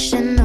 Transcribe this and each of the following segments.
reflection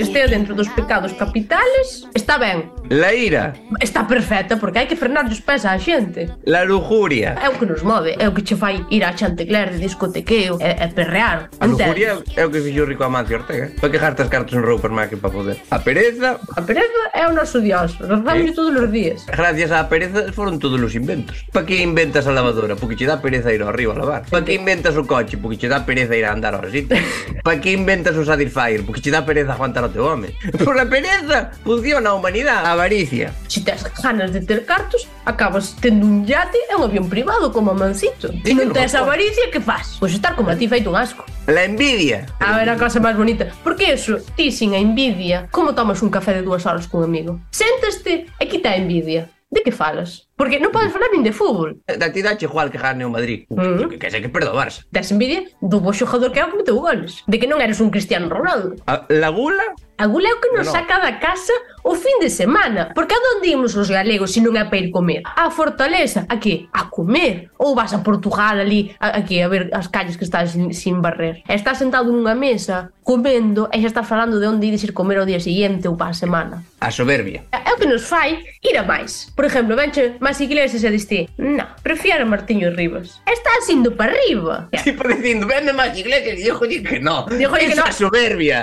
que estea dentro dos pecados capitales está ben. La ira. Está perfecta porque hai que frenar os pés á xente. La lujuria. É o que nos move, é o que che fai ir a Chantecler de discotequeo e, e perrear. A lujuria é o que fixo rico a Mancio Ortega. Para quejarte as cartas en Ropermac para poder. A pereza. A pereza é o noso dios. Rezamos sí. Eh, todos os días. Gracias á pereza foron todos os inventos. Para que inventas a lavadora? Porque che dá pereza ir ao río a lavar. Para que inventas o coche? Porque che dá pereza ir a andar ao sitio. Para que inventas o Satisfyer? Porque che dá pereza aguantar o mate, home. Por a pereza funciona a humanidade, a avaricia. Se tes ganas de ter cartos, acabas tendo un yate e un avión privado como a Mancito. Se non tes avaricia, que faz? Pois estar como a ti feito un asco. La envidia. A ver, a cosa máis bonita. Porque eso, ti sin a envidia, como tomas un café de dúas horas cun amigo? Séntaste e quita a envidia. De que falas? Porque non podes falar nin de fútbol. Eh, da actividade igual que gane o Madrid. Uh -huh. Mm. Que, que sei que perdo o Barça. Tes envidia do bo xogador que é o que meteu goles. De que non eres un Cristiano Ronaldo. A, la gula? A gula é o que nos no, no. saca da casa o fin de semana. Porque a donde imos os galegos se non é para ir comer? A Fortaleza, a que? A comer. Ou vas a Portugal ali, a, a? A ver as calles que estás sin, sin barrer. Estás sentado nunha mesa, comendo, e xa estás falando de onde ides ir comer ao día seguinte ou para a semana. A soberbia. É o que nos fai ir a máis. Por exemplo, venche, venche máis iglesias e diste, no, prefiero Martiño Rivas. Estás indo para arriba. Tipo dicindo, vende máis iglesias. E yo jolle que no. Díjolle que Esa no. soberbia.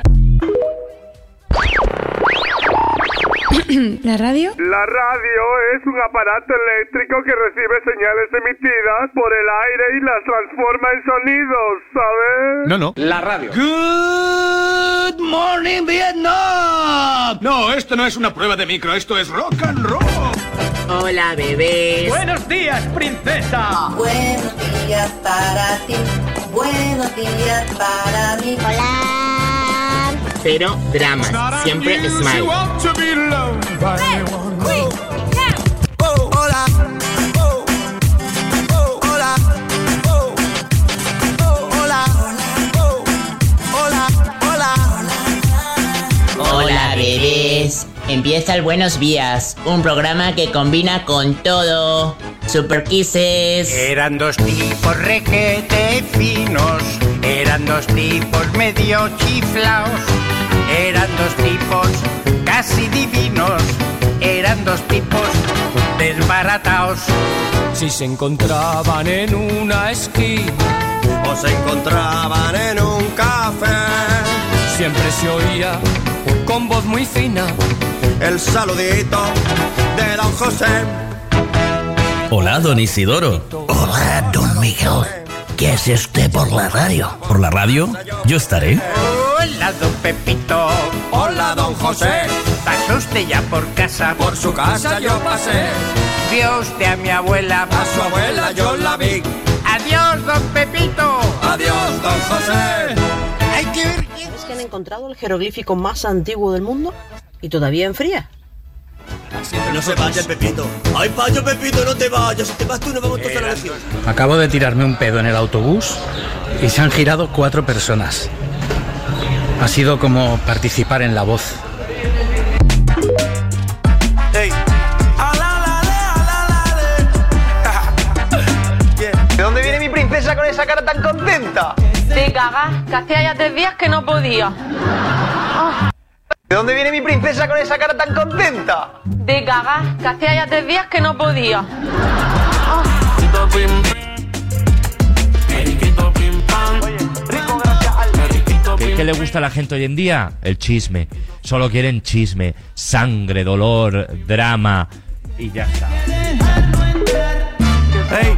¿La radio? La radio es un aparato eléctrico que recibe señales emitidas por el aire y las transforma en sonidos, ¿sabes? No, no. La radio. Good morning, Vietnam. No, esto no es una prueba de micro, esto es rock and roll. Hola, bebés. Buenos días, princesa. Buenos días para ti, buenos días para mí. Cero dramas, siempre smile. Hola, bebés. Empieza el Buenos Días, un programa que combina con todo. Super Kisses. Eran dos tipos requete finos, eran dos tipos medio chiflaos, eran dos tipos casi divinos, eran dos tipos desbarataos. Si se encontraban en una esquina o se encontraban en un café. Siempre se oía con voz muy fina el saludito de don José. Hola, don Isidoro. Hola, don Miguel. ¿Qué hace usted por la radio? ¿Por la radio? Yo estaré. Hola, don Pepito. Hola, don José. ¿Pasó usted ya por casa? Por su casa yo pasé. ¿Vio usted a mi abuela? A su abuela yo la vi. Adiós, don Pepito. Adiós, don José. Hay que ver ¿Es que han encontrado el jeroglífico más antiguo del mundo? ¿Y todavía enfría? No se vaya el Pepito. Ay, payo Pepito, no te vayas. Si te vas tú, nos vamos todos a la lesión. Acabo de tirarme un pedo en el autobús y se han girado cuatro personas. Ha sido como participar en la voz. Hey. ¿De dónde viene mi princesa con esa cara tan contenta? De cagar, que hacía ya tres días que no podía. ¿De dónde viene mi princesa con esa cara tan contenta? De cagar, que hacía ya tres días que no podía. ¿Qué, qué le gusta a la gente hoy en día? El chisme. Solo quieren chisme, sangre, dolor, drama y ya está. Ey,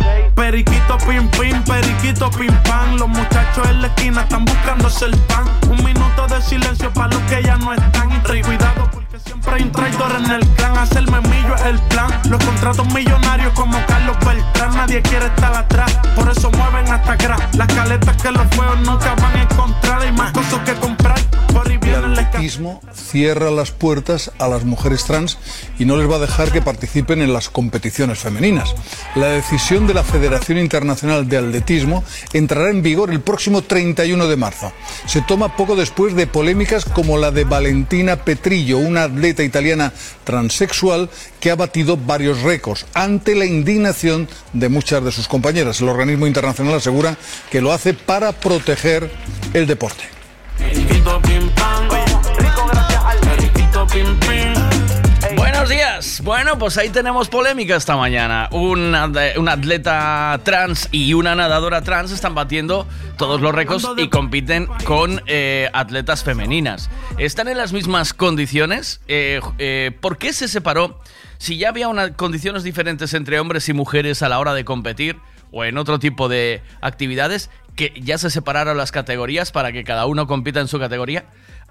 periquito pim pim, periquito pim pam. Los muchachos en la esquina están buscándose el pan. Un minuto de silencio para los que ya no están. Y siempre un traidor el clan. Cierra las puertas a las mujeres trans y no les va a dejar que participen en las competiciones femeninas. La decisión de la Federación Internacional de Atletismo entrará en vigor el próximo 31 de marzo. Se toma poco después de polémicas como la de Valentina Petrillo, una atleta italiana transexual que ha batido varios récords ante la indignación de muchas de sus compañeras. El organismo internacional asegura que lo hace para proteger el deporte. Buenos días. Bueno, pues ahí tenemos polémica esta mañana. Un, ad- un atleta trans y una nadadora trans están batiendo todos los récords y compiten con eh, atletas femeninas. ¿Están en las mismas condiciones? Eh, eh, ¿Por qué se separó? Si ya había unas condiciones diferentes entre hombres y mujeres a la hora de competir o en otro tipo de actividades, que ya se separaron las categorías para que cada uno compita en su categoría.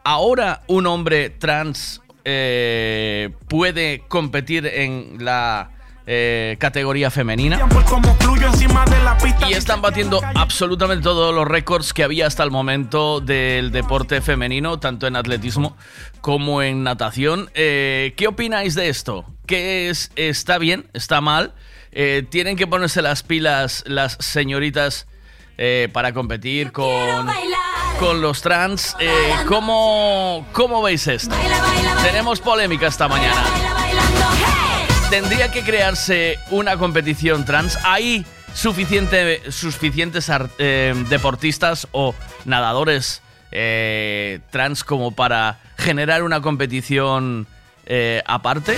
Ahora un hombre trans eh, puede competir en la eh, categoría femenina. Y están batiendo absolutamente todos los récords que había hasta el momento del deporte femenino, tanto en atletismo como en natación. Eh, ¿Qué opináis de esto? ¿Qué es, ¿Está bien? ¿Está mal? Eh, ¿Tienen que ponerse las pilas las señoritas eh, para competir con, con los trans? Eh, ¿cómo, ¿Cómo veis esto? Tenemos polémica esta mañana. Tendría que crearse una competición trans. ¿Hay suficiente, suficientes eh, deportistas o nadadores eh, trans como para generar una competición eh, aparte?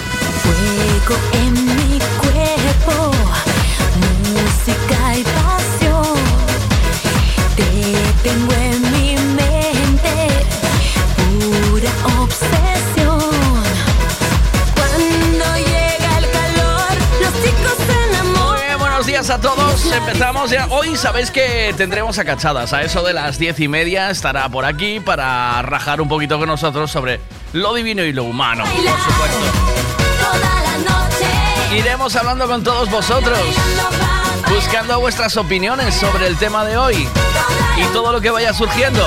Días a todos. Empezamos ya. Hoy sabéis que tendremos a cachadas. A eso de las diez y media estará por aquí para rajar un poquito con nosotros sobre lo divino y lo humano. Por supuesto. Iremos hablando con todos vosotros, buscando vuestras opiniones sobre el tema de hoy y todo lo que vaya surgiendo.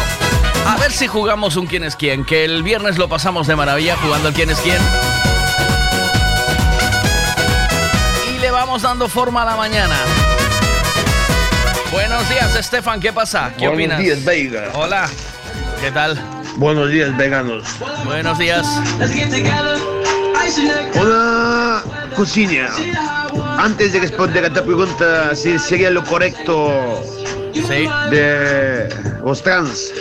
A ver si jugamos un quién es quién, que el viernes lo pasamos de maravilla jugando el quién es quién. Dando forma a la mañana. Buenos días, Estefan, ¿qué pasa? ¿Qué Buenos opinas? días, Veiga. Hola, ¿qué tal? Buenos días, veganos. Buenos días. Una cocina. Antes de responder a esta pregunta, si sería lo correcto de los trans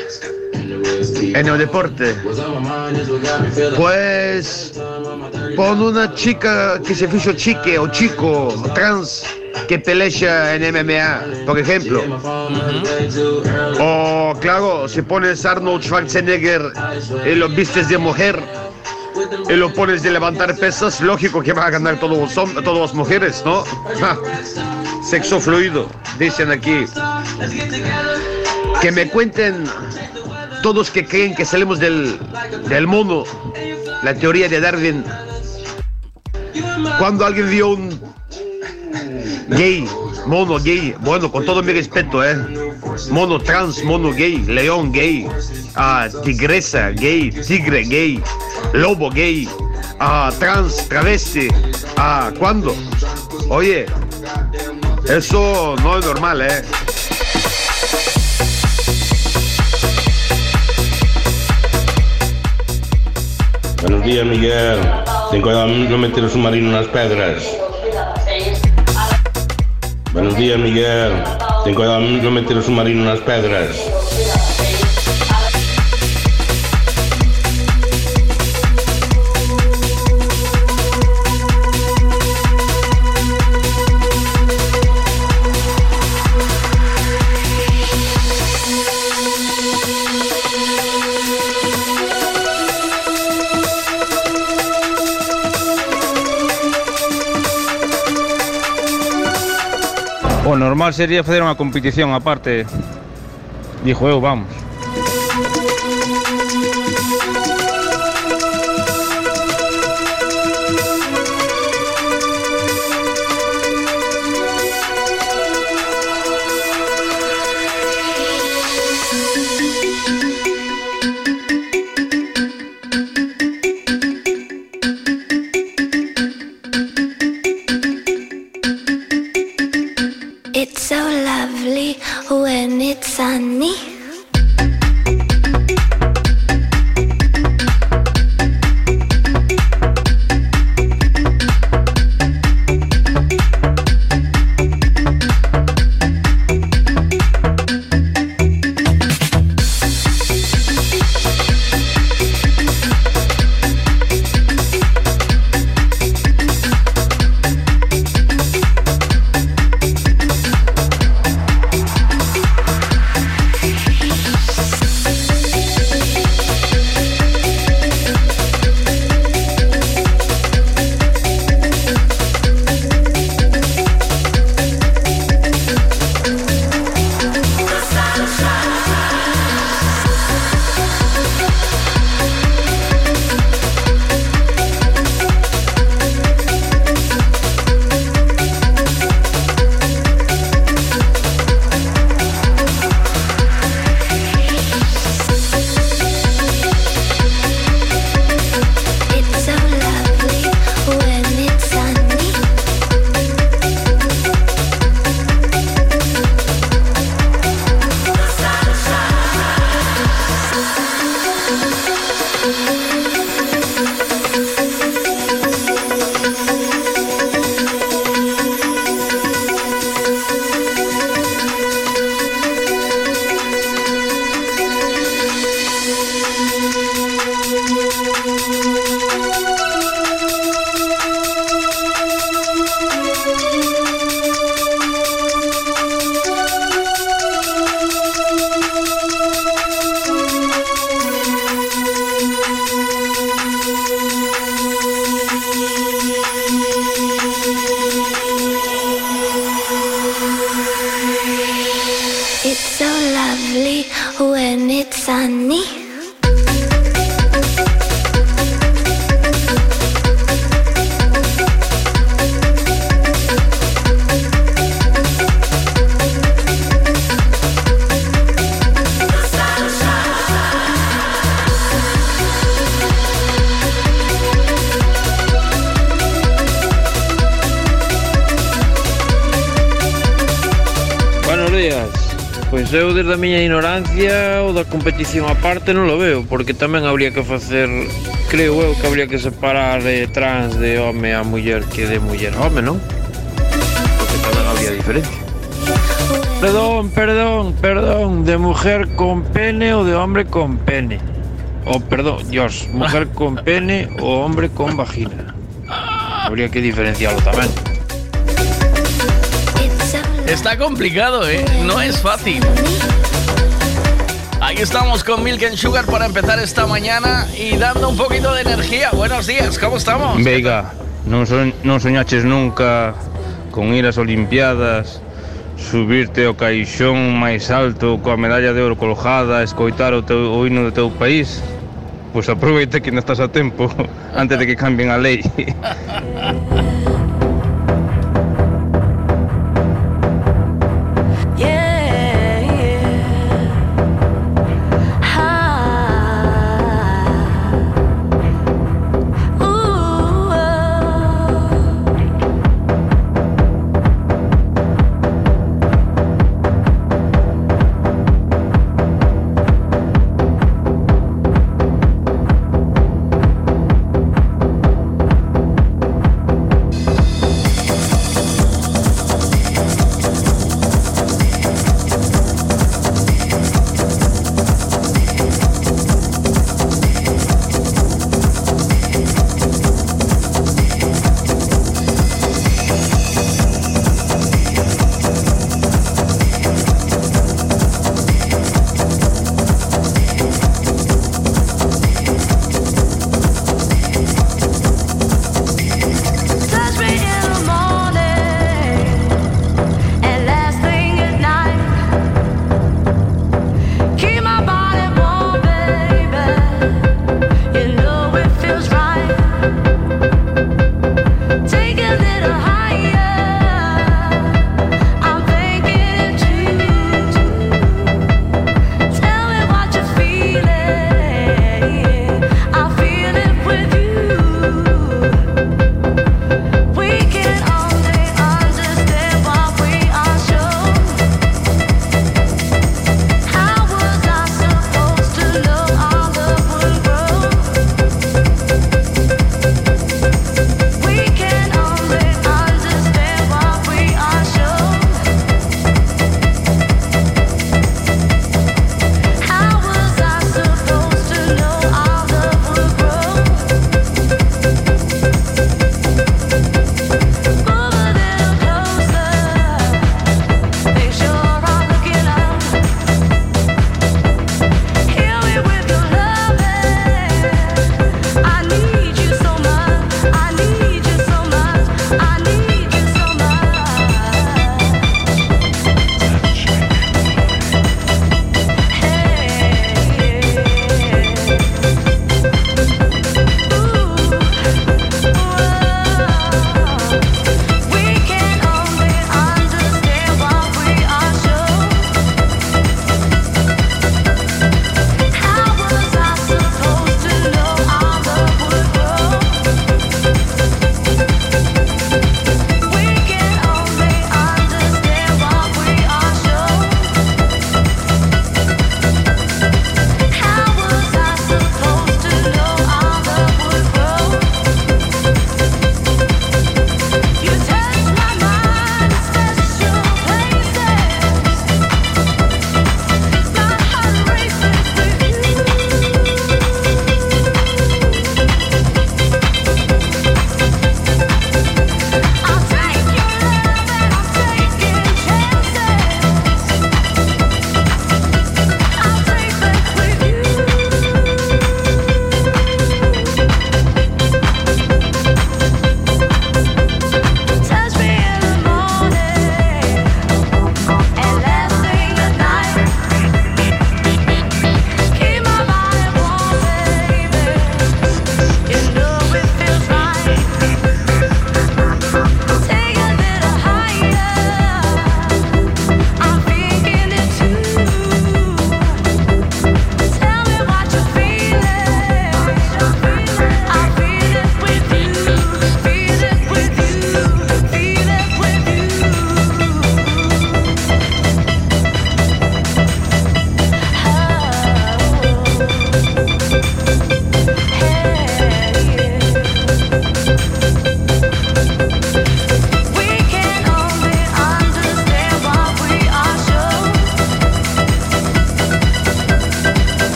en el deporte, pues pon una chica que se fichó chique o chico trans que pelea en MMA, por ejemplo. O claro, si pones Arnold Schwarzenegger y lo vistes de mujer y lo pones de levantar pesas, lógico que van a ganar todos los todas las mujeres, ¿no? Ja. Sexo fluido, dicen aquí. Que me cuenten todos que creen que salimos del, del mono, la teoría de Darwin. Cuando alguien vio un gay, mono gay, bueno, con todo mi respeto, ¿eh? Mono trans, mono gay, león gay, ah, tigresa gay, tigre gay, lobo gay, ah, trans, travesti, ah, ¿cuándo? Oye, eso no es normal, ¿eh? Buenos días, Miguel. Ten cuidado de no meter el submarino en las pedras. Buenos días, Miguel. Ten cuidado no meter el submarino en las pedras. Normal sería facer unha competición aparte. Dixo eu, vamos. Competición aparte non lo veo, porque tamén habría que facer, creo que habría que separar eh, trans de home a muller que de muller a home, non? Porque tamén habría diferencia. Perdón, perdón, perdón, de mujer con pene o de hombre con pene. O perdón, Dios, mujer con pene o hombre con vagina. Habría que diferenciarlo tamén. Está complicado, ¿eh? No es fácil. Ahí estamos con Milk and Sugar para empezar esta mañana y dando un poquito de energía. Buenos días, ¿cómo estamos? Veiga, son, non soñaches nunca con ir ás Olimpiadas, subirte ao caixón máis alto coa medalla de ouro colgada, escoitar o, teu, o teu país? Pois aproveita que ainda estás a tempo antes de que cambien a lei.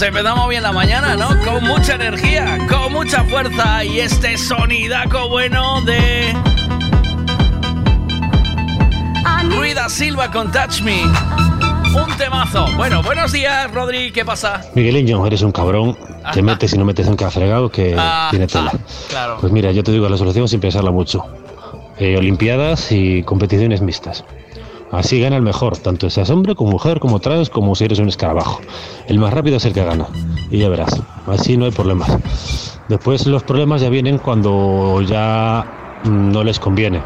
Pues empezamos bien la mañana, ¿no? Con mucha energía, con mucha fuerza y este sonidaco bueno de... Ruida Silva con Touch Me. Un temazo. Bueno, buenos días, Rodri, ¿qué pasa? Migueliño, eres un cabrón. Te metes y no metes un fregado que Ah, tiene tela. Claro. Pues mira, yo te digo la solución sin pensarla mucho. Eh, Olimpiadas y competiciones mixtas. Así gana el mejor, tanto seas hombre como mujer, como trans, como si eres un escarabajo. El más rápido es el que gana. Y ya verás, así no hay problemas. Después los problemas ya vienen cuando ya mm, no les conviene.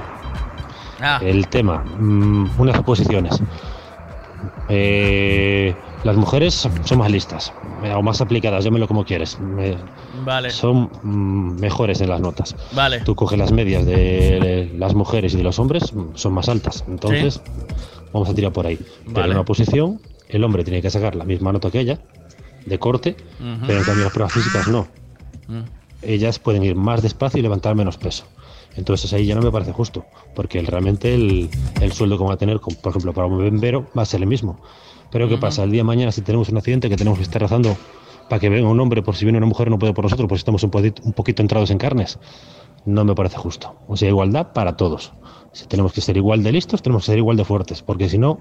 Ah. El tema, mm, unas oposiciones. Eh, las mujeres son más listas, eh, o más aplicadas, llámelo como quieres. Eh, Vale. son mm, mejores en las notas. Vale. Tú coges las medias de las mujeres y de los hombres, son más altas. Entonces, vamos a tirar por ahí. Pero Vale. en una posición, el hombre tiene que sacar la misma nota que ella, de corte, pero en cambio las pruebas físicas no. Mm. Ellas pueden ir más despacio y levantar menos peso. Entonces ahí ya no me parece justo, porque el- realmente el, el sueldo que van a tener, por ejemplo, para un bombero va a ser el mismo. Pero ¿qué pasa? El día de mañana si tenemos un accidente que tenemos que estar rezando para que venga un hombre, por si viene una mujer no puede por nosotros, pues estamos un poquito, un poquito entrados en carnes. No me parece justo. O sea, igualdad para todos. Si tenemos que ser igual de listos, tenemos que ser igual de fuertes, porque si no,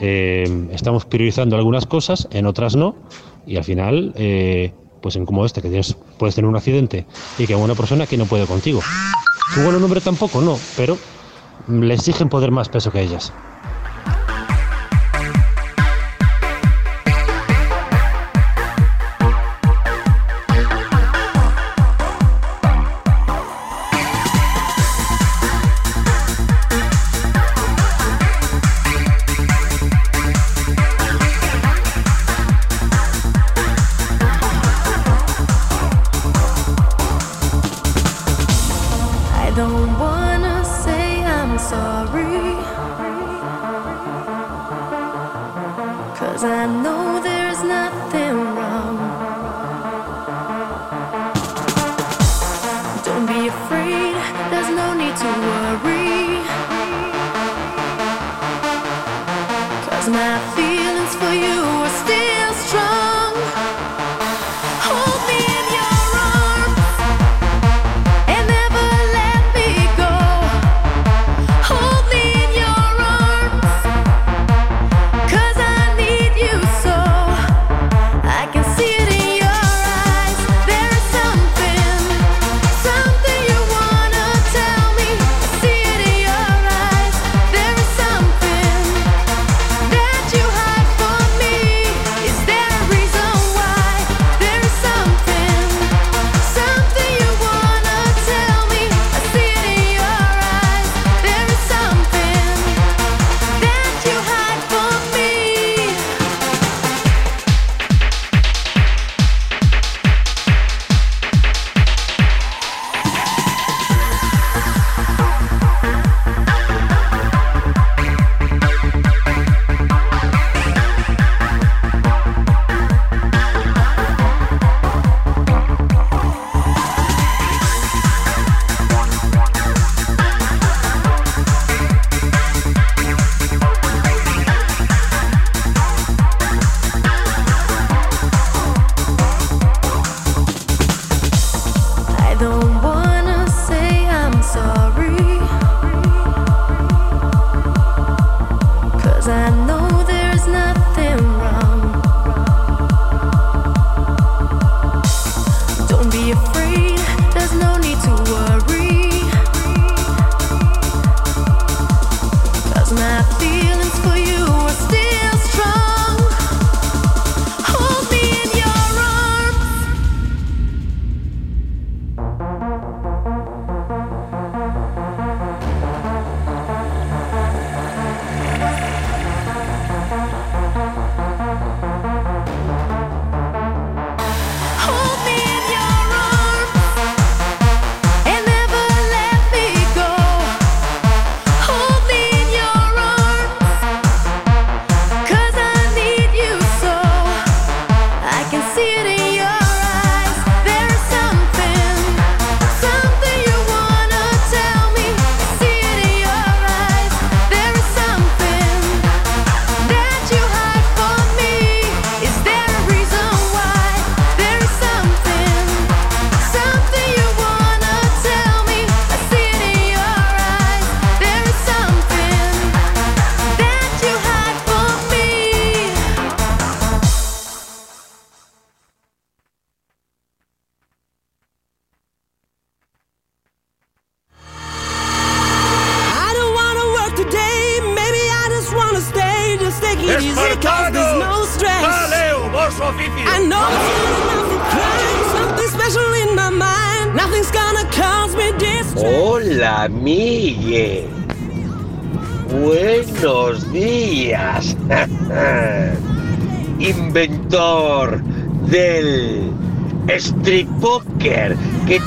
eh, estamos priorizando algunas cosas, en otras no, y al final, eh, pues en como este, que tienes, puedes tener un accidente y que una persona que no puede contigo. Que igual un hombre tampoco, no, pero le exigen poder más peso que ellas.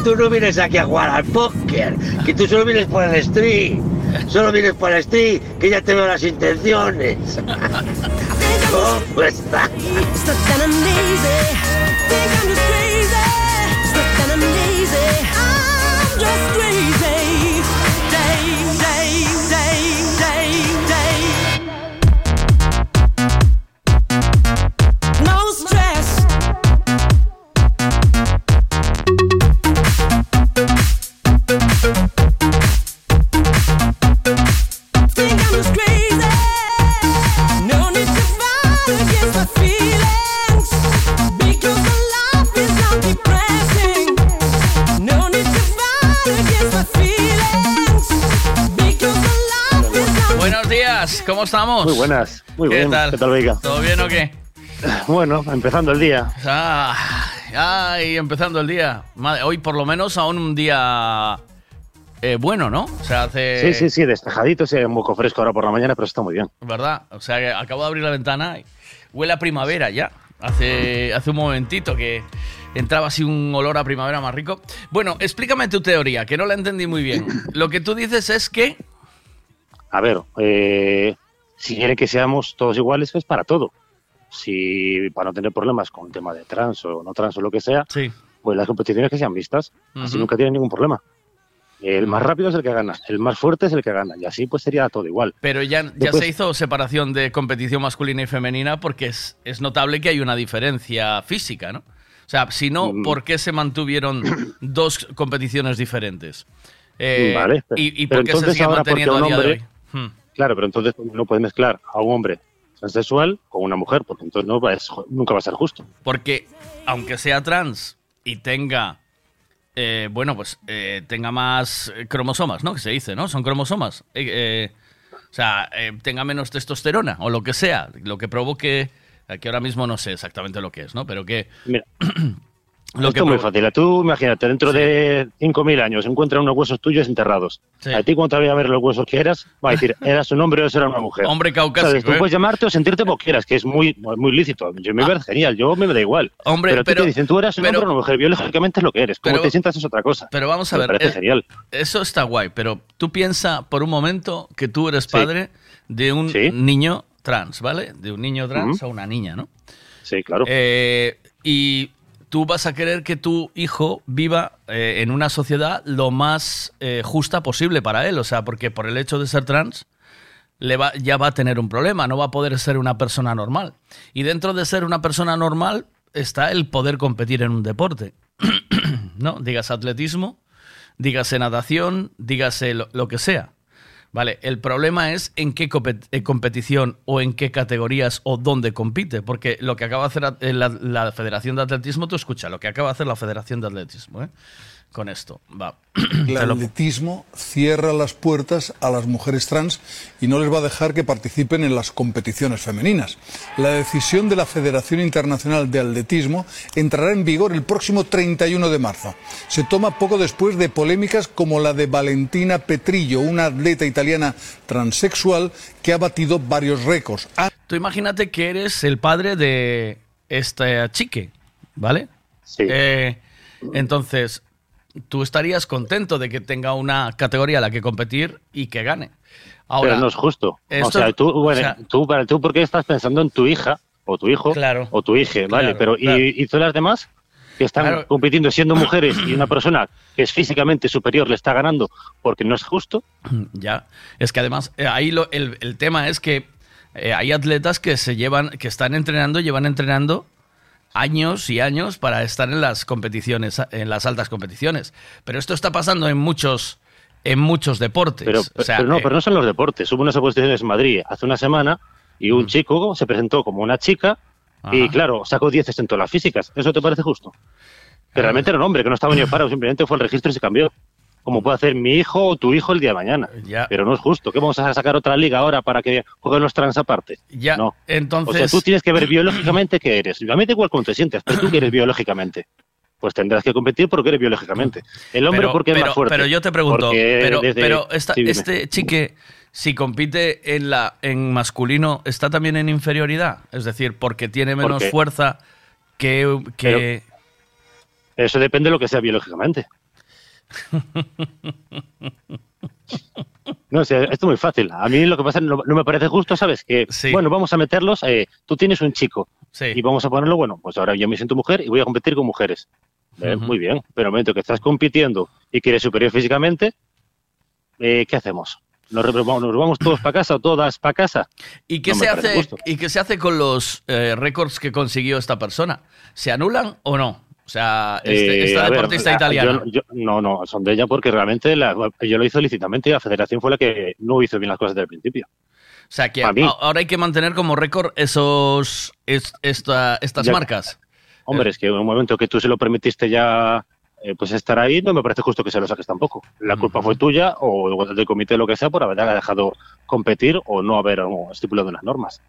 Tú no vienes aquí a jugar al póker. Que tú solo vienes por el street. Solo vienes por el street. Que ya te veo las intenciones. ¿Cómo estás? Estamos? Muy buenas, muy ¿Qué bien. tal? ¿Qué tal, Veiga? ¿Todo bien o qué? Bueno, empezando el día. Ah, ay, empezando el día. Madre, hoy por lo menos aún un día eh, bueno, ¿no? O sea, hace... Sí, sí, sí, despejadito, sí, un poco fresco ahora por la mañana, pero está muy bien. ¿Verdad? O sea, que acabo de abrir la ventana y huele a primavera ya. Hace, hace un momentito que entraba así un olor a primavera más rico. Bueno, explícame tu teoría, que no la entendí muy bien. Lo que tú dices es que... A ver, eh, si quieren que seamos todos iguales, es para todo. Si para no tener problemas con el tema de trans o no trans o lo que sea, pues las competiciones que sean vistas, así nunca tienen ningún problema. El más rápido es el que gana, el más fuerte es el que gana, y así pues sería todo igual. Pero ya, ya Después- se hizo separación de competición masculina y femenina porque es, es notable que hay una diferencia física, ¿no? O sea, si no, Mm. ¿por qué se mantuvieron dos competiciones diferentes? Eh, vale, pero, ¿Y, por qué se sigue manteniendo a día hombre, de hoy? Hmm. Claro, pero entonces no puedes mezclar a un hombre transexual con una mujer, porque entonces no va es- nunca va a ser justo. Porque aunque sea trans y tenga, eh, bueno, pues eh, tenga más eh, cromosomas, ¿no? Que se dice, ¿no? Son cromosomas. Eh, o sea, tenga menos testosterona o lo que sea, lo que provoque, que ahora mismo no sé exactamente lo que es, ¿no? Pero que... Mira, lo Esto es muy fácil. Tú imagínate, dentro de 5.000 años encuentran unos huesos tuyos enterrados. Sí. A ti cuando te vaya a ver los huesos que eras, va a decir, ¿eras un hombre o eras una mujer? Hombre caucásico, ¿Sabes? Tú ¿eh? puedes llamarte o sentirte como quieras, que es muy, muy lícito. Yo me parece genial, yo me da igual. Hombre, pero, te dicen, tú eras un pero- hombre o una mujer, biológicamente es lo que eres. Como te sientas es otra cosa. Pero vamos a Me ver, parece eh, genial. eso está guay, pero tú piensa por un momento que tú eres padre de un niño trans, ¿vale? De un niño trans Ujú. a una niña, ¿no? Sí, claro. Eh, y tú vas a querer que tu hijo viva eh, en una sociedad lo más eh, justa posible para él, o sea, porque por el hecho de ser trans ya va a tener un problema, no va a poder ser una persona normal. Y dentro de ser una persona normal está el poder competir en un deporte. ¿No? Digas atletismo, dígase natación, dígase lo que sea. Vale, el problema es en qué eh, competición o en qué categorías o dónde compite, porque lo que acaba de hacer eh, la, la Federación de Atletismo, tú escucha, lo que acaba de hacer la Federación de Atletismo, ¿eh? Con esto, va. El atletismo cierra las puertas a las mujeres trans y no les va a dejar que participen en las competiciones femeninas. La decisión de la Federación Internacional de Atletismo entrará en vigor el próximo 31 de marzo. Se toma poco después de polémicas como la de Valentina Petrillo, una atleta italiana transexual que ha batido varios récords. Tú imagínate que eres el padre de esta chique, ¿vale? Sí. entonces, tú estarías contento de que tenga una categoría a la que competir y que gane. Ahora, pero no es justo. O sea, tú, bueno, o sea- tú, para, tú porque estás pensando en tu hija o tu hijo Claro. o tu hija, ¿vale? Claro, pero claro. ¿y, y todas las demás? Que están Claro. compitiendo siendo mujeres y una persona que es físicamente superior le está ganando porque no es justo. Ya, es que además eh, ahí lo- el, el tema es que eh, hay atletas que se llevan, que están entrenando, llevan entrenando años y años para estar en las competiciones, en las altas competiciones. Pero esto está pasando en muchos, en muchos deportes. Pero, O sea, pero no, eh, pero no son los deportes. Hubo unas oposiciones en Madrid hace una semana y un chico se presentó como una chica y, claro, sacó 10 en todas las físicas. ¿Eso te parece justo? Que realmente era un hombre, que no estaba ni parado, simplemente fue al registro y se cambió. Como puede hacer mi hijo o tu hijo el día de mañana. Pero no es justo. ¿Qué vamos a sacar otra liga ahora para que jueguen los trans aparte? Ya, no. entonces- O sea, tú tienes que ver biológicamente qué eres. A mí da igual cómo te sientes, pero tú qué eres biológicamente. Pues tendrás que competir porque eres biológicamente. El hombre pero, porque es pero- más fuerte. pero yo te pregunto, pero, pero esta- Sí, este chique, si compite en la en masculino, ¿está también en inferioridad? Es decir, porque tiene menos fuerza que... que... Eso depende de lo que sea biológicamente. No, sea, esto es muy fácil. A mí lo que pasa no, no me parece justo, ¿sabes? Que, bueno, vamos a meterlos. eh, tú tienes un chico y vamos a ponerlo, bueno, pues ahora yo me siento mujer y voy a competir con mujeres. Eh. Muy bien, pero en el momento que estás compitiendo y que eres superior físicamente, eh, ¿qué hacemos? ¿Nos, nos vamos todos para casa o todas para casa? ¿Y qué, No se hace. ¿Y qué se hace con los eh, récords que consiguió esta persona? ¿Se anulan o no? O sea, este- Eh, esta ver, deportista la- italiana. yo- yo- no, no, son de ella porque realmente la, yo lo hizo lícitamente y la federación fue la que no hizo bien las cosas desde el principio. o sea, que ahora hay que mantener como récord esos es- esta- estas Ya- marcas. Hombre, es que en un momento que tú se lo permitiste ya eh, pues estar ahí, no me parece justo que se lo saques tampoco. La culpa fue tuya o del comité lo que sea por haber dejado competir o no haber no, estipulado unas normas.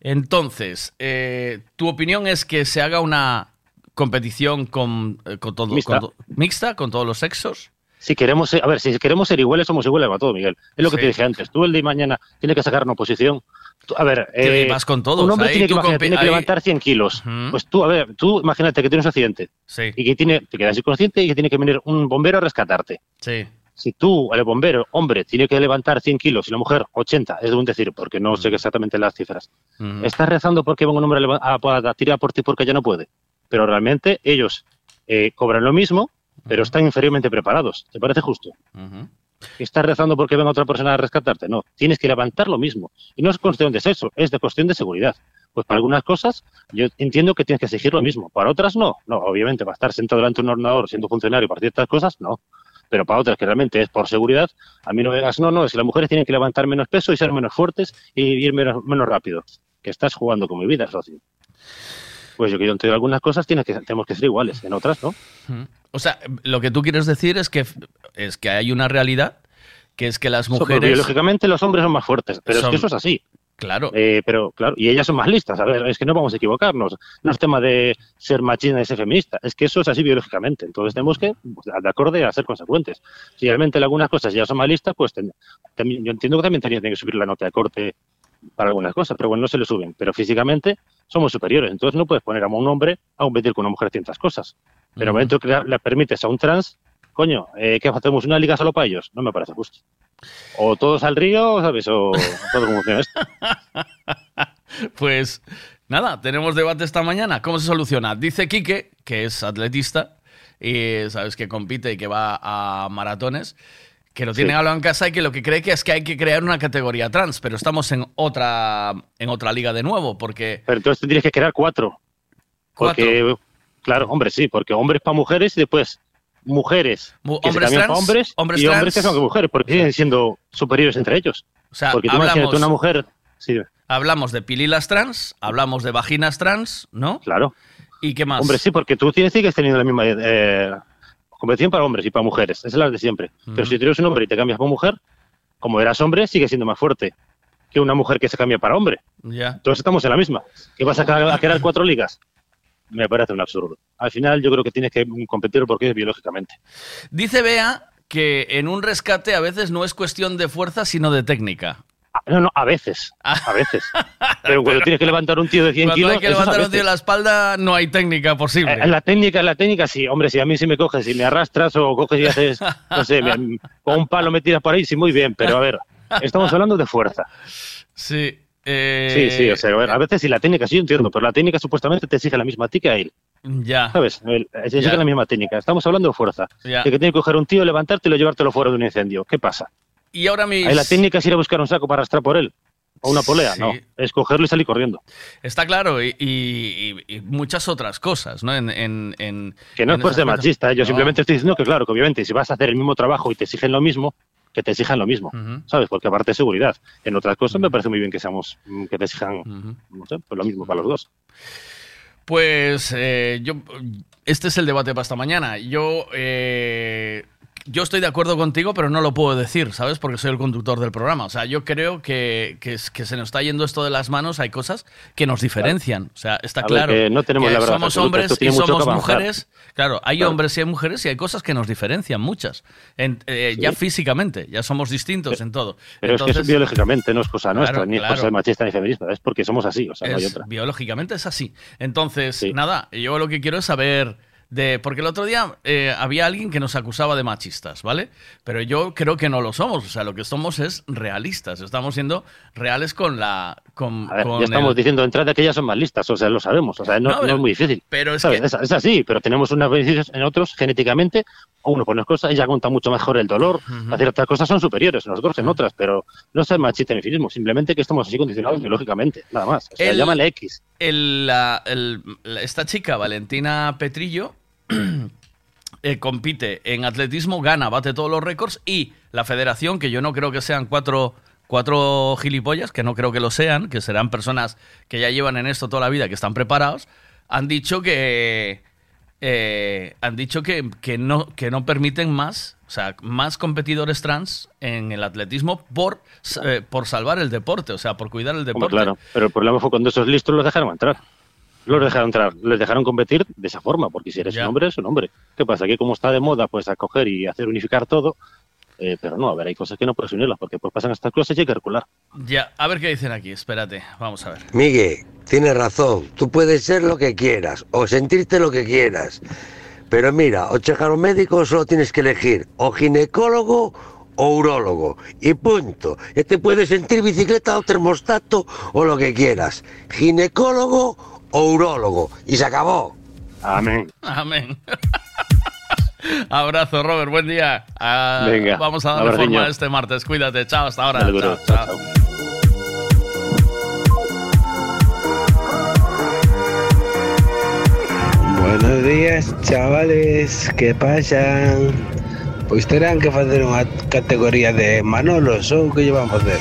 Entonces, eh, tu opinión es que se haga una competición con, eh, con todo, Mixta. con to- mixta, con todos los sexos. Si queremos ser, a ver, si queremos ser iguales, somos iguales para todo, Miguel. Es lo que Sí. te dije antes. Tú el de mañana tienes que sacar una oposición. A ver, eh, vas con todos, un hombre tiene, que, tiene levantar 100 kilos. Pues tú, a ver, tú imagínate que tienes un accidente Sí. y que tiene, te quedas inconsciente y que tiene que venir un bombero a rescatarte. Sí. Si tú, el bombero, hombre, tiene que levantar 100 kilos y la mujer 80, es de un decir, porque no sé exactamente las cifras. Estás rezando porque venga un hombre a, a- a tirar por ti porque ya no puede. Pero realmente ellos eh, cobran lo mismo, pero están inferiormente preparados. ¿Te parece justo? ¿Estás rezando porque venga otra persona a rescatarte? No, tienes que levantar lo mismo. Y no es cuestión de sexo, es de cuestión de seguridad. Pues para algunas cosas yo entiendo que tienes que exigir lo mismo. Para otras no. No, obviamente, para estar sentado delante de un ordenador siendo funcionario para ciertas cosas, no. Pero para otras que realmente es por seguridad, a mí no me digas, no, no, es que las mujeres tienen que levantar menos peso y ser menos fuertes y ir menos, menos rápido. Que estás jugando con mi vida, socio. Pues yo quiero entender algunas cosas tienes que, tenemos que ser iguales, en otras no. O sea, lo que tú quieres decir es que, es que hay una realidad que es que las mujeres... biológicamente los hombres son más fuertes, pero Son- es que eso es así. Claro. Eh, pero claro, y ellas son más listas. A ver, es que no vamos a equivocarnos. No es tema de ser machista y ser feminista. Es que eso es así biológicamente. Entonces tenemos que, pues, de acorde a ser consecuentes. Si realmente en algunas cosas ya son más listas, pues ten- yo entiendo que también tenían que subir la nota de corte para algunas cosas, pero bueno, no se le suben. Pero físicamente somos superiores. Entonces no puedes poner a un hombre a competir con una mujer ciertas cosas. Pero en el momento que le permites a un trans, coño, eh, ¿qué hacemos? ¿Una liga solo para ellos? No me parece justo. O todos al río, ¿sabes? O todo como funciona esto. Pues nada, tenemos debate esta mañana. ¿Cómo se soluciona? Dice Quique, que es atletista y sabes que compite y que va a maratones, que lo tiene Sí. hablado en casa y que lo que cree que es que hay que crear una categoría trans, pero estamos en otra en otra liga de nuevo, porque Pero entonces tendrías que crear cuatro. Porque, claro, hombre, sí, porque hombres para mujeres y después mujeres Mu- que hombres se cambian trans, hombres, hombres y hombres que son mujeres, porque siguen siendo superiores entre ellos. O sea, porque tú hablamos- una mujer... Sí, hablamos de pililas trans, hablamos de vaginas trans, ¿no? claro. ¿Y qué más? Hombre, sí, porque tú tienes, sigues teniendo la misma eh, competición para hombres y para mujeres. Esa es la de siempre. Pero si tú eres un hombre y te cambias por mujer, como eras hombre, sigue siendo más fuerte que una mujer que se cambia para hombre. Ya. Entonces estamos en la misma. ¿Qué vas a crear cuatro ligas? Me parece un absurdo. Al final yo creo que tienes que competir porque es biológicamente. Dice Bea que en un rescate a veces no es cuestión de fuerza, sino de técnica. Ah, No, no, a veces. A veces. Pero cuando tienes que levantar un tío de 100 Cuando kilos. hay que levantar un tío en la espalda, no hay técnica posible. Eh, En la técnica, en la técnica, sí. Hombre, si a mí sí me coges y me arrastras o coges y haces, no sé, me- con un palo me tiras por ahí, sí, muy bien. Pero a ver, estamos hablando de fuerza. Sí. Eh, Sí, sí, o sea, a, a veces sí, la técnica sí yo entiendo, pero la técnica supuestamente te exige la misma a ti que a él. Ya. ¿Sabes? Se exige Ya. la misma técnica. Estamos hablando de fuerza. Ya. De que tiene que coger un tío, levantártelo y llevártelo fuera de un incendio. ¿Qué pasa? Y ahora mis... Ahí la técnica es ir a buscar un saco para arrastrar por él. O una polea, Sí. no. Es cogerlo y salir corriendo. Está claro, y, y- y- y muchas otras cosas, ¿no? En, en- en- Que no en es por ser machista, ¿eh? yo No. simplemente estoy diciendo que, claro, que obviamente si vas a hacer el mismo trabajo y te exigen lo mismo, que te exijan lo mismo, ¿sabes? Porque aparte de seguridad. En otras cosas me parece muy bien que seamos, mm, que te exijan, no sé, pues lo mismo para los dos. Pues eh, yo, este es el debate para esta mañana. Yo, eh, yo estoy de acuerdo contigo, pero no lo puedo decir, ¿sabes? Porque soy el conductor del programa. O sea, yo creo que, que, es- que se nos está yendo esto de las manos. Hay cosas que nos diferencian. O sea, está A ver, claro. que no tenemos que la verdad somos hombres y somos mujeres. Claro, hay Claro. hombres y hay mujeres y hay cosas que nos diferencian, muchas. En- eh, Ya físicamente, ya somos distintos en todo. Pero es que eso biológicamente no es cosa Claro, nuestra, ni es claro. cosa de machista ni feminista, es porque somos así, o sea, no hay Es- otra. biológicamente es así. Entonces, nada, yo lo que quiero es saber de. Porque el otro día eh, había alguien que nos acusaba de machistas, ¿vale? Pero yo creo que no lo somos. O sea, lo que somos es realistas. Estamos siendo reales con la. Con, A ver, con ya estamos el- diciendo de entrada que ellas son más listas, o sea, lo sabemos, o sea, no, No, no pero- es muy difícil. pero es ¿sabes? que- es, es así, pero tenemos unos beneficios en otros genéticamente, uno por unas cosas, ella aguanta mucho mejor el dolor, las ciertas cosas son superiores, nosotros en otras, pero no es machista ni feminismo, simplemente que estamos así condicionados biológicamente, nada más. O sea, El- llámale X. el, esta chica, Valentina Petrillo, eh, compite en atletismo, gana, bate todos los récords y la federación, que yo no creo que sean cuatro, cuatro gilipollas, que no creo que lo sean, que serán personas que ya llevan en esto toda la vida, que están preparados, han dicho que... eh, han dicho que, que no, que no permiten más, o sea, más competidores trans en el atletismo por, eh, por salvar el deporte, o sea, por cuidar el Hombre, deporte. claro, pero el problema fue cuando esos listos los dejaron entrar. Los dejaron entrar, les dejaron competir de esa forma, porque si eres Ya. un hombre, es un hombre. ¿Qué pasa? Que como está de moda, pues a coger y hacer unificar todo, eh, pero no, a ver, hay cosas que no puedes unirlas, porque pues pasan estas cosas y hay que calcular. Ya, a ver qué dicen aquí, espérate, vamos a ver. Miguel, tienes razón. Tú puedes ser lo que quieras o sentirte lo que quieras. Pero mira, o checar médico solo tienes que elegir o ginecólogo o urólogo. Y punto. Ya te puedes sentir bicicleta o termostato o lo que quieras. Ginecólogo o urólogo. Y se acabó. Amén. Amén. Abrazo, Robert, buen día. Ah, Venga, vamos a darle forma a este martes. Cuídate, chao, hasta ahora. Duro, Chao, chao. Buenos días, chavales, que pasan? Pois terán que facer unha categoría de Manolos ou que lle van facer?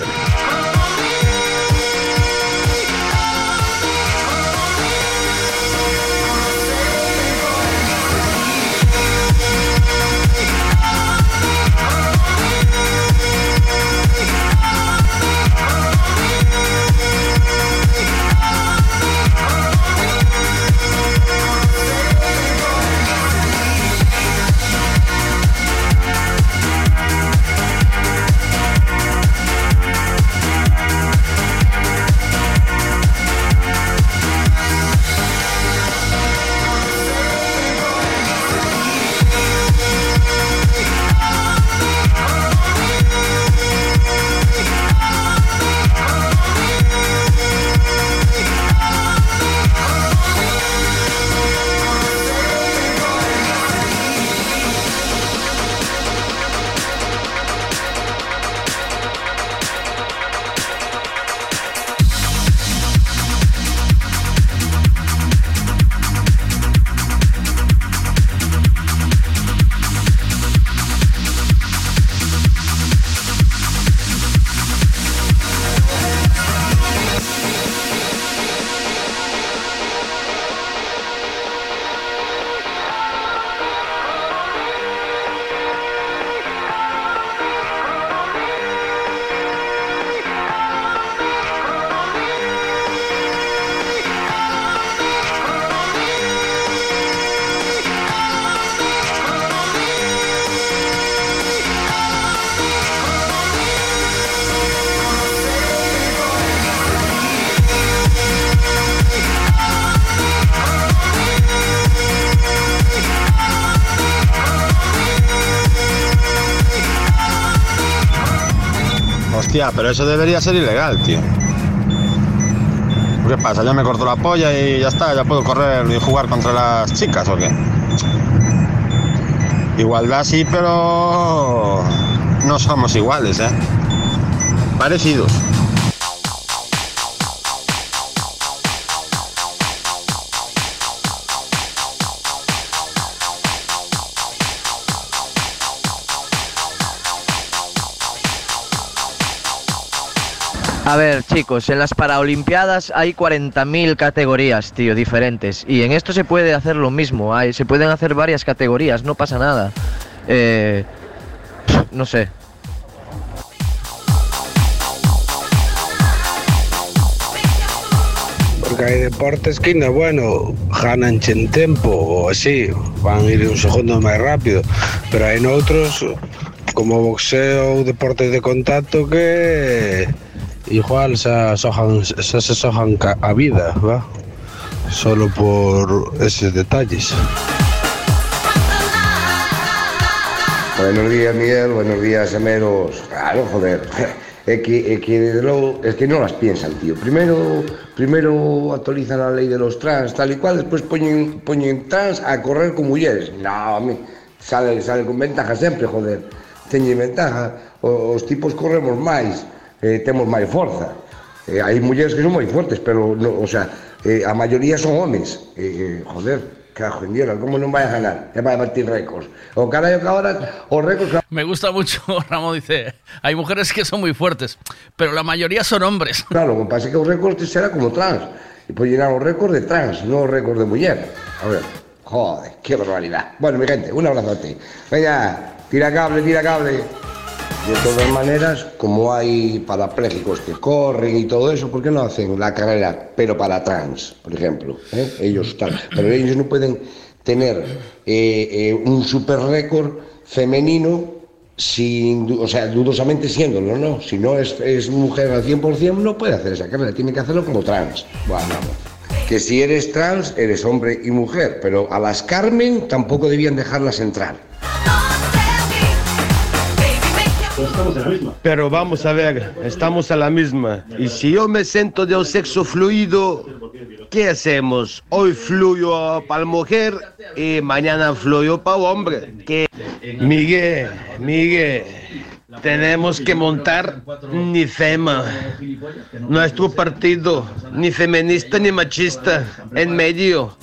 Pero eso debería ser ilegal, tío. ¿Qué pasa? Ya me corto la polla y ya está, ya puedo correr y jugar contra las chicas o qué. Igualdad sí, pero no somos iguales, ¿eh? Parecidos. A ver, chicos, en las Paralimpiadas hay 40.000 categorías, tío, diferentes. Y en esto se puede hacer lo mismo. Se pueden hacer varias categorías, no pasa nada. Eh, no sé. Porque hay deportes que no, bueno, ganan en tiempo o así, van a ir un segundo más rápido, pero hay otros como boxeo, deportes de contacto que igual xa sojan, xa se sojan a vida, va? Solo por eses detalles. Buenos días, Miguel. Buenos días, Semeros. Claro, joder. É que, é que desde logo, es que non as piensan, tío. Primeiro, primeiro actualizan a lei de los trans, tal y cual, despois poñen, poñen trans a correr con mulleres. No, a mí, sale, sale con ventaja sempre, joder. Teñen ventaja. Os tipos corremos máis. Eh, temos máis forza. Eh, hai mulleres que son moi fuertes, pero, no, o sea, eh, a maioría son homes. Eh, eh, joder, cajo en diera, como non vai a ganar? E vai a batir récords. O carallo que ahora, os récords Me gusta mucho, Ramón dice, hay mujeres que son muy fuertes, pero la mayoría son hombres. Claro, lo que pasa é que os récords será como trans. E pois llenar os récords de trans, non os récords de muller. A ver, joder, qué barbaridad. Bueno, mi gente, un abrazote. Venga, tira cable, tira cable. De todas maneras, como hay parapléjicos que corren y todo eso, ¿por qué no hacen la carrera, pero para trans, por ejemplo? ¿eh? Ellos están. Pero ellos no pueden tener eh, eh, un super récord femenino sin, o sea, dudosamente siéndolo, ¿no? Si no es, es mujer al 100%, no puede hacer esa carrera, tiene que hacerlo como trans. Bueno, que si eres trans, eres hombre y mujer, pero a las Carmen tampoco debían dejarlas entrar. Pero vamos a ver, estamos a la misma. Y si yo me siento del sexo fluido, ¿qué hacemos? Hoy fluyo para la mujer y mañana fluyo para hombre. ¿Qué? Miguel, Miguel, tenemos que montar ni FEMA, nuestro partido, ni feminista ni machista, en medio.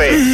De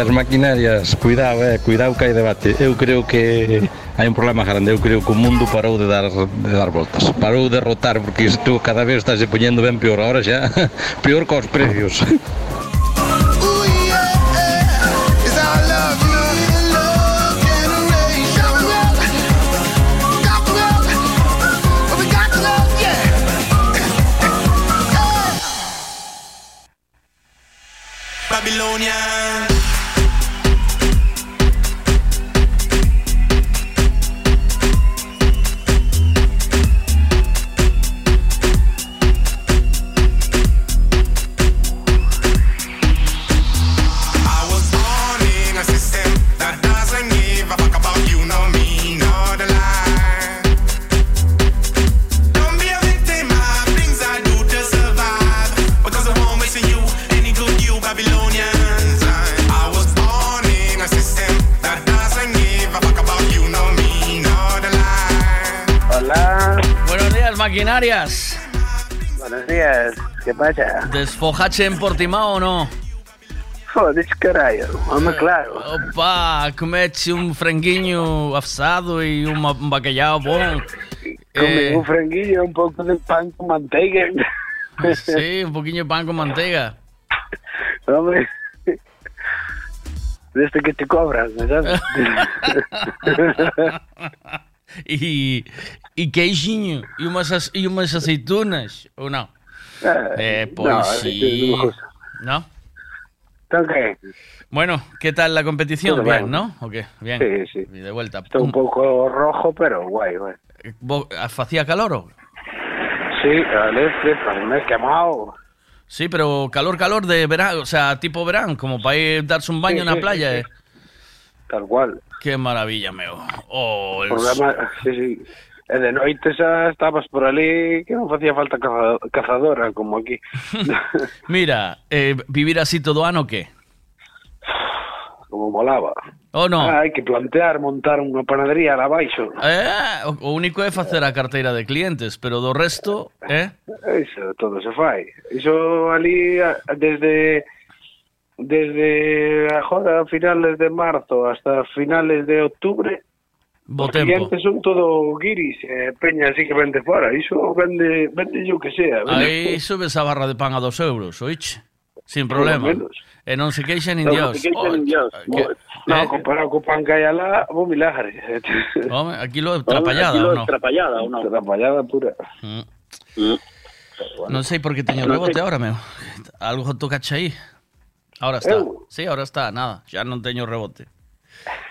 das maquinarias, cuidado, eh, cuidado que hai debate. Eu creo que hai un problema grande, eu creo que o mundo parou de dar de dar voltas. Parou de rotar porque isto cada vez está se poñendo ben peor agora xa, peor cos precios. ¿qué pasa? ¿Desfojache en Portimao o no? Joder, caralho, hombre, claro. Opa, comeche un franguinho assado e uma, um bacalhau bom. Comí Eh, un franguillo, un poco de pan con manteiga. sí, un poquinho de pan con manteiga. Hombre, de este que te cobran, ¿sabes? e, e queijinho e umas, ace- e umas azeitonas, ou não? Eh, pues eso sí. no me gusta. ¿No? Bueno, ¿qué tal la competición? Todo Bien. ¿no? ¿O qué? Bien. Sí, sí. Y de vuelta. Está un poco rojo, pero guay, guay. Bo- ¿Hacía calor o? Sí, al este, pues me he quemado. Sí, pero calor, calor de verano, o sea, tipo verano, como para ir darse un baño Sí, en la sí, playa. sí, eh. Tal cual. Qué maravilla, meo. Oh, el sí, sí. E de noite xa estabas por ali que non facía falta cazadora como aquí. Mira, eh, vivir así todo ano que? Como molaba. ¿O oh, non? Ah, hai que plantear montar unha panadería lá baixo. Eh, o único é facer a carteira de clientes, pero do resto, eh? Iso todo se fai. Iso ali desde desde agora finales de marzo hasta finales de octubre Bo os tempo. clientes son todo guiris, eh, peña así que vende fora. Iso vende, vende yo que sea. vende Aí subes a barra de pan a dos euros, oiche? Sin problema. menos. E non se nin No, Dios. que- No, eh, comparado co pan que hai alá, bo milagre. Home, aquí lo trapallada, ou non? Trapallada, ou non? Trapallada pura. Mm. Non sei por que teño Non rebote sei. agora, meu. Algo tocache aí. Ahora está. Eu? Sí, ahora está, nada. Xa non teño rebote.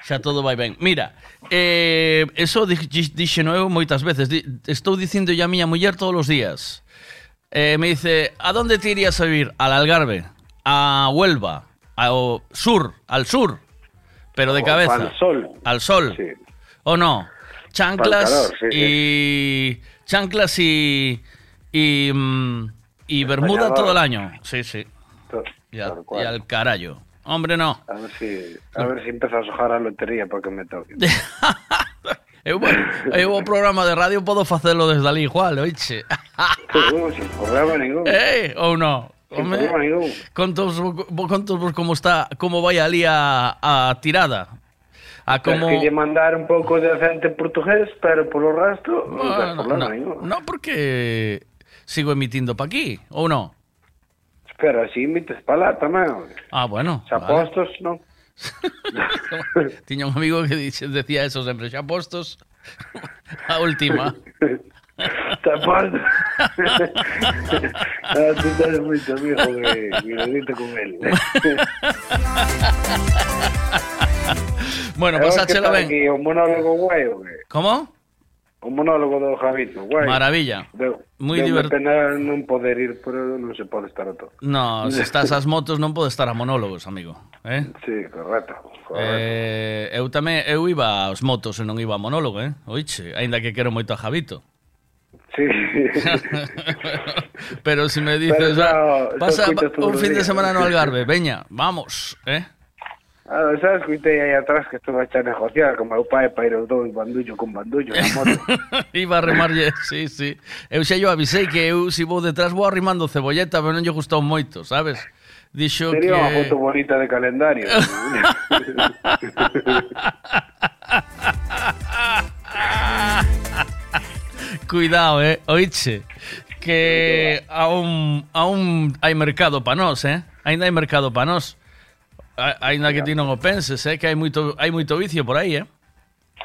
Xa todo vai ben. Mira, eh, eso di- di- dixeno eu moitas veces. Estou dicindo a miña muller todos os días. Eh, me dice, ¿a dónde te irías a vivir? Al Algarve, a Huelva, ao sur, al sur, pero de O cabeza. al sol. Al sol. ¿O no? Chanclas calor, sí, y... Chanclas y... Y, mm, y Bermuda todo el año. Sí, sí. Y al, y al carallo. Hombre, no. A ver si, a ver si empezas a ojar a lotería para que me toque. Eu, eu o programa de radio podo facelo desde ali igual, oiche. Sin problema ningún. Eh, ou no? Sin Home, contos, contos vos como está, como vai ali a, a tirada. A Tens como... que lle mandar un pouco de acento portugués, pero polo resto non tens Bueno, problema no, ningún. no, porque sigo emitindo pa aquí, ou no? Pero así para lá tamén. Ah, bueno. Xa vale. postos, non? Tiña un amigo que dice, decía eso sempre, xa postos, a última. Xa postos. ah, tú que que con él. Bueno, tal ben. un monólogo guai o que? o monólogo do Javito, guai. Maravilla. Deu, Muy divertido. pena non poder ir, pero non se pode estar a todo. No, se estás ás motos non pode estar a monólogos, amigo. Eh? Sí, correcto. correcto. Eh, eu tamén eu iba aos motos e non iba a monólogo, eh? Oiche, aínda que quero moito a Javito. Sí. pero se si me dices, pero, ah, no, pasa un fin día. de semana no Algarve, veña, vamos, eh? Ah, xa escutei aí atrás que estuve a negociar con meu pai para ir os dous bandullo con bandullo na moto. Iba a remarlle, sí, sí. Eu xa yo avisei que eu se si vou detrás vou arrimando cebolleta, pero non lle gustou moito, sabes? Dixo Sería que... unha foto bonita de calendario. Cuidado, eh, oiche, que aún, aún hai mercado pa nós, eh? Ainda hai mercado pa nós. Ainda que ti non o penses, é eh, que hai moito, hai moito vicio por aí, eh?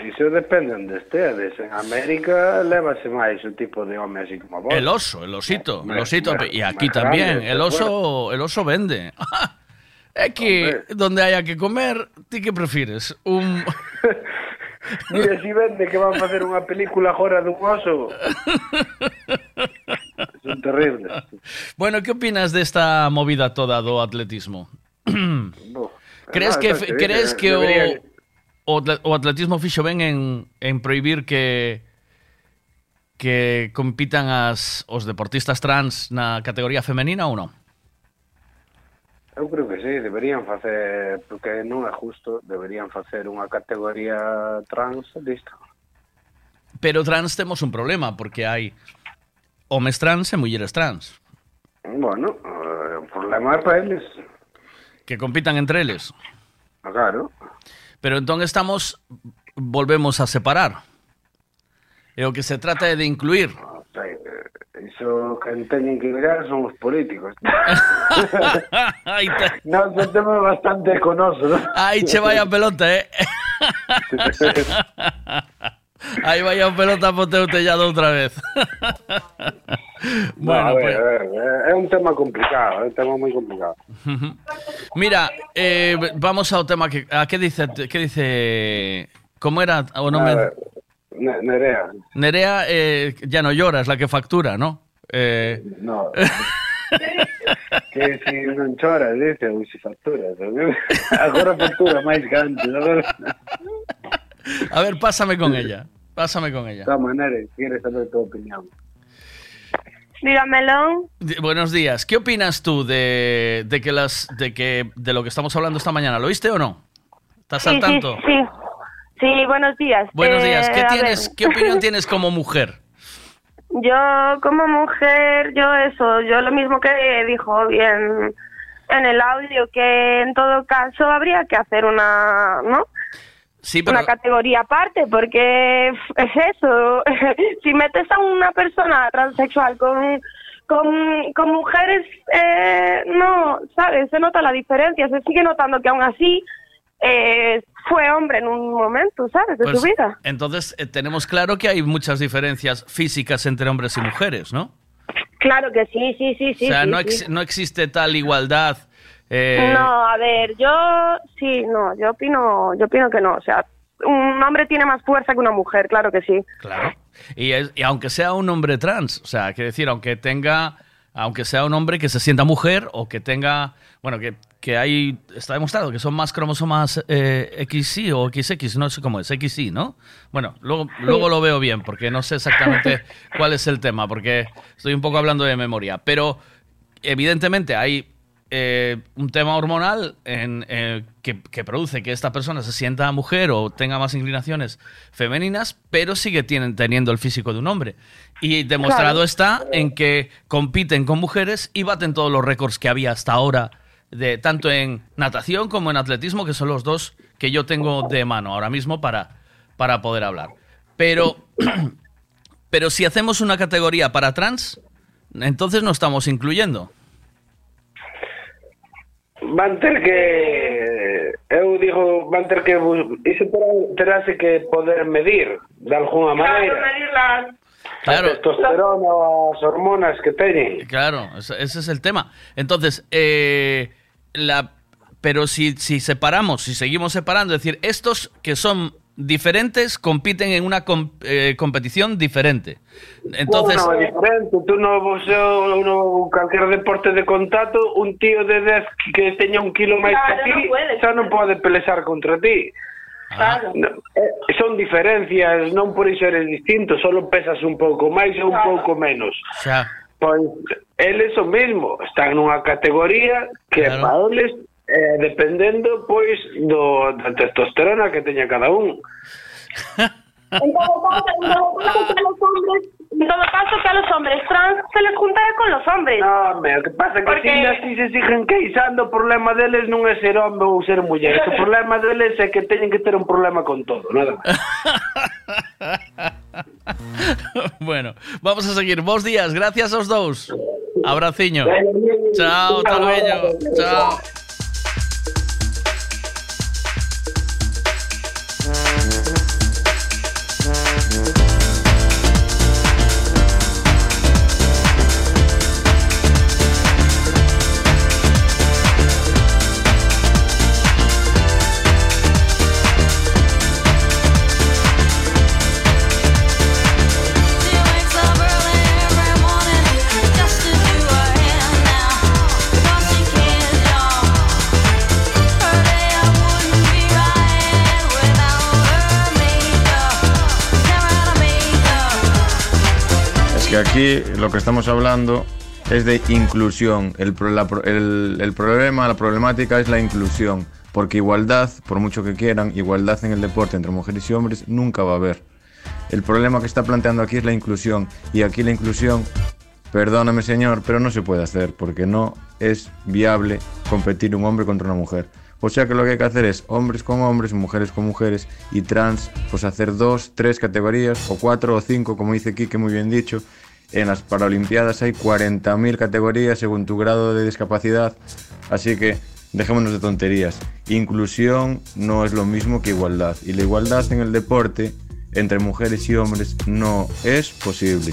Iso depende onde esteades. En América levase máis o tipo de home así como vos. El oso, el osito. Eh, el osito. Me, e aquí tamén, el oso, el oso vende. é que Hombre. donde haya que comer, ti que prefires? Un... Mira, si vende que van a facer unha película agora dun oso. Son terribles. Bueno, que opinas desta movida toda do atletismo? ¿Crees, que, ¿crees que debería... o, o, Atletismo fixo ben en, en prohibir que que compitan as, os deportistas trans na categoría femenina ou non? Eu creo que sí, deberían facer, porque non é justo, deberían facer unha categoría trans, listo. Pero trans temos un problema, porque hai homes trans e mulleres trans. Bueno, eh, o problema é para eles. Que compitan entre eles. Ah, Claro. Pero entón estamos volvemos a separar. E o que se trata é de incluir. eh, Iso que teñen que mirar son os políticos. Te... Nos temos bastante con oso, ¿no? Aí che vai a pelota, eh. Aí vai a pelota po teu tellado outra vez. bueno, a ver, pues- a é un tema complicado, é un tema moi complicado. Mira, eh, vamos ao tema que a que dice que dice como era o A nome ver, Ne- Nerea, Nerea eh, ya no llora, es la que factura, ¿no? Eh, no. que si non choras, dice, ou si facturas. Agora factura máis que antes. Agora... a ver, pásame con ella. Pásame con ella. Toma, Nere, quieres saber tu opinión. Dígamelo. Buenos días. ¿Qué opinas tú de, de que las de que de lo que estamos hablando esta mañana? ¿Lo oíste o no? ¿Estás al Sí, sí, tanto? Sí, sí, buenos días. Buenos Eh, días. ¿Qué tienes? ver. ¿Qué opinión tienes como mujer? Yo como mujer, yo eso, yo lo mismo que dijo bien en el audio, que en todo caso habría que hacer una, ¿no? Sí, pero Una categoría aparte, porque es eso, si metes a una persona transexual con, con, con mujeres, eh, no, ¿sabes? Se nota la diferencia, se sigue notando que aún así eh, fue hombre en un momento, ¿sabes? De Pues, su vida. entonces eh, tenemos claro que hay muchas diferencias físicas entre hombres y mujeres, ¿no? Claro que sí, sí, sí, sí. o sea, sí, no, sí. no existe tal igualdad. Eh, No, a ver, yo sí, no, yo opino, yo opino que no, o sea, un hombre tiene más fuerza que una mujer, claro que sí. Claro. Y, es- y aunque sea un hombre trans, o sea, quiere decir, aunque tenga, aunque sea un hombre que se sienta mujer o que tenga, bueno, que, que hay, está demostrado que son más cromosomas eh, XY o XX, no sé cómo es, XY, ¿no? Bueno, luego, luego lo veo bien, porque no sé exactamente cuál es el tema, porque estoy un poco hablando de memoria, pero evidentemente hay eh, un tema hormonal en, eh, que, que produce que esta persona se sienta mujer o tenga más inclinaciones femeninas, pero sigue tienen, teniendo el físico de un hombre. Y demostrado Claro. está en que compiten con mujeres y baten todos los récords que había hasta ahora, de, tanto en natación como en atletismo, que son los dos que yo tengo de mano ahora mismo para, para poder hablar. Pero, pero si hacemos una categoría para trans, entonces no estamos incluyendo. Van ter que eu digo, van ter que iso terá- terase que poder medir de alguna maneira. Claro. A testosterona ou as hormonas que teñen. Claro, ese ese es el tema. Entonces, eh, la, pero si, si separamos, si seguimos separando, es decir, estos que son diferentes compiten en una comp eh, competición diferente. Entonces, bueno, é diferente, tú no boxeo, uno calquer deporte de contacto, un tío de 10 que teña un kilo máis claro, que ti, puede, xa non pode pelexar contra ti. Ah. Claro. No, eh, son diferencias, non por iso eres distinto, solo pesas un pouco máis ou un claro. pouco menos. Xa. Pois eles o mesmo, están nunha categoría que claro. para eles Eh, dependendo, pois, do, da testosterona que teña cada un. en todo caso, en todo caso, que los hombres, en todo caso, que a los hombres trans se les juntará con los hombres. No, me, o que pasa que Porque... si así se siguen queixando, o problema deles non é ser hombre ou ser muller. O problema deles é que teñen que ter un problema con todo, nada máis. bueno, vamos a seguir. Bos días, gracias aos dous. Abraciño. Chao, hasta luego. Chao. Que aquí lo que estamos hablando es de inclusión. El, la el- el problema, la problemática es la inclusión. Porque igualdad, por mucho que quieran, igualdad en el deporte entre mujeres y hombres nunca va a haber. El problema que está planteando aquí es la inclusión. Y aquí la inclusión, perdóname señor, pero no se puede hacer porque no es viable competir un hombre contra una mujer. O sea que lo que hay que hacer es hombres con hombres, mujeres con mujeres y trans, pues hacer dos, tres categorías o cuatro o cinco, como dice Kike muy bien dicho. En las Paralimpiadas hay 40.000 categorías según tu grado de discapacidad, así que dejémonos de tonterías. Inclusión no es lo mismo que igualdad y la igualdad en el deporte entre mujeres y hombres no es posible.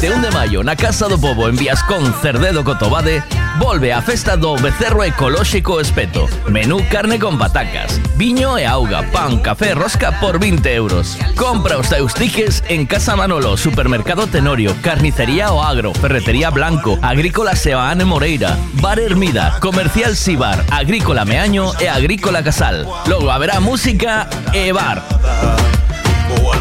21 de maio na Casa do Pobo en Viascón Cerdedo Cotobade volve a festa do Becerro Ecolóxico Espeto. Menú carne con patacas, viño e auga, pan, café, rosca por 20 euros. Compra os teus tiques en Casa Manolo, Supermercado Tenorio, Carnicería O Agro, Ferretería Blanco, Agrícola Sebaane Moreira, Bar Hermida, Comercial Sibar, Agrícola Meaño e Agrícola Casal. Logo haberá música e bar. O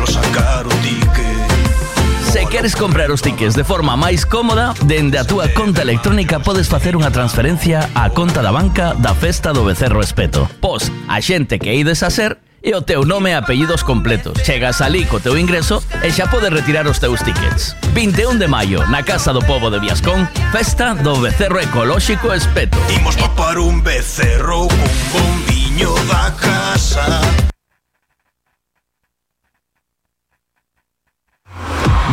queres comprar os tickets de forma máis cómoda, dende a túa conta electrónica podes facer unha transferencia á conta da banca da Festa do Becerro Espeto. Pos a xente que ides a ser e o teu nome e apellidos completos. Chegas alí co teu ingreso e xa podes retirar os teus tickets. 21 de maio, na Casa do Povo de Viascón, festa do Becerro Ecolóxico Espeto. Imos papar un becerro con bombiño da casa.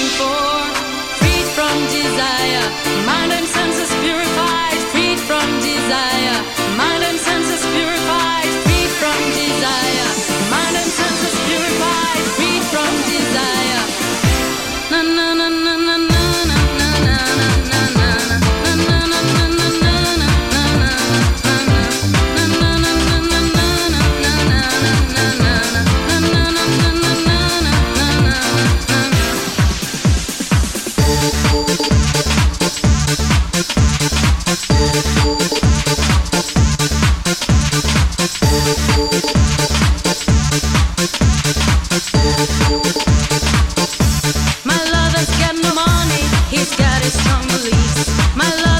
waiting for, freed from desire. My lover's got no money, he's got his strong beliefs. My love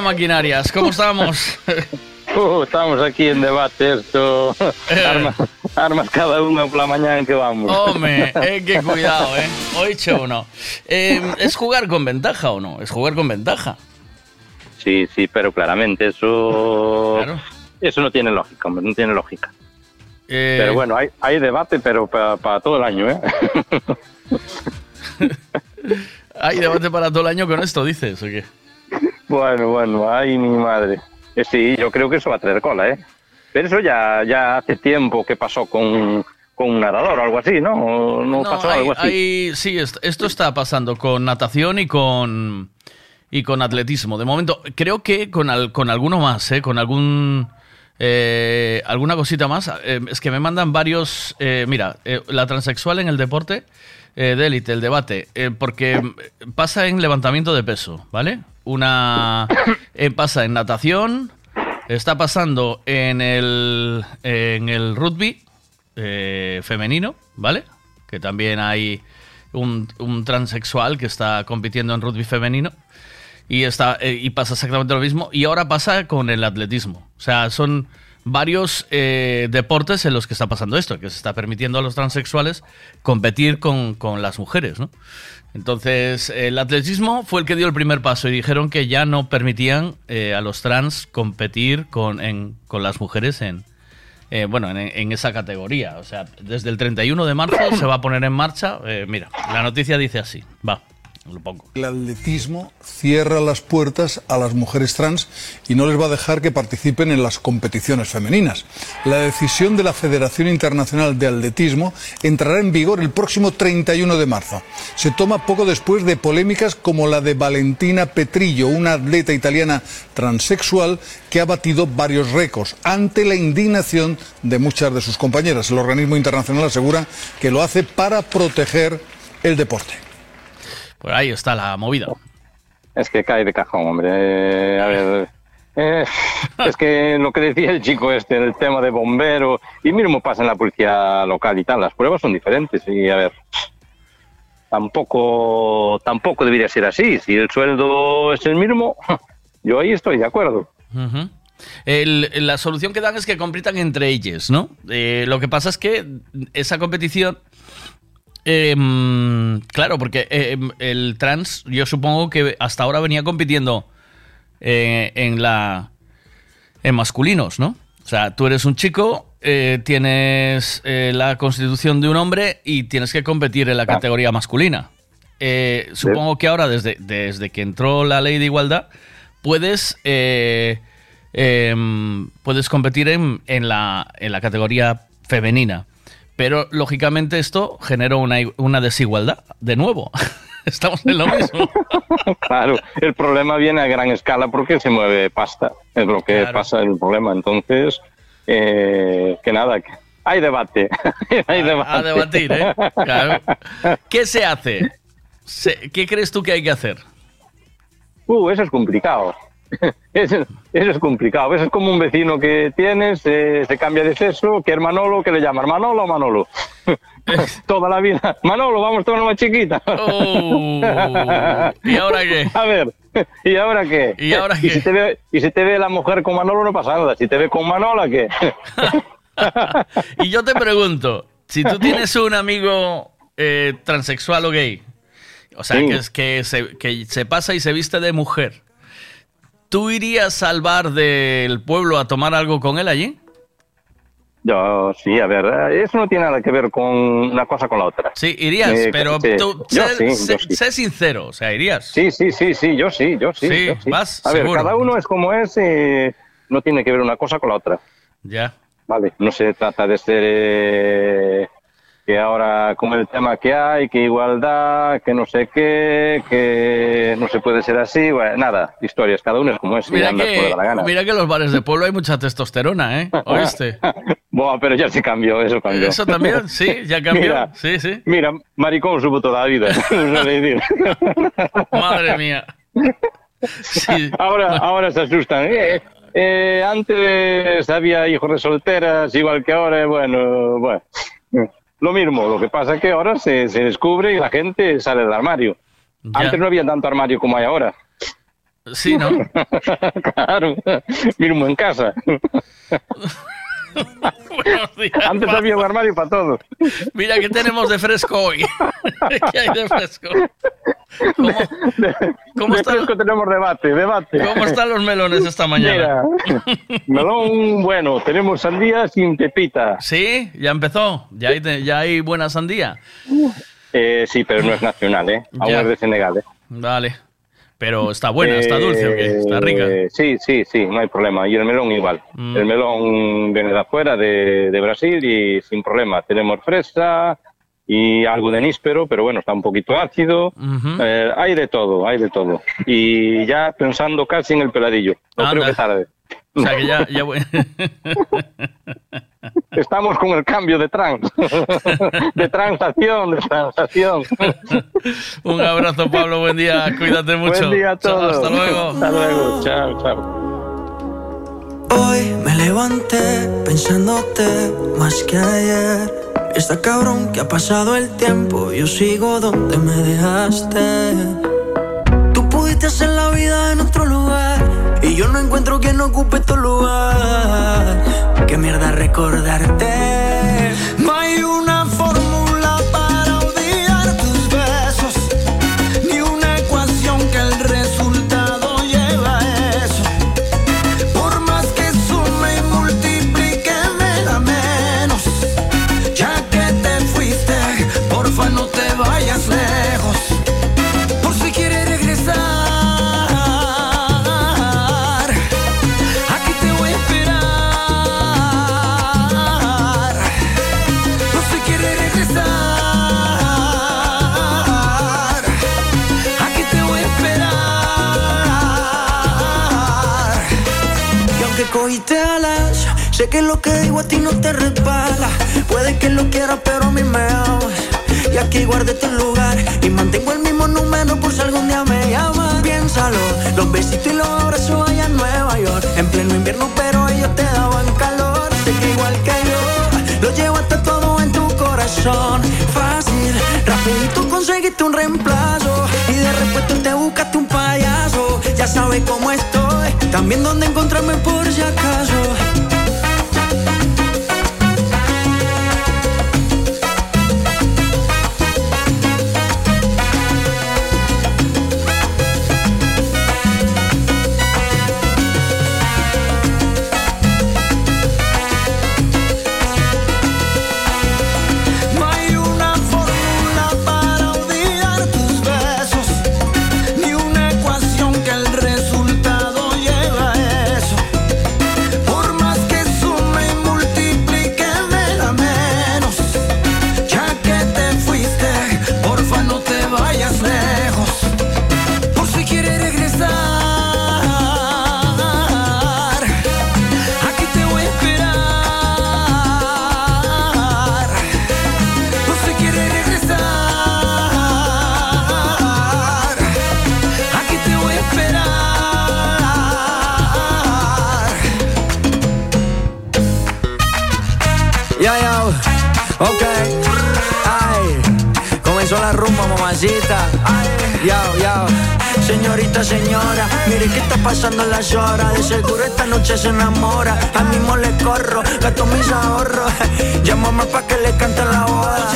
maquinarias? ¿Cómo estamos? Uh, estamos aquí en debate esto. armas, armas cada uno por la mañana en que vamos. Hombre, eh, que cuidado, ¿eh? Hoy uno. Eh, ¿Es jugar con ventaja o no? Es jugar con ventaja. Sí, sí, pero claramente eso. Eso no tiene lógica, hombre, no tiene lógica. Eh, Pero bueno, hay, hay debate, pero para, para todo el año, ¿eh? Hay debate para todo el año con esto, dices, ¿o qué? Bueno, bueno, ay, mi madre. Eh, Sí, yo creo que eso va a traer cola, ¿eh? Pero eso ya, ya hace tiempo que pasó con, con un nadador o algo así, ¿no? ¿O ¿No, pasó hay- algo así? hay- sí, est- esto está pasando con natación y con y con atletismo. De momento, creo que con, al- con alguno más, ¿eh? Con algún eh, alguna cosita más. Eh, es que me mandan varios. eh, mira, eh, la transexual en el deporte eh, de élite, el debate, porque pasa en levantamiento de peso, ¿vale? Una eh, pasa en natación, está pasando en el en el rugby eh, femenino, ¿vale? Que también hay un, un transexual que está compitiendo en rugby femenino y, está, eh, y pasa exactamente lo mismo. Y ahora pasa con el atletismo. O sea, son varios eh, deportes en los que está pasando esto, que se está permitiendo a los transexuales competir con, con las mujeres, ¿no? Entonces, el atletismo fue el que dio el primer paso y dijeron que ya no permitían eh, a los trans competir con, en- con las mujeres en, eh, bueno, en, esa categoría. O sea, desde el 31 de marzo se va a poner en marcha. mira, la noticia dice así. Va, El atletismo cierra las puertas a las mujeres trans y no les va a dejar que participen en las competiciones femeninas. La decisión de la Federación Internacional de Atletismo entrará en vigor el próximo 31 de marzo. Se toma poco después de polémicas como la de Valentina Petrillo, una atleta italiana transexual que ha batido varios récords ante la indignación de muchas de sus compañeras. El organismo internacional asegura que lo hace para proteger el deporte. Pues ahí está la movida. Es que cae de cajón, hombre. A ver. eh, es que lo que decía el chico este, el tema de bombero, y mismo pasa en la policía local y tal, las pruebas son diferentes. Y a ver, tampoco, tampoco debería ser así. Si el sueldo es el mismo, yo ahí estoy de acuerdo. El- la solución que dan es que compitan entre ellas, ¿no? Eh, lo que pasa es que esa competición, eh, mm, claro, porque eh, el trans, yo supongo que hasta ahora venía compitiendo eh, en la en masculinos, ¿no? O sea, tú eres un chico, eh, tienes eh, la constitución de un hombre y tienes que competir en la categoría masculina. Supongo que ahora, desde, desde que entró la ley de igualdad, puedes, em, puedes competir en, en la, en la categoría femenina. Pero, lógicamente, esto genera una, una desigualdad. De nuevo, estamos en lo mismo. Claro, el problema viene a gran escala porque se mueve pasta. Es lo que Claro. pasa el problema. Entonces, eh, que nada, que hay debate. hay debate. A debatir, ¿eh? Claro. ¿Qué se hace? ¿Qué crees tú que hay que hacer? Uh, eso es complicado. Eso, eso es complicado. Eso es como un vecino que tienes, eh, se cambia de sexo, que es Manolo, que le llamas Manolo o Manolo. Toda la vida. Manolo, vamos toda más chiquita. Oh. ¿Y ahora qué? A ver, ¿y ahora qué? ¿Y ahora Y qué? si te ve, y si te ve la mujer con Manolo no pasa nada. Si te ve con Manola, ¿qué? Y yo te pregunto, si tú tienes un amigo eh, transexual o gay, o sea, Sí. que, es, que, se, que se pasa y se viste de mujer, ¿tú irías al bar del pueblo a tomar algo con él allí? Yo, sí, a ver, eh, eso no tiene nada que ver con una cosa con la otra. Sí, irías, Eh, pero sí. tú, Yo sé, sí, yo sé- sí. sé sincero, o sea, irías. Sí, sí, sí, sí, yo sí, yo sí. Sí, yo vas, A ver, cada uno es como es, eh, no tiene que ver una cosa con la otra. Ya. Vale, no se trata de ser eh, que ahora como el tema que hay, que igualdad, que no sé qué, que no se puede ser así, bueno, nada, historias, cada uno es como es Mira que, da la gana. mira que en los bares de pueblo hay mucha testosterona, ¿eh? ¿Oíste? Buah, pero ya se cambió, eso cambió. Eso también, sí, ya cambió. Mira, sí, sí. Mira, maricón supo toda la vida. Madre mía. Sí. Ahora, ahora se asustan. Eh, eh, antes había hijos de solteras, igual que ahora, bueno, bueno. Lo mismo, lo que pasa es que ahora se, se descubre y la gente sale del armario. Ya. Antes no había tanto armario como hay ahora. Sí, ¿no? claro, mismo en casa. Antes había un armario para todo. Mira, ¿qué tenemos de fresco hoy? ¿Qué hay de fresco? ¿Cómo, cómo de están, fresco tenemos debate, debate. ¿Cómo están los melones esta mañana? Mira, melón bueno, tenemos sandía sin pepita. ¿Sí? ¿Ya empezó? ¿Ya hay, de- ya hay buena sandía? Eh, sí, pero no es nacional, ¿eh? Aún es de Senegal, ¿eh? Vale. Pero está buena, está dulce o qué? Está Eh, rica. Sí, sí, sí, no hay problema. Y el melón igual. Mm. El melón viene de afuera, de, de Brasil, y sin problema. Tenemos fresa y algo de níspero, pero bueno, está un poquito ácido. Ujú. Eh, hay de todo, hay de todo. Y ya pensando casi en el peladillo. No creo Anda. que tarde. O sea que ya, ya voy- Estamos con el cambio de trans. de transacción, de transacción. Un abrazo, Pablo. Buen día. Cuídate mucho. Buen día a Chao, todos. hasta luego. Hasta luego. Chao, chao. Hoy me levanté pensándote más que ayer. Está cabrón que ha pasado el tiempo, yo sigo donde me dejaste. Tú pudiste hacer la vida en otro lugar y yo no encuentro quien ocupe tu lugar. Qué mierda recordarte. No hay una fórmula cogiste alas, sé que lo que digo a ti no te resbala. Puede que lo quieras, pero a mí me amas. Y aquí guardé tu lugar y mantengo el mismo número por si algún día me llamas. Piénsalo, los besitos y los abrazos allá en Nueva York. En pleno invierno, pero ellos te daban calor. Sé que igual que yo, lo llevaste todo en tu corazón. Fácil, rapidito conseguiste un reemplazo. Y de repuesto te buscaste un payaso. Ya sabes cómo estoy, también dónde encontrarme por si acaso. Ok. Ay, comenzó la rumba, mamacita. Ay, ya, ya. Señorita, señora, mire que está pasando las horas. De seguro esta noche se enamora. A mismo le corro, gasto mis ahorros. Llámame pa' que le cante la boda.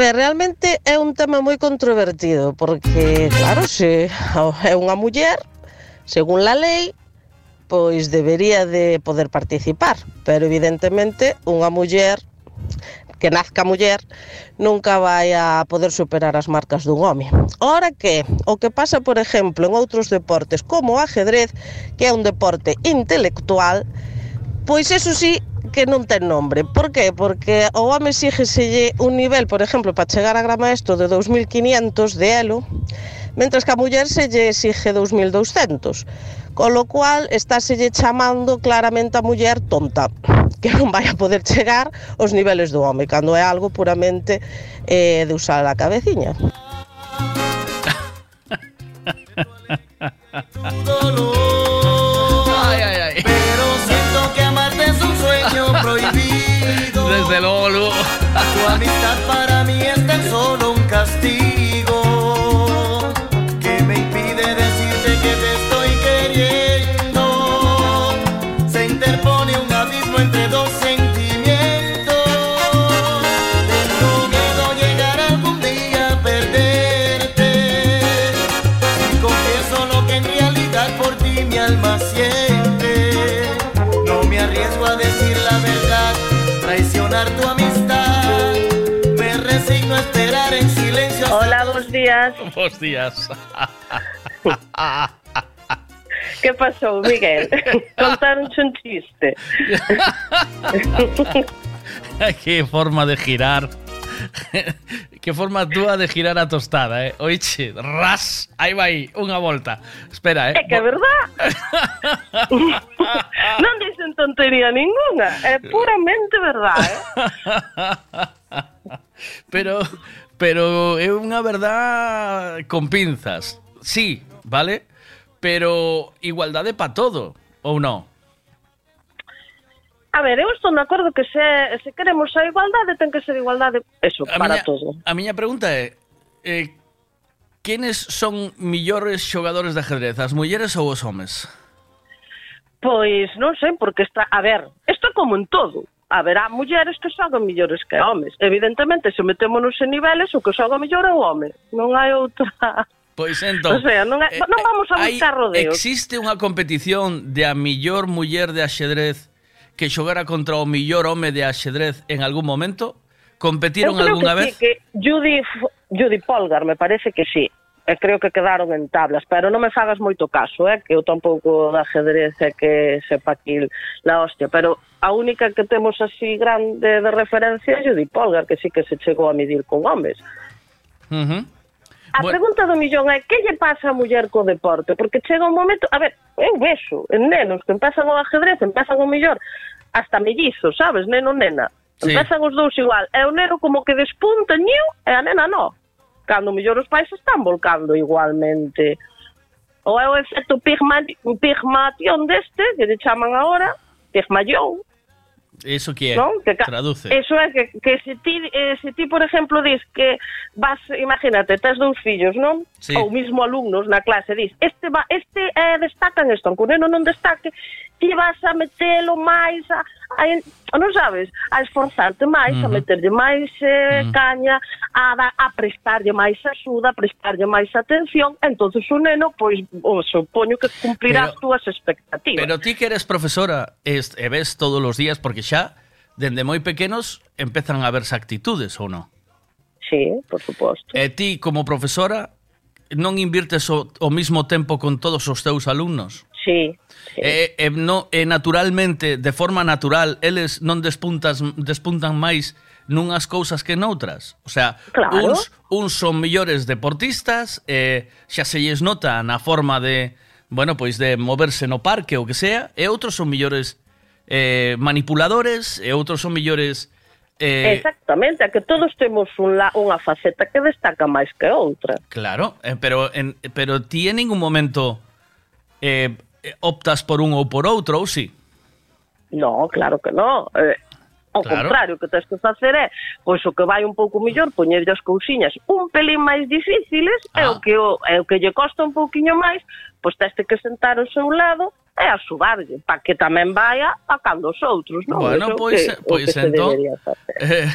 ver, realmente é un tema moi controvertido, porque, claro, se é unha muller, según la lei, pois debería de poder participar, pero evidentemente unha muller que nazca muller nunca vai a poder superar as marcas dun home. Ora que o que pasa, por exemplo, en outros deportes como o ajedrez, que é un deporte intelectual, pois eso sí que non ten nombre. Por qué? Porque o home exígeselle un nivel, por exemplo, para chegar a grama esto de 2500 de elo, mentras que a muller se lle exige 2200. Con lo cual, está lle chamando claramente a muller tonta, que non vai a poder chegar aos niveles do home, cando é algo puramente eh, de usar a cabeciña. Todo Desde luego, Lu. Tu amistad para mí es tan solo un castigo días. Buenos días. ¿Qué pasó, Miguel? Contaron un chiste. Qué forma de girar. Qué forma túa de girar a tostada, eh? Oiche, ras, aí vai, unha volta. Espera, eh? É que é verdad. non dicen tontería ninguna. É puramente verdad, eh? pero pero é unha verdad con pinzas. Sí, vale? Pero igualdade para todo, ou non? A ver, eu estou de acordo que se, se queremos a igualdade, ten que ser igualdade eso, a para miña, todo. A miña pregunta é, eh, quenes son millores xogadores de ajedrez, as mulleres ou os homes? Pois non sei, porque está... A ver, isto é como en todo haberá mulleres que xogan millores que homes. Evidentemente, se metémonos en niveles, o que xoga mellor é o home. Non hai outra... Pois entón, o sea, non, é, eh, non eh, vamos a buscar rodeos. Existe unha competición de a millor muller de axedrez que xogara contra o millor home de axedrez en algún momento? Competiron algunha vez? Sí, que Judy, Judy Polgar, me parece que sí e creo que quedaron en tablas, pero non me fagas moito caso, eh, que eu tampouco de ajedrez é que sepa aquí la hostia, pero a única que temos así grande de referencia é Judy Polgar, que sí que se chegou a medir con homes. Uh -huh. A bueno. pregunta do millón é que lle pasa a muller co deporte? Porque chega un momento, a ver, eu vexo en nenos que empezan o ajedrez, empezan o millor, hasta mellizo, sabes, neno, nena. Sí. Empezan os dous igual. E o neno como que despunta, niu, e a nena non. Cando o mellor os pais están volcando igualmente. O é o efecto pigma, pigmation deste, que lle chaman agora, pigmallón, Eso que é? non? Que Traduce. Eso é que, que se, ti, eh, se ti, por exemplo, dis que vas, imagínate, tes dous fillos, non? sí. ou mismo alumnos na clase dis este va, este eh, destacan isto, aunque o neno non destaque, ti vas a metelo máis a, a, a non sabes, a esforzarte máis, uh -huh. a meterlle máis eh, uh -huh. caña, a, da, a prestarlle máis axuda, a prestarlle máis atención, entonces o neno pois o supoño que cumprirá as túas expectativas. Pero ti que eres profesora es, e ves todos os días porque xa dende moi pequenos empezan a verse actitudes ou non? Sí, por suposto. E ti como profesora non invirtes o, o mismo tempo con todos os teus alumnos? Sí. sí. E, e, no, e naturalmente, de forma natural, eles non despuntas, despuntan máis nunhas cousas que noutras. O sea, claro. uns, uns son millores deportistas, e xa se lles nota na forma de, bueno, pois de moverse no parque ou que sea, e outros son millores eh, manipuladores, e outros son millores Eh... Exactamente, a que todos temos un la, unha faceta que destaca máis que outra. Claro, eh, pero en, pero ti en ningún momento eh, optas por un ou por outro, ou si? Sí? No, claro que no. Eh, ao claro. contrario, o que tens que facer é, pois o que vai un pouco mellor, poñerlle as cousiñas un pelín máis difíciles, ah. é o ah. que o, é o que lle costa un pouquiño máis, pois teste que sentar ao seu lado e a subarlle, para que tamén vaya a cando os outros, non? Bueno, Eso pois, que, pois que entón... Eh...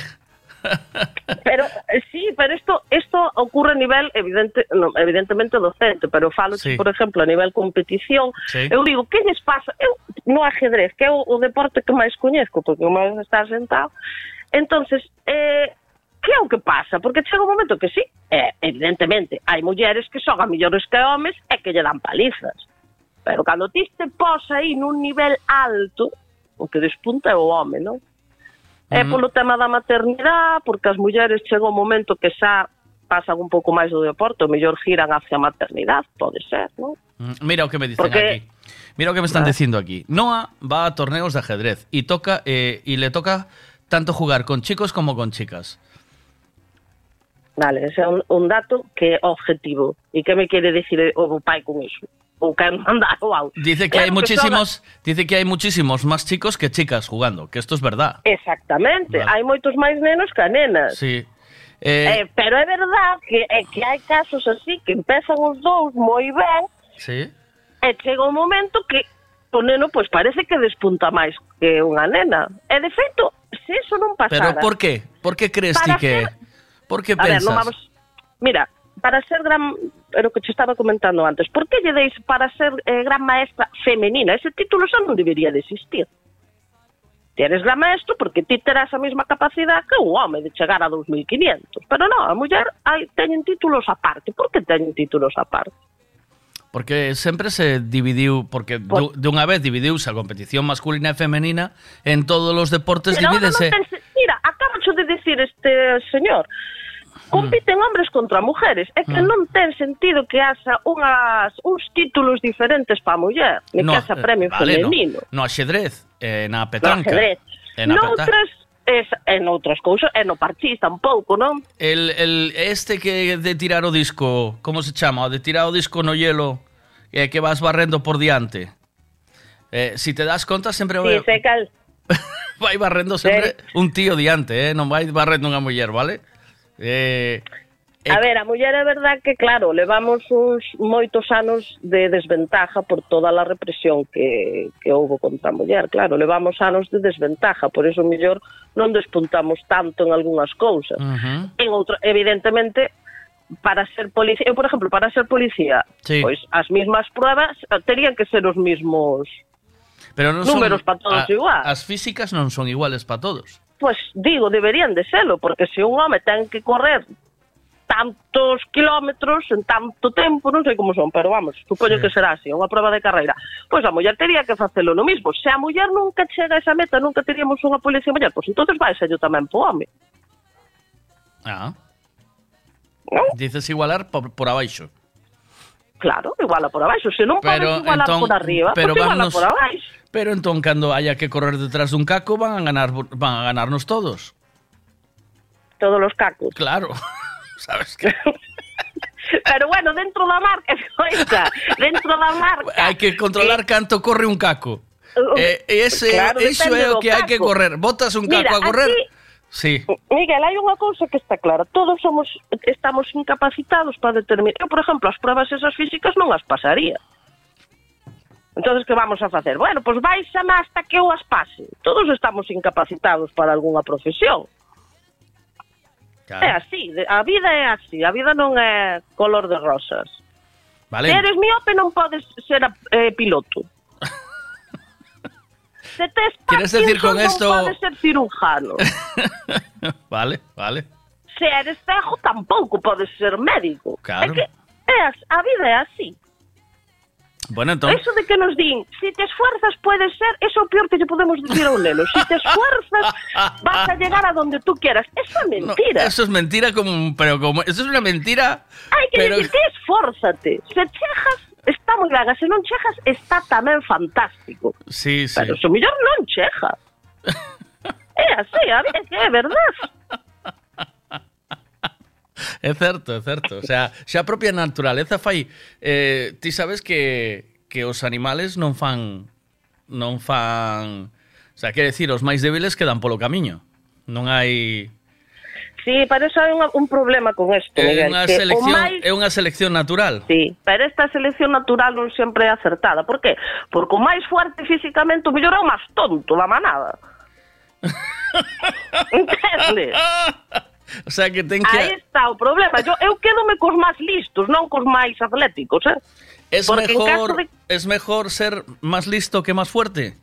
pero eh, sí, pero isto isto ocurre a nivel evidente, no, evidentemente docente, pero falo, sí. por exemplo, a nivel competición. Sí. Eu digo, que lles pasa? Eu no ajedrez, que é o, o deporte que máis coñezco, porque o máis está sentado. Entonces, eh, que é o que pasa? Porque chega un momento que sí, eh, evidentemente, hai mulleres que xogan millores que homes e que lle dan palizas Pero cando ti te pos aí nun nivel alto, o que despunta é o home, non? É polo tema da maternidade, porque as mulleres chega un momento que xa pasan un pouco máis do deporte, o mellor giran hacia a maternidade, pode ser, non? Mm, mira o que me dicen porque... aquí. Mira o que me están ah. dicindo aquí. Noa va a torneos de ajedrez y toca eh, y le toca tanto jugar con chicos como con chicas. Vale, ese é un, un dato que é objetivo. E que me quere decir o pai con iso? ou quen mandar o auto. Dice que hai muchísimos, dice que hai muchísimos máis chicos que chicas jugando, que isto é es verdad. Exactamente, vale. hai moitos máis nenos que nenas. Sí. Eh... Eh, pero é verdad que, é que hai casos así que empezan os dous moi ben sí. e chega un momento que o neno pois parece que despunta máis que unha nena. E de feito, se eso non pasara... Pero por qué? Por que crees ti que... Ser... Por que pensas? A ver, non vamos... Mira, para ser gran era o que te estaba comentando antes. Por que lle deis para ser eh, gran maestra femenina? Ese título xa non debería de existir. Ti eres gran maestro porque ti terás a mesma capacidade que un home de chegar a 2500. Pero non, a muller hai, teñen títulos aparte. Por que teñen títulos aparte? Porque sempre se dividiu, porque pues, dunha vez dividiuse a competición masculina e femenina, en todos os deportes divídese... Non ten, mira, acabo de decir este señor, compiten hombres contra mujeres. É que mm. non ten sentido que haxa unhas, uns títulos diferentes para a muller, ni no, que haxa eh, premio vale, femenino. No, no xedrez, eh, na petanca. No xedrez. En eh, na Noutras, es, eh, en outras cousas, e no parchís tampouco, non? El, el, este que de tirar o disco, como se chama? O de tirar o disco no hielo eh, que vas barrendo por diante. Eh, si te das conta, sempre... Sí, se cal... vai barrendo sempre sí. un tío diante, eh? non vai barrendo unha muller, vale? Eh, eh, a eh, ver, a muller é verdad que, claro, levamos uns moitos anos de desventaja por toda a represión que, que houve contra a muller, claro, levamos anos de desventaja, por iso mellor non despuntamos tanto en algunhas cousas. Uh -huh. En outro, evidentemente, para ser policía, eu, por exemplo, para ser policía, sí. pois as mesmas pruebas terían que ser os mesmos Pero non números para todos a, igual. As físicas non son iguales para todos pues digo, deberían de serlo, porque se un home ten que correr tantos kilómetros en tanto tempo, non sei como son, pero vamos, supoño sí. que será así, unha prova de carreira. Pois a muller tería que facelo no mismo. Se a muller nunca chega a esa meta, nunca teríamos unha policía muller, pois entonces vai ser yo tamén po home. Ah. ¿No? Dices igualar por, por abaixo. Claro, iguala por abaixo. Se non Pero, podes igualar entón, por arriba, pero iguala vámonos- por abaixo. Pero entón cando haya que correr detrás dun caco van a ganar van a ganarnos todos. Todos os cacos. Claro. Sabes que Pero bueno, dentro da marca, escoita, dentro da marca. hai que controlar canto corre un caco. Uh, Eh, ese claro, iso é o que hai que correr. Botas un caco Mira, a correr? aquí- Sí. Miguel, hai unha cousa que está clara. Todos somos estamos incapacitados para determinar. Eu, por exemplo, as pruebas esas físicas non as pasaría. Entonces, que vamos a facer? Bueno, pois pues baixame hasta que eu as pase. Todos estamos incapacitados para algunha profesión. Claro. É así, a vida é así, a vida non é color de rosas. Vale. Se eres miope non podes ser eh, piloto. Se tes ¿Quieres decir con esto- non podes ser cirujano. Vale, vale. Se eres cejo tampouco podes ser médico. Claro. É que é a vida é así. Bueno, entón Eso de que nos din, si te esfuerzas puedes ser, eso o peor que lle podemos dicir a un neno. Si te esfuerzas vas a llegar a donde tú quieras. Eso é mentira. Eso es mentira como pero como eso es una mentira. Hai que pero decir que esfórzate. Se chejas, está moi ben, se non chejas está tamén fantástico. Sí, sí. Pero se mellor non chega. é así, a ver, é verdad. É certo, é certo. O sea, xa a propia naturaleza fai... Eh, ti sabes que, que os animales non fan... Non fan... O sea, quer decir, os máis débiles quedan polo camiño. Non hai Sí, pero eso hai un, un problema con isto, é Miguel. unha selección, máis é unha selección natural. Sí, pero esta selección natural non sempre é acertada. Por qué? Porque o máis fuerte físicamente o mellor é o máis tonto da manada. Entendes? O sea que ten que... Aí está o problema. Yo, eu quedome cos máis listos, non cos máis atléticos, eh? Es Porque mejor, de- es mejor ser más listo que más fuerte.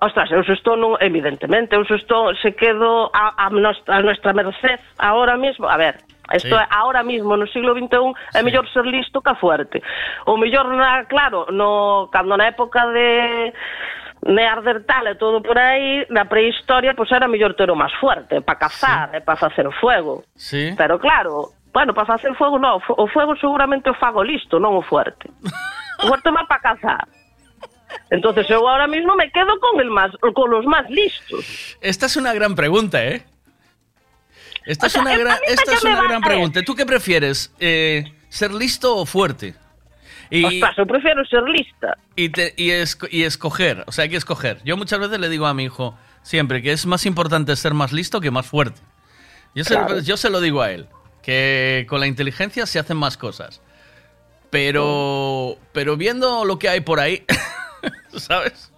Ostras, eu estou non, evidentemente, eu estou se quedo a, a, nostra, a nuestra merced ahora mismo, a ver, Isto sí. é ahora mismo no siglo XXI é mellor ser listo que fuerte. O mellor na, claro, no cando na época de Neandertal e todo por aí, na prehistoria, pois pues, era mellor ter o máis fuerte, para cazar, sí. e para facer fuego. Sí. Pero claro, bueno, para facer fuego non, o fuego seguramente o fago listo, non o fuerte. O fuerte máis para cazar. Entonces eu ahora mismo me quedo con el más, con los más listos. Esta es una gran pregunta, ¿eh? Esta O sea, es una gran, esta es una pregunta. ¿Tú qué prefieres? Eh, ¿Ser listo o fuerte? Y, Ostras, eu prefiero ser lista. y, te- y, esco- y escoger, o sea, hay que escoger. Yo muchas veces le digo a mi hijo, siempre, que es más importante ser más listo que más fuerte. Yo, Claro. se, yo se lo digo a él, que con la inteligencia se hacen más cosas. Pero, pero viendo lo que hay por ahí, ¿sabes?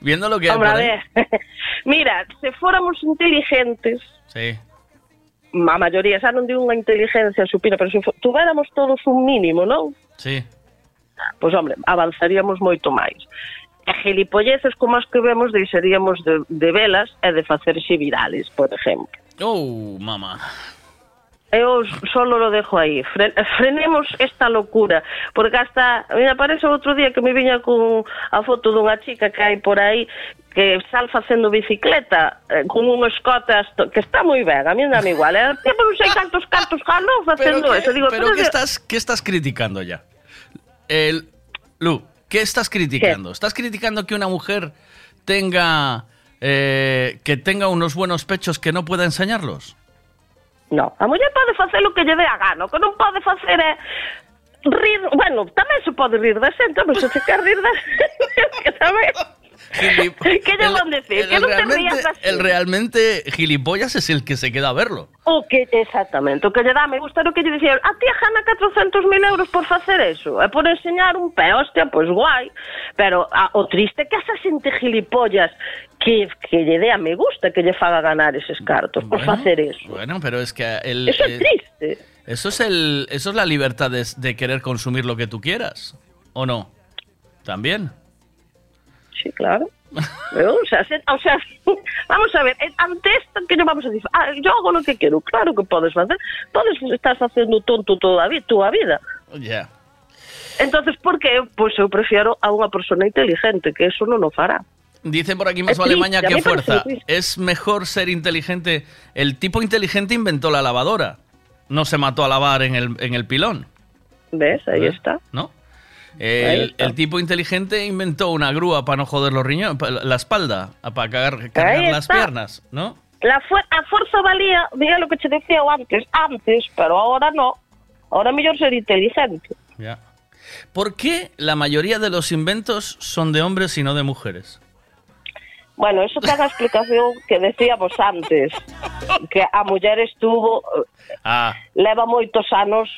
Viendo lo que hay Hombre, a por ahí. ver. Mira, se fóramos inteligentes, Sí. a maioría, xa non digo unha inteligencia supina, pero se tuviéramos todos un mínimo, non? Sí. Pois, hombre, avanzaríamos moito máis. E gilipolleces como as que vemos deixaríamos de, de velas e de facerse virales, por exemplo. Oh, mamá. Eu solo lo dejo. Fre frenemos esta locura. Porque hasta, me aparece outro día que me viña con a foto dunha chica que hai por aí que sal facendo bicicleta eh, con un escote hasta, que está moi ben, a mí dame igual. Eh? Tipo, non sei cantos cantos jalou facendo ¿qué- eso. Digo, pero pero ¿qué de- estás, ¿qué estás criticando ya? El, Lu, ¿qué estás criticando? ¿Estás criticando que una mujer tenga eh, que tenga unos buenos pechos que no pueda enseñarlos? No, a muller pode facer o que lle dé a gana, o que non pode facer é rir, bueno, tamén se pode rir da xente, pero se se quer rir da xente, que tamén... lle van decir? El non te rías realmente, da el realmente gilipollas es el que se queda a verlo. O que, exactamente, o que lle dá me gusta o que lle dicía, a ti gana 400.000 euros por facer eso, e por enseñar un pé, hostia, pois guai, pero a, o triste que esa xente gilipollas que, que lle dé a me gusta que lle faga ganar eses cartos por Bueno, facer eso. Bueno, pero es que el, Eso é eh, triste. eso es el, eso es la libertad de, de querer consumir lo que tú quieras, ¿o no? También. Sí, claro. Pero, o, sea, se- o sea, vamos a ver, eh, ante esto que no vamos a decir, ah, yo hago lo que quiero, claro que podes facer, podes estar facendo tonto toda a vida, túa vida. Ya. Entonces, por que? Pois eu prefiero a unha persona inteligente, que eso non o fará. Dicen por aquí más vale maña que fuerza. Es mejor ser inteligente. El tipo inteligente inventó la lavadora. No se mató a lavar en el, en el pilón, ¿Ves? Ahí ¿Eh? está. ¿no? El, tipo inteligente inventó una grúa para no joder los riñones, la espalda, para cargar, cargar las piernas, ¿no? La fu a forza valía, mira lo que te decía antes, antes, pero ahora no. Ahora é mellor ser inteligente. Ya. ¿Por qué la mayoría de los inventos son de hombres y no de mujeres? Bueno, eso ten a explicación que decíamos antes, que a muller estuvo Ah, leva moitos anos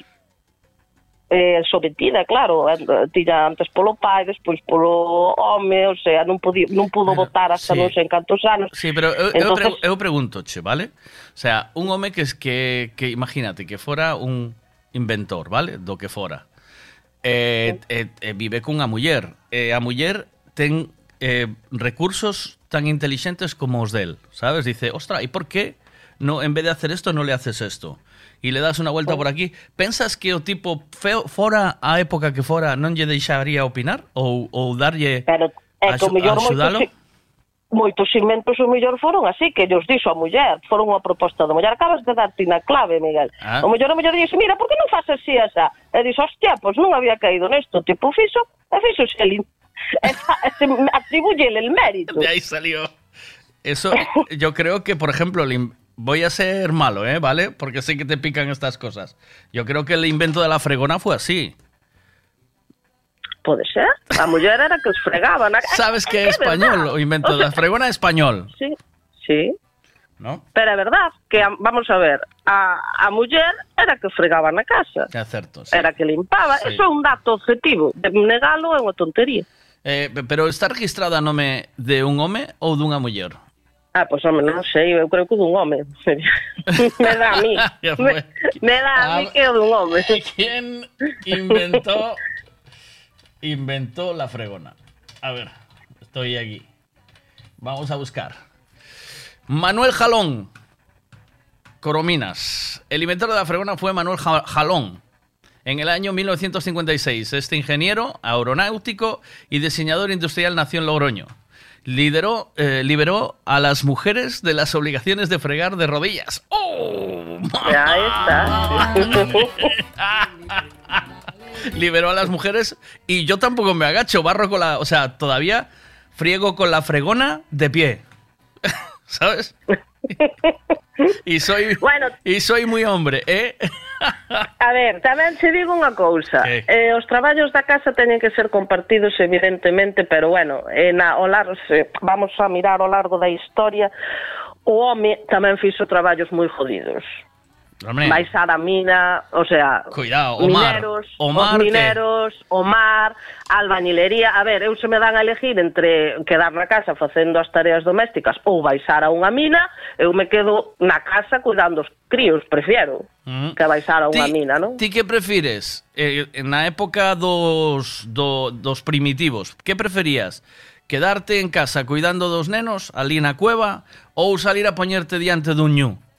eh, sometida, claro, eh, tiña antes polo pai, despois polo home, o sea, non podía, non pudo bueno, votar hasta sí. non sei cantos anos. Sí, pero eu, Entonces... eu, pre eu pregunto, che, vale? O sea, un home que, es que, que imagínate que fora un inventor, vale? Do que fora. Eh, eh, eh, vive cunha muller. Eh, a muller ten eh, recursos tan intelixentes como os del, sabes? Dice, ostra, e por que no, en vez de hacer esto no le haces esto? y le das una vuelta oh. por aquí, pensas que o tipo feo, fora a época que fora non lle deixaría opinar ou, ou darlle Pero, eh, é, axu, mellor axudalo? Moito, moitos inventos o mellor foron así que lles dixo a muller, foron unha proposta da muller, acabas de dar ti na clave, Miguel. Ah. O mellor o muller dixo, mira, por que non faz así esa? E dixo, hostia, pois non había caído nesto, tipo fixo, e fixo xelín. Atribuye el mérito. De aí salió. Eso, yo creo que, por ejemplo, el, voy a ser malo, ¿eh? ¿Vale? Porque sé que te pican estas cosas. Yo creo que el invento de la fregona fue así. Pode ser. A muller era que os fregaban. ¿Sabes qué es español? O invento de la fregona es español. Sí, sí. ¿No? Pero é verdad que, vamos a ver, a, a muller era que fregaba na casa. É certo. sí. Era que limpaba. Sí. Eso é un dato objetivo. De negalo é unha tontería. Eh, pe- pero está registrada a nome de un home ou dunha muller? Ah, pois home, non sei, eu creo que dun home. me dá a mí. Me, me dá a mí Ah, que é dun home. ¿Quién inventó, inventó la fregona? A ver, estoy aquí. Vamos a buscar. Manuel Jalón. Corominas. El inventor de la fregona fue Manuel Ja- Jalón. En el año 1956, este ingeniero aeronáutico y diseñador industrial nació en Logroño. Lideró, eh, liberó a las mujeres de las obligaciones de fregar de rodillas. ¡Oh! Ahí está. liberó a las mujeres y yo tampoco me agacho, barro con la, o sea, todavía friego con la fregona de pie. ¿Sabes? y soy bueno, y soy muy hombre, eh? a ver, tamén se digo unha cousa. Eh. eh os traballos da casa teñen que ser compartidos evidentemente, pero bueno, eh, na, o largo, se, vamos a mirar ao largo da historia, o home tamén fixo traballos moi jodidos. Hombre. baixar a mina, o sea, Cuidado, o mineros, mar, o mar, os mineros, que... o mar, albañilería, a ver, eu se me dan a elegir entre quedar na casa facendo as tareas domésticas ou baixar a unha mina, eu me quedo na casa cuidando os críos, prefiero mm. que baixar a unha ti, mina, non? Ti que prefires? Eh, na época dos, do, dos primitivos, que preferías? Quedarte en casa cuidando dos nenos, ali na cueva, ou salir a poñerte diante dun ñu?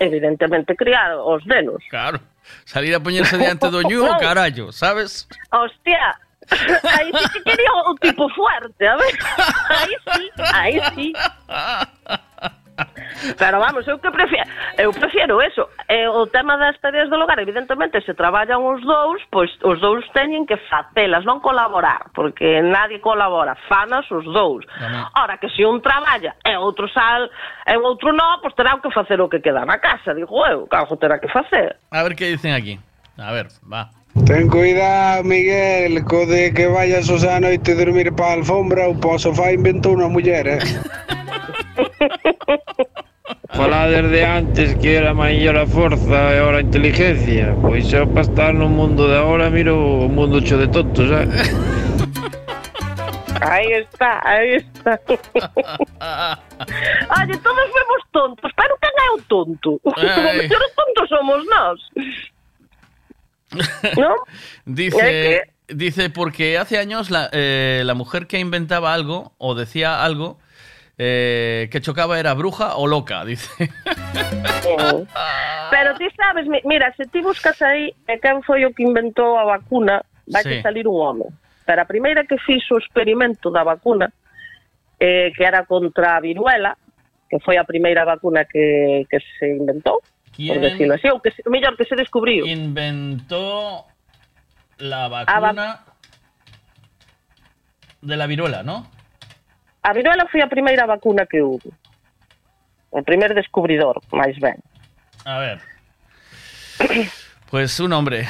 Evidentemente criar os nenos. Claro. Salir a poñerse diante do ñu, Non. carallo, sabes? Hostia, aí sí que quería o tipo fuerte, a ver. Aí sí, aí sí. Pero vamos, eu que prefiero, eu prefiero eso. E o tema das tareas do hogar, evidentemente, se traballan os dous, pois os dous teñen que facelas, non colaborar, porque nadie colabora, fanas os dous. Ah, Ora, que se un traballa e outro sal, e outro non, pois terá que facer o que queda na casa, digo eu, cago terá que facer. A ver que dicen aquí. A ver, va. Ten cuidado, Miguel, co de que vayas os a noite dormir pa alfombra ou pa sofá inventou unha muller, eh? Falá desde antes que era maior a forza e ahora a inteligencia. Pois xa para estar no mundo de agora, miro o mundo cho de tontos, eh? Aí está, aí está. Oye, todos vemos tontos, pero quen é o tonto? Ai. os tontos somos nós. ¿No? Dice, dice, porque hace años la, eh, la mujer que inventaba algo o decía algo eh, que chocaba era bruja o loca, dice. Oh. Pero ti sabes, mi- mira, se ti buscas aí quen foi o que inventou a vacuna, vai Sí. salir un home. Pero a primeira que fixo o experimento da vacuna, eh, que era contra a viruela, que foi a primeira vacuna que, que se inventou, ¿Quién? por decirlo así, ou que mellor que se descubriu. Inventó la vacuna de la viruela, ¿no? A viruela foi a primeira vacuna que hubo. O primer descubridor, máis ben. A ver. Pues un hombre.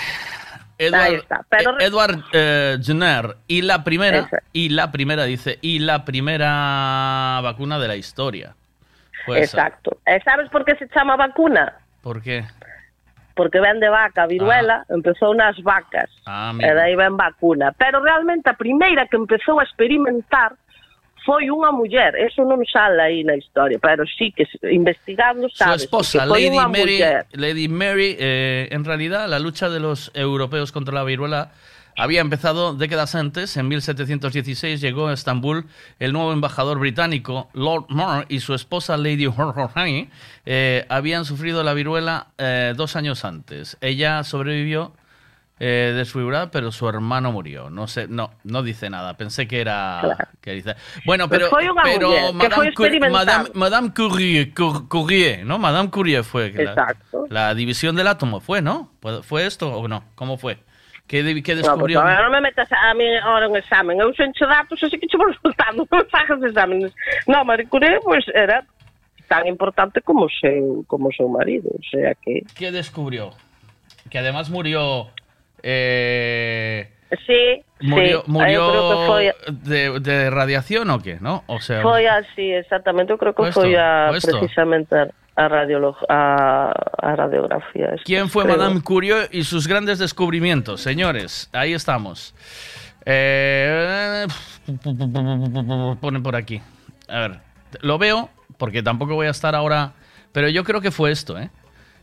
Edward, pero- Edward eh, Jenner. Y la primera, y la primera, dice, y la primera vacuna de la historia. Exacto. E sabes por que se chama vacuna? ¿Por qué? Porque ven de vaca, viruela, empezou nas vacas. Ah, e amigo. dai ven vacuna. Pero realmente a primeira que empezou a experimentar foi unha muller. Eso non sale aí na historia, pero sí que investigando Su sabes. esposa, Lady Mary. Lady Mary eh, en realidad la lucha de los europeos contra la viruela había empezado décadas antes. En 1716 llegó a Estambul el nuevo embajador británico Lord Moore y su esposa Lady Horrocks eh, habían sufrido la viruela eh, dos años antes. Ella sobrevivió eh, desfigurada, pero su hermano murió. No sé, no, no dice nada. Pensé que era que dice. Bueno, Pues pero pero que foi Madame, experimentar. Madame, Madame Curie, Cur- Curie, ¿no? Madame Curie fue la, Exacto. la división del átomo, fue, ¿no? ¿Fue- ¿Fue esto o no? ¿Cómo fue? ¿Qué, qué No, pues, descubrió? a ver, non me metas a mí ahora un examen. Eu xenche datos, así que che vou resultando. Non fagas exámenes. No, Marie Curie, pues, era tan importante como o seu, como o seu marido. O sea que... ¿Qué descubrió? Que además murió. Eh, Sí, murió sí. foi, de, de radiación o qué, ¿no? O sea, foi así, exactamente. Eu creo que Fue esto, a, fue precisamente a, radiolog a, a radiografía. ¿Quién fue creo. Madame Curie y sus grandes descubrimientos? Señores, ahí estamos. Eh, ponen por aquí. A ver. Lo veo, porque tampoco voy a estar ahora. Pero yo creo que fue esto, ¿eh?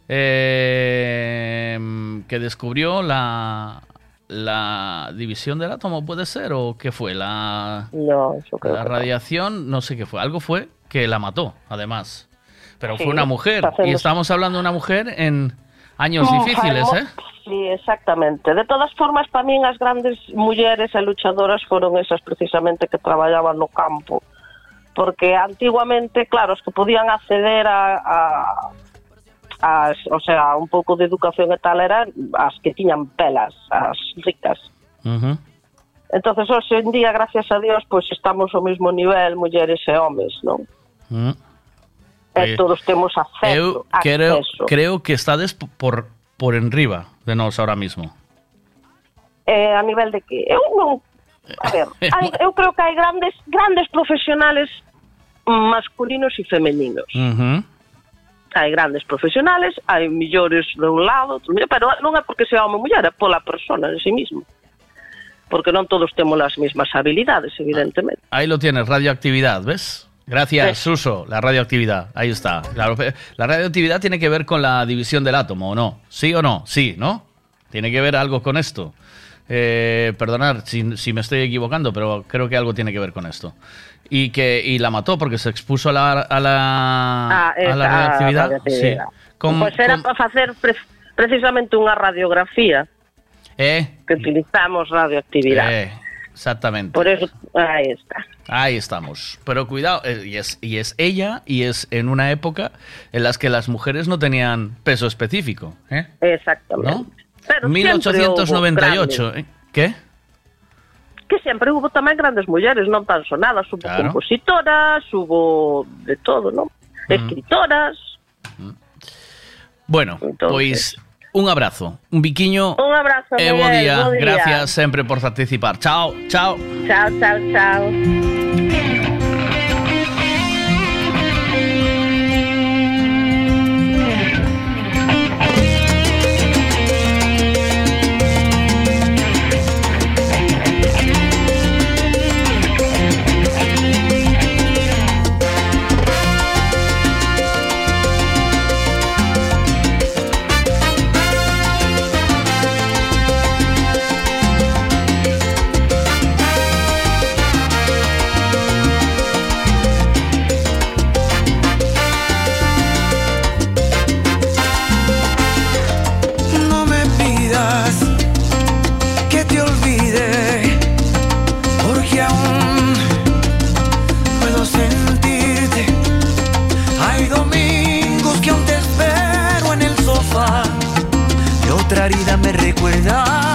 Eh, que descubrió la, la división del átomo, ¿puede ser? ¿O qué fue? La, No, yo creo la que radiación, no sé qué fue. Algo fue que la mató, además. Pero Sí, fue una mujer. Y estamos hablando de una mujer en años difíciles, ¿eh? Sí, exactamente. De todas formas, para min as grandes mulleres e luchadoras foron esas precisamente que traballaban no campo. Porque antiguamente, claro, os que podían acceder a, a as, o sea, un pouco de educación e tal eran as que tiñan pelas, as ricas. Uh -huh. Entonces, hoxe en día, gracias a Dios, pois pues, estamos ao mesmo nivel mulleres e homes, non? Uh -huh. E todos temos acceso, Eu creo, acceso. creo que estades por, por enriba de nós ahora mismo. Eh, a nivel de que? Eu non... A ver, hai, eu creo que hai grandes grandes profesionales masculinos e femeninos. Uh -huh Hai grandes profesionales, hai millores de un lado, outro pero non é porque sea home ou muller, é pola persona en sí mismo. Porque non todos temos as mesmas habilidades, evidentemente. Ahí lo tienes, radioactividad, ¿ves? Gracias, Suso, la radioactividad. Ahí está. La radioactividad tiene que ver con la división del átomo, ¿o no? ¿Sí o no? Sí, ¿no? Tiene que ver algo con esto. Eh, perdonad si, si me estoy equivocando, pero creo que algo tiene que ver con esto. Y que y la mató porque se expuso a la, a la, Ah, a la radioactividad. radioactividad. Sí. Pois era para facer pre precisamente unha radiografía eh, que utilizamos radioactividad. eh, exactamente. Por eso, aí está. Ahí estamos. Pero cuidado, eh, y es, y es ella, y es en una época en las que las mujeres no tenían peso específico. ¿eh? Exactamente. ¿No? Pero siempre houbo 1898. grandes. ¿eh? ¿Qué? Que sempre hubo tamén grandes mulleres, non tan sonadas, hubo Claro. compositoras, hubo de todo, non? Escritoras. Bueno, pues un abrazo, un biquiño. Un abrazo, e bo Miguel, día. bo día. Gracias sempre por participar. Chao, chao. Chao, chao, chao. Me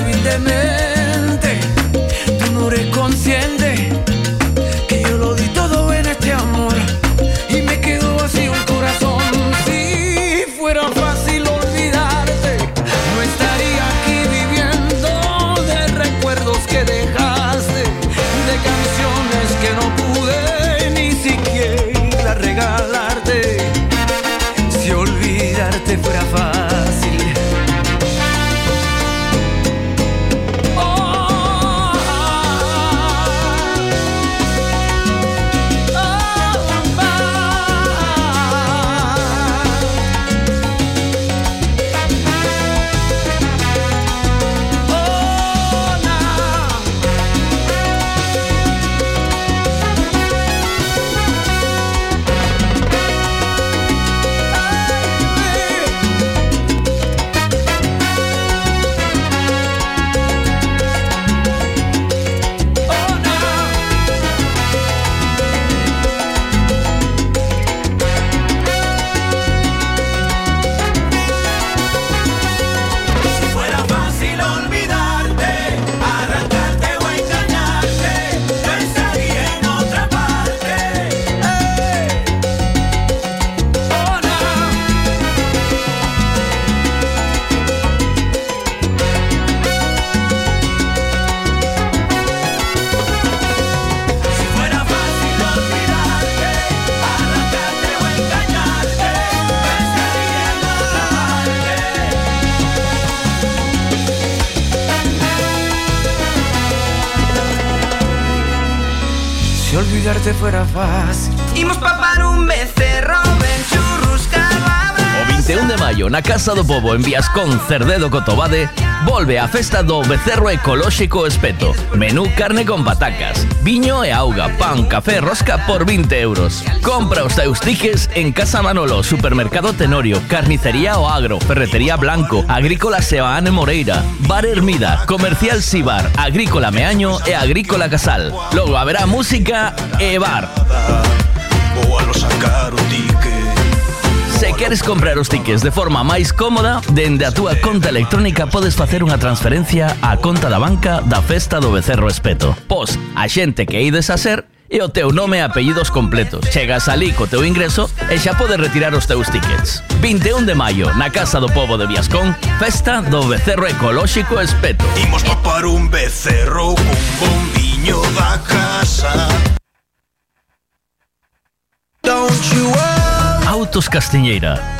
soy se fuera fácil. Imos papar un becerro, ben churruscar O 21 de maio na Casa do Pobo en Viascón, Cerdedo Cotobade Volve a festa do Becerro Ecolóxico Espeto. Menú carne con patacas. Viño e auga, pan, café rosca por 20 euros. Compra os teus tiques en Casa Manolo, Supermercado Tenorio, Carnicería O Agro, Ferretería Blanco, Agrícola Sebaane Moreira, Bar Hermida, Comercial Sibar, Agrícola Meaño e Agrícola Casal. Logo haberá música e bar. Se queres comprar os tickets de forma máis cómoda, dende a túa conta electrónica podes facer unha transferencia á conta da banca da Festa do Becerro Espeto. a xente que ides a ser e o teu nome e apellidos completos. Chegas alí co teu ingreso e xa podes retirar os teus tickets. 21 de maio, na Casa do Povo de Viascón, festa do becerro ecolóxico Espeto. Imos topar un becerro cun bombiño da casa. Don't you Autos Castiñeira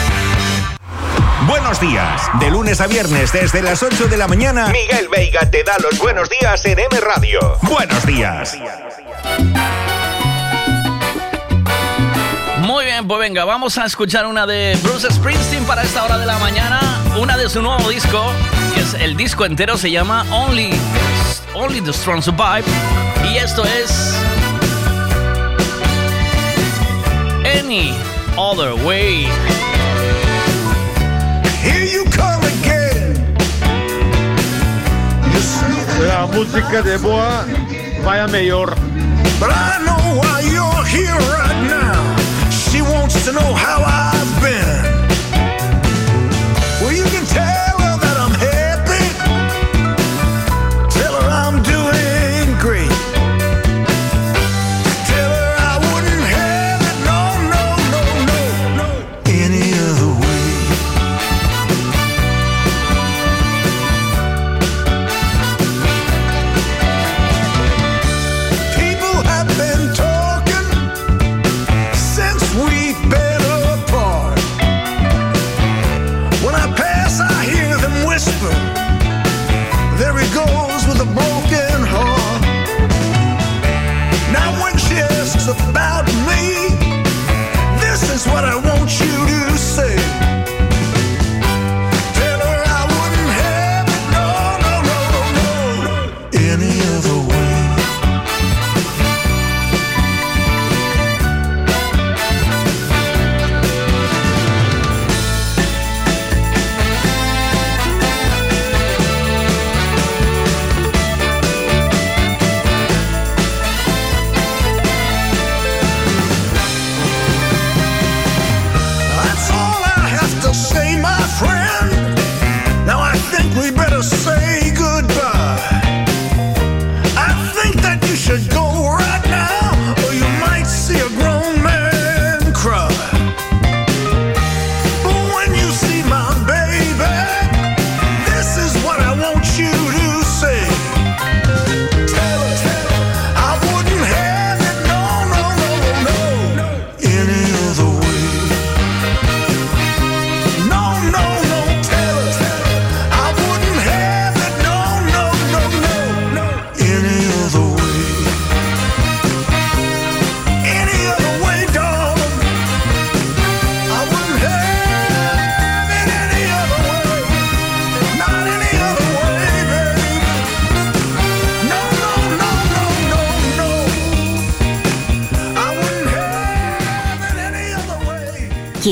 Buenos días. De lunes a viernes desde las 8 de la mañana, Miguel Veiga te da los buenos días en M Radio. Buenos días. Muy bien, pues venga, vamos a escuchar una de Bruce Springsteen para esta hora de la mañana, una de su nuevo disco, que es el disco entero se llama Only Only the Strong Survive y esto es Any Other Way. La música de Boa vaya mejor. But I know why you're here right now. She wants to know how I've been.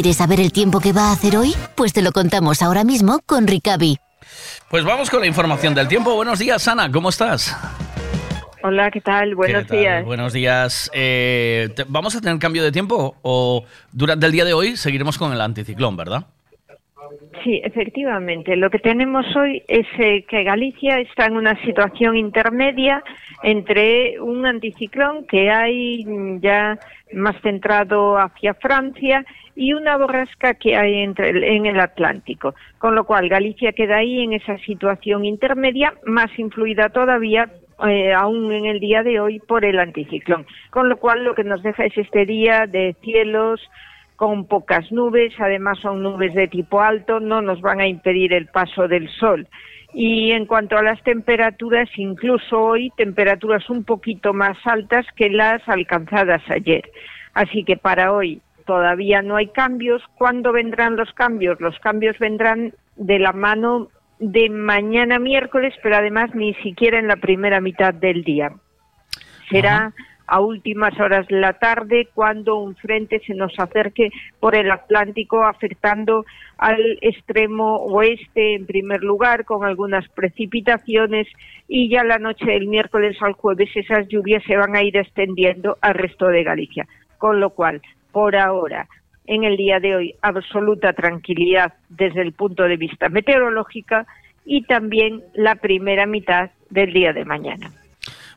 ¿Quieres saber el tiempo que va a hacer hoy? Pues te lo contamos ahora mismo con Ricavi. Pues vamos con la información del tiempo. Buenos días, Ana, ¿cómo estás? Hola, ¿qué tal? Buenos ¿Qué tal? días. Buenos días. Eh, te- ¿Vamos a tener cambio de tiempo o durante el día de hoy seguiremos con el anticiclón, verdad? Sí, efectivamente. Lo que tenemos hoy es eh, que Galicia está en una situación intermedia entre un anticiclón que hay ya más centrado hacia Francia y una borrasca que hay entre el- en el Atlántico. Con lo cual, Galicia queda ahí en esa situación intermedia, más influida todavía eh, aún en el día de hoy por el anticiclón. Con lo cual, lo que nos deja es este día de cielos con pocas nubes, además son nubes de tipo alto, no nos van a impedir el paso del sol. Y en cuanto a las temperaturas, incluso hoy temperaturas un poquito más altas que las alcanzadas ayer. Así que para hoy todavía no hay cambios. ¿Cuándo vendrán los cambios? Los cambios vendrán de la mano de mañana miércoles, pero además ni siquiera en la primera mitad del día. Será a últimas horas de la tarde cuando un frente se nos acerque por el Atlántico afectando al extremo oeste en primer lugar con algunas precipitaciones y ya la noche del miércoles al jueves esas lluvias se van a ir extendiendo al resto de Galicia. Con lo cual, por ahora, en el día de hoy, absoluta tranquilidad desde el punto de vista meteorológica y también la primera mitad del día de mañana.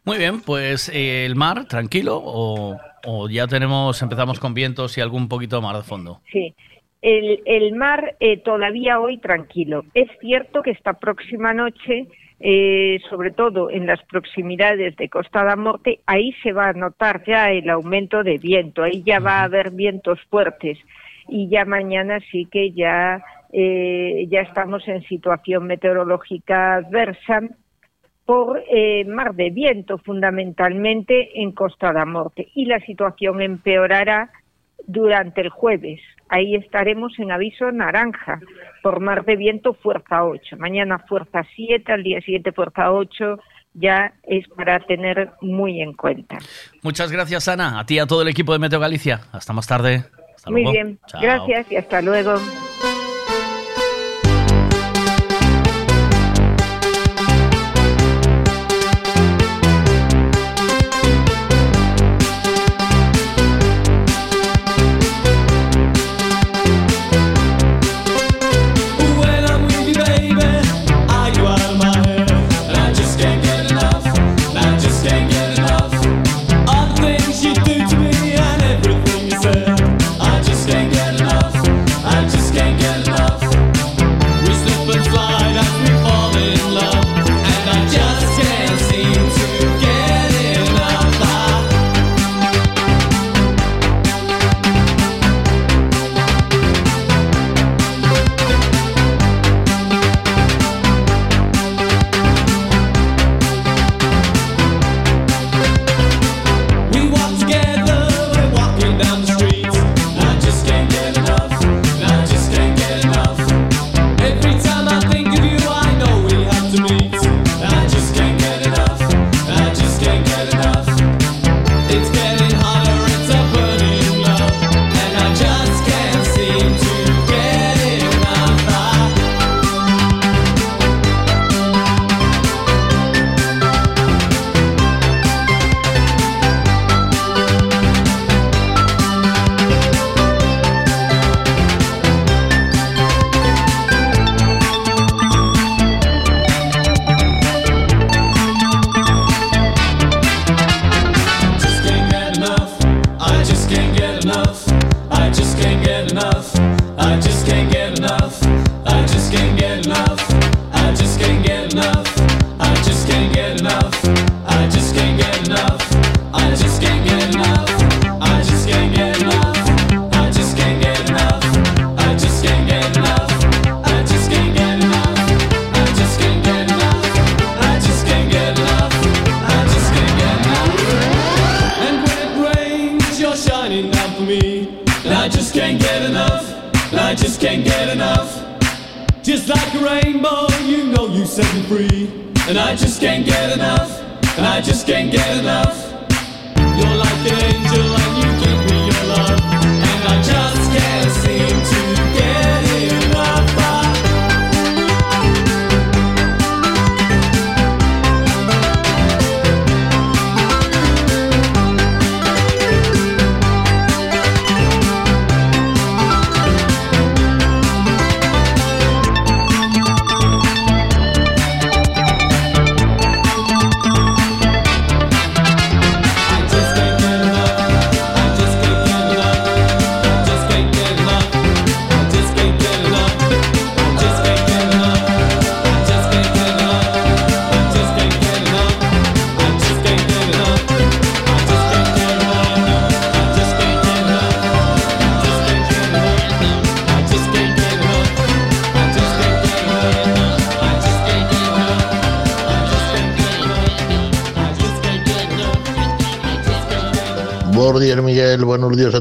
Muy bien, pues eh, el mar, tranquilo, o, o ya tenemos, empezamos con vientos y algún poquito de mar de fondo. Sí, el, el mar eh, todavía hoy tranquilo. Es cierto que esta próxima noche, eh, sobre todo en las proximidades de Costa da Morte, ahí se va a notar ya el aumento de viento, ahí ya va a haber vientos fuertes. Y ya mañana sí que ya, eh, ya estamos en situación meteorológica adversa por eh, mar de viento fundamentalmente en Costa da Morte y la situación empeorará durante el jueves. Ahí estaremos en aviso naranja por mar de viento fuerza 8. Mañana fuerza 7, al día siguiente fuerza 8. Ya es para tener muy en cuenta. Muchas gracias, Ana. A ti y a todo el equipo de Meteo Galicia. Hasta más tarde. Hasta muy luego. bien. Chao. Gracias y hasta luego.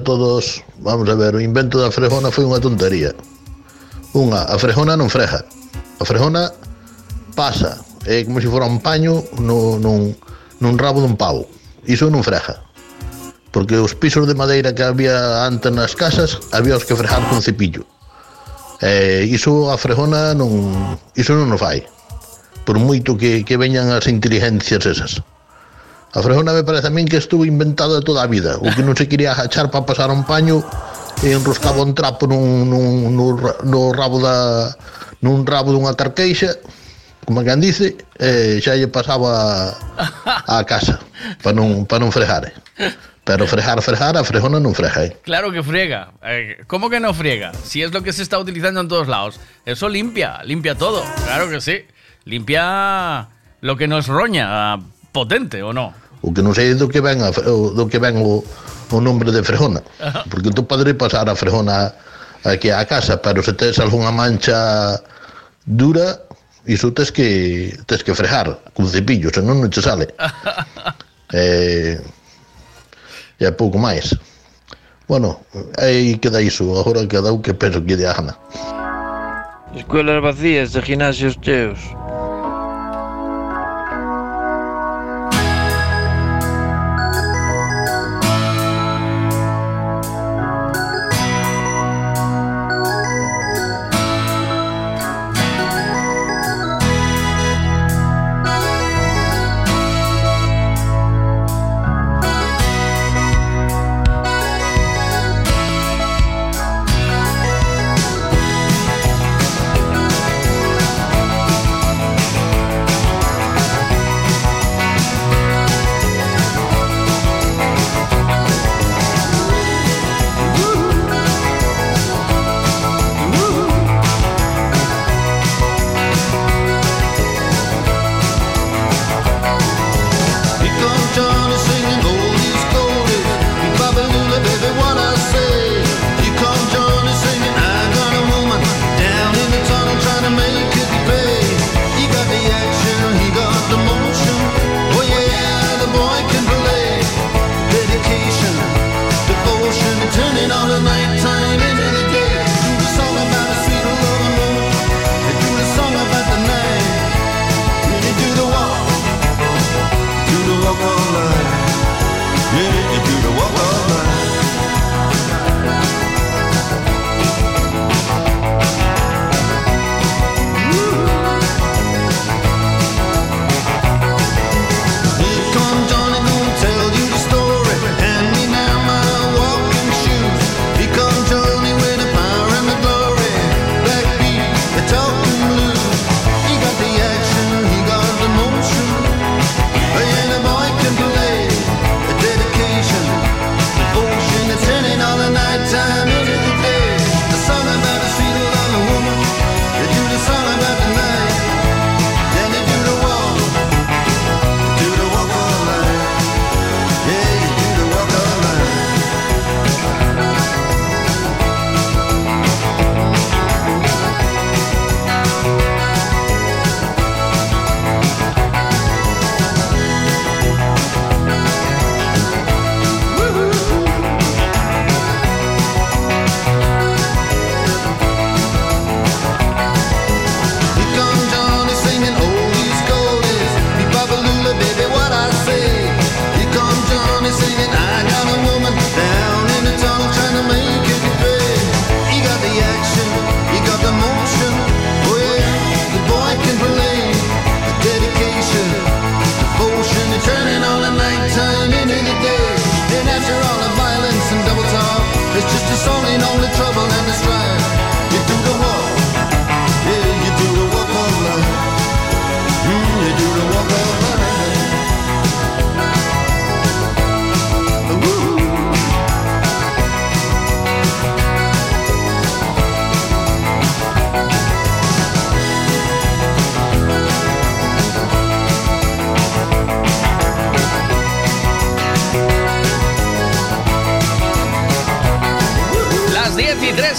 a todos. Vamos a ver, o invento da frejona foi unha tontería. Unha, a frejona non freja. A frejona pasa, é como se fora un paño no, nun, nun rabo dun pavo. Iso non freja. Porque os pisos de madeira que había antes nas casas, había os que frejar con cepillo. E iso a frejona non, iso non o fai. Por moito que, que veñan as inteligencias esas. A frejona me parece a min que estuvo inventado de toda a vida. O que non se quería agachar para pasar un paño e enroscaba un trapo nun, nun, rabo da nun rabo dunha carqueixa como quen dice, e xa pasaba a, casa para non, para non fregar. Pero fregar, fregar, a frejona non freja, eh. Claro que friega. Eh, ¿Cómo que no friega? Si es lo que se está utilizando en todos lados. Eso limpia, limpia todo. Claro que sí. Limpia lo que nos roña. Potente, ¿o no? O que non sei é do que ven, a, do que ven o, o nombre de Frejona. Porque entón tú padre pasar a Frejona aquí á casa, pero se tes algunha mancha dura, iso tes que, tes que frejar con cepillo, senón non che sale. eh, e pouco máis. Bueno, aí queda iso, agora queda o que penso que de Ana. Escuelas vacías de gimnasios cheos.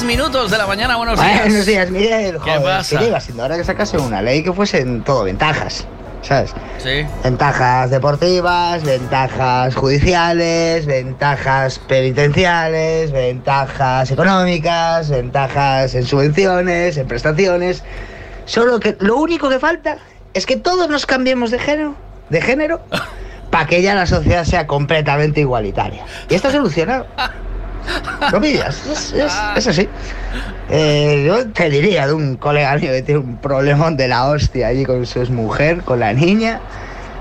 Minutos de la mañana. Buenos días. Buenos días, Miguel. ¿Qué Joder, pasa? que ya iba siendo hora que sacase una ley que fuese en todo ventajas, ¿sabes? Sí. Ventajas deportivas, ventajas judiciales, ventajas penitenciales, ventajas económicas, ventajas en subvenciones, en prestaciones. Solo que lo único que falta es que todos nos cambiemos de género, de género, para que ya la sociedad sea completamente igualitaria. Y está solucionado. ¿Lo pillas? Es, es- es así. Eh, yo te diría de un colega mío que tiene un problemón de la hostia allí con su mujer, con la niña.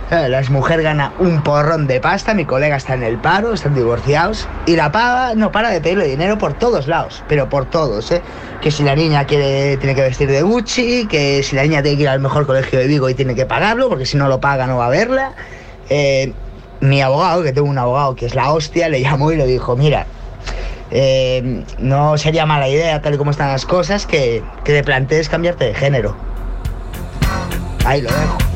Claro, La mujer gana un porrón de pasta, mi colega está en el paro, están divorciados y la paga no para de pedirle dinero por todos lados, pero por todos, ¿eh? Que si la niña quiere, tiene que vestir de Gucci, que si la niña tiene que ir al mejor colegio de Vigo y tiene que pagarlo, porque si no lo paga no va a verla. Eh, mi abogado, que tengo un abogado que es la hostia, le llamó y le dijo, mira, eh, no sería mala idea, tal y como están las cosas, que, que te plantees cambiarte de género. Ahí lo dejo.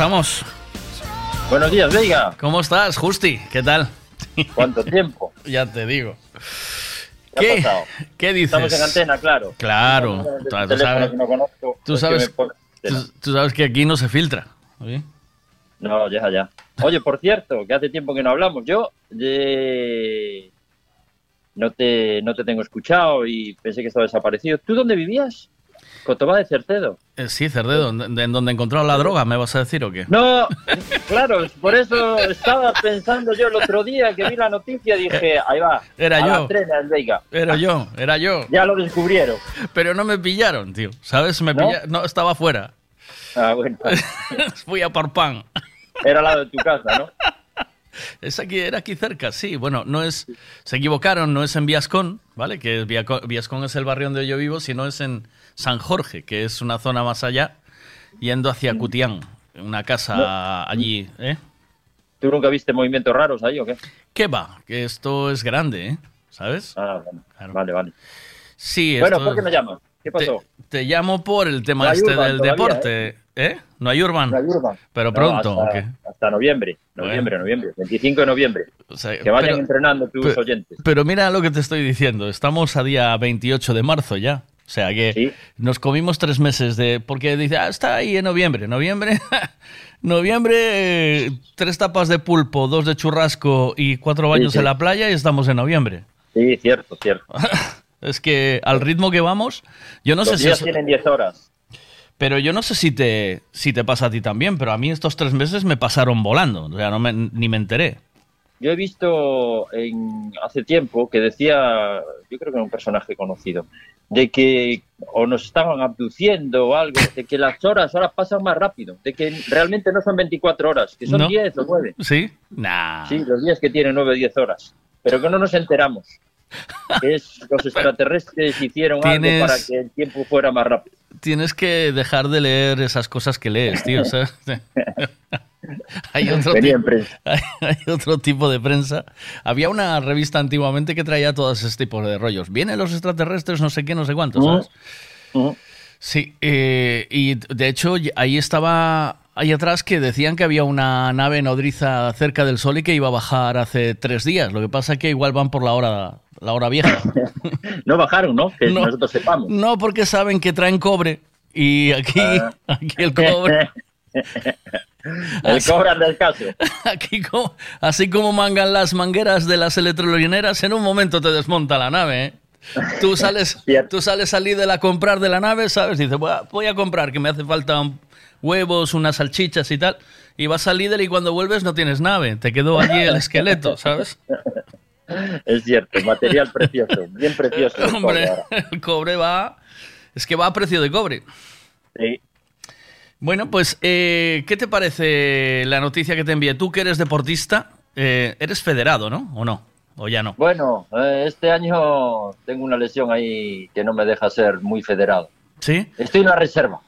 Estamos? Buenos días, Veiga. ¿Cómo estás, Justi? ¿Qué tal? ¿Cuánto tiempo? ya te digo. ¿Qué ha pasado? ¿Qué dices? Estamos en antena, claro. Claro. Estamos Tú, sabes, que no conozco, tú pues sabes- que tú- tú sabes que aquí no se filtra. ¿oye? No, ya, ya. Oye, por cierto, que hace tiempo que no hablamos. Yo eh, no, te, no te tengo escuchado y pensé que estaba desaparecido. ¿Tú dónde vivías? Cotobá de Cercedo. Eh, sí, Cerdedo, ¿en donde encontraron la droga, ¿me vas a decir o qué? No, claro, por eso estaba pensando yo el otro día que vi la noticia, dije, ahí va. Era a yo. Era yo, era yo. Ya lo descubrieron. Pero no me pillaron, tío. ¿Sabes? Me ¿No? pilla- no estaba fuera. Ah, bueno. Fui a por pan. Era al lado de tu casa, ¿no? Es aquí, era aquí cerca, sí. Bueno, no es. Se equivocaron, no es en Viascon, ¿vale? Que Viascon es el barrio donde yo vivo, sino es en San Jorge, que es una zona más allá, yendo hacia Cutián, una casa allí, ¿eh? ¿Tú nunca viste movimientos raros ahí o qué? ¿Qué va? Que esto es grande, ¿eh? ¿Sabes? Ah, vale, vale. vale. Sí, Bueno, esto- ¿por qué me llamas? ¿Qué pasó? Te llamo por el tema No este Urban del todavía, deporte. ¿eh? No hay Urban. No hay Urban. Pero No, pronto, hasta, ¿o qué? hasta noviembre, noviembre, noviembre, 25 de noviembre. sea, que vayan pero- entrenando tus pero- oyentes. Pero mira lo que te estoy diciendo. Estamos a día 28 de marzo ya. O sea que nos comimos tres meses de. Porque dice, ah, está ahí en noviembre. Noviembre. noviembre, tres tapas de pulpo, dos de churrasco y cuatro baños sí. en la playa y estamos en noviembre. Sí, cierto, cierto. Es que al ritmo que vamos, yo no Los sé si. eso- tienen 10 horas. Pero yo no sé si te, si te pasa a ti también, pero a mí estos tres meses me pasaron volando. O sea, no me- ni me enteré. Yo he visto en, hace tiempo que decía, yo creo que era un personaje conocido, de que o nos estaban abduciendo o algo, de que las horas ahora pasan más rápido, de que realmente no son 24 horas, que son No. 10 o 9. ¿Sí? Nah. Sí, los días que tienen 9 o 10 horas, pero que no nos enteramos. Que es, los extraterrestres hicieron Tienes- algo para que el tiempo fuera más rápido. Tienes que dejar de leer esas cosas que lees, tío. ¿sabes? hay, otro tipo, hay, hay otro tipo de prensa. Había una revista antiguamente que traía todos esos tipos de rollos. Vienen los extraterrestres, no sé qué, no sé cuánto, ¿sabes? Sí, eh, y de hecho ahí estaba, ahí atrás que decían que había una nave nodriza cerca del Sol y que iba a bajar hace tres días. Lo que pasa es que igual van por la hora, la hora vieja. No bajaron, ¿no? Que No. nosotros sepamos. No, porque saben que traen cobre y aquí, Ah. aquí el cobre. El escaso. Aquí como, así como mangan las mangueras de las electrolineras, en un momento te desmonta la nave. ¿eh? Tú sales, tú sales a Lidl a comprar de la nave, ¿sabes? Dices, voy a, voy a comprar, que me hace falta un- huevos, unas salchichas y tal. Y vas al Lidl y cuando vuelves no tienes nave, te quedó allí el esqueleto, ¿sabes? Es cierto, material precioso, bien precioso. el Hombre, cobre el cobre va. Es que va a precio de cobre. Sí. Bueno, pues, eh, ¿qué te parece la noticia que te envié? Tú que eres deportista, eh, eres federado, ¿no? ¿O no? ¿O ya no? Bueno, eh, este año tengo una lesión ahí que no me deja ser muy federado. ¿Sí? Estoy en la reserva.